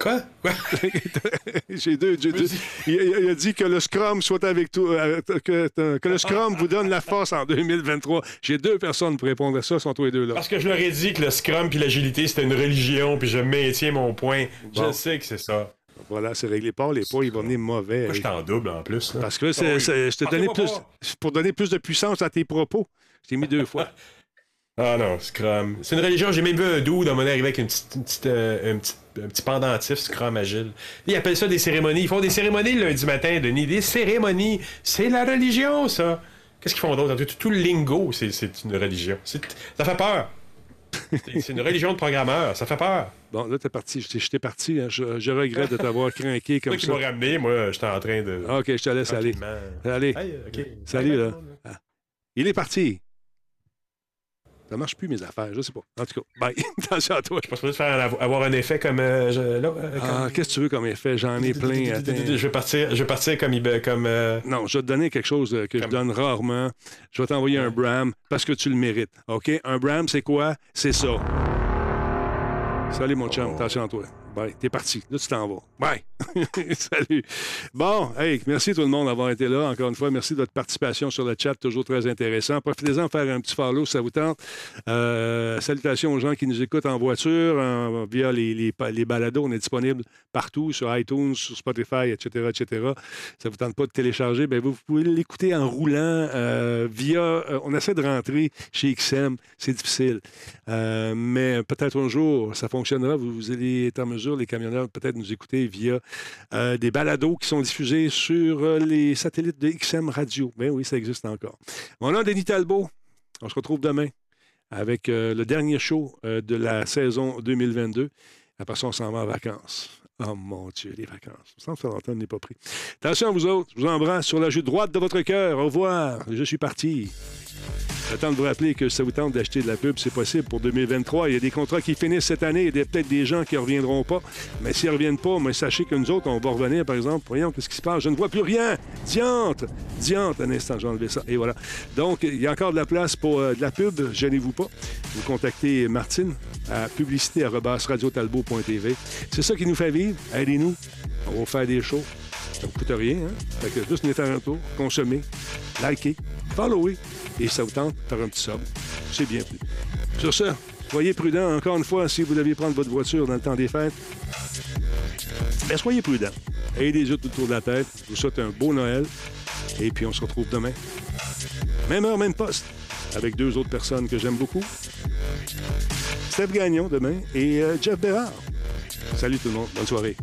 Quoi? Quoi? j'ai deux. J'ai deux. Il, a dit que le Scrum soit avec toi, euh, que, que, le Scrum vous donne la force en 2023. J'ai deux personnes pour répondre à ça, sont toi les deux là. Parce que je leur ai dit que le Scrum puis l'agilité, c'était une religion, puis je maintiens mon point. Je sais que c'est ça. Voilà, c'est réglé pas. Les points, ils vont venir mauvais. Moi, je t'en double en plus. Parce que c'est, je t'ai donné plus. Pour donner plus de puissance à tes propos. Je t'ai mis deux fois. Ah non, Scrum. C'est une religion, j'ai même vu un doux dans mon arrivé avec une petite, une petite, euh, un, petit, un petit pendentif Scrum agile. Ils appellent ça des cérémonies. Ils font des cérémonies le lundi matin, Denis. Des cérémonies. C'est la religion, ça. Qu'est-ce qu'ils font d'autre? Tout, tout le lingo, c'est une religion. Ça fait peur. C'est une religion de programmeurs. Ça fait peur. Bon, là, t'es parti. Je t'ai parti. hein. Je, je regrette de t'avoir craqué comme toi qui ça. m'as ramené. Moi, j'étais en train de. Ah, OK, je te laisse aller. Allez. Hey. Salut, là. Ah. Il est parti. Ça marche plus, mes affaires. Je sais pas. En tout cas, bye. Attention à toi. Je pense pas faire avoir un effet comme. euh, je- là, euh, Ah, qu'est-ce que tu veux comme effet? J'en ai plein. Je vais partir, je vais partir comme. euh, Non, je vais te donner quelque chose euh, que je donne rarement. Je vais t'envoyer un Bram parce que tu le mérites. OK? Un Bram, c'est quoi? C'est ça. Salut, mon chum. Attention à toi. Bye. T'es parti. Là, tu t'en vas. Bye. Salut. Bon, hey, merci tout le monde d'avoir été là. Encore une fois, merci de votre participation sur le chat. Toujours très intéressant. Profitez-en de faire un petit follow si ça vous tente. Euh, salutations aux gens qui nous écoutent en voiture, via les, les, les balados. On est disponible partout, sur iTunes, sur Spotify, etc., etc. Ça vous tente pas de télécharger, ben vous, pouvez l'écouter en roulant euh, via. euh, on essaie de rentrer chez XM, c'est difficile. Mais peut-être un jour, ça fonctionnera. Vous allez être en mesure, les camionneurs, peut-être nous écouter via euh, des balados qui sont diffusés sur euh, les satellites de XM Radio. Ben oui, ça existe encore. Mon nom Denis Talbot. On se retrouve demain avec euh, le dernier show de la saison 2022. Après ça, on s'en va en vacances. Oh mon Dieu, les vacances. Ça me fait longtemps je n'ai pas pris. Attention à vous autres. Je vous embrasse sur la joue droite de votre cœur. Au revoir. Je suis parti. Le temps de vous rappeler que ça vous tente d'acheter de la pub, c'est possible pour 2023. Il y a des contrats qui finissent cette année. Il y a peut-être des gens qui ne reviendront pas. Mais s'ils ne reviennent pas, mais sachez que nous autres, on va revenir, par exemple. Voyons, qu'est-ce qui se passe? Je ne vois plus rien. Diante! Diante! Un instant, j'ai enlevé ça. Et voilà. Donc, il y a encore de la place pour euh, de la pub. Gênez-vous pas. Vous contactez Martine à publicité.radiotalbo.tv. C'est ça qui nous fait vivre. Aidez-nous. On va faire des shows. Ça ne vous coûte rien. Hein? Fait que juste venir faire un tour, consommer, liker, follower. Et ça vous tente, faire un petit sub. C'est bien plus. Sur ce, soyez prudents. Encore une fois, si vous deviez prendre votre voiture dans le temps des fêtes, ben, soyez prudents. Ayez des yeux tout autour de la tête. Je vous souhaite un beau Noël. Et puis, on se retrouve demain. Même heure, même poste. Avec deux autres personnes que j'aime beaucoup. Steph Gagnon demain et euh, Jeff Bérard. Salut tout le monde. Bonne soirée.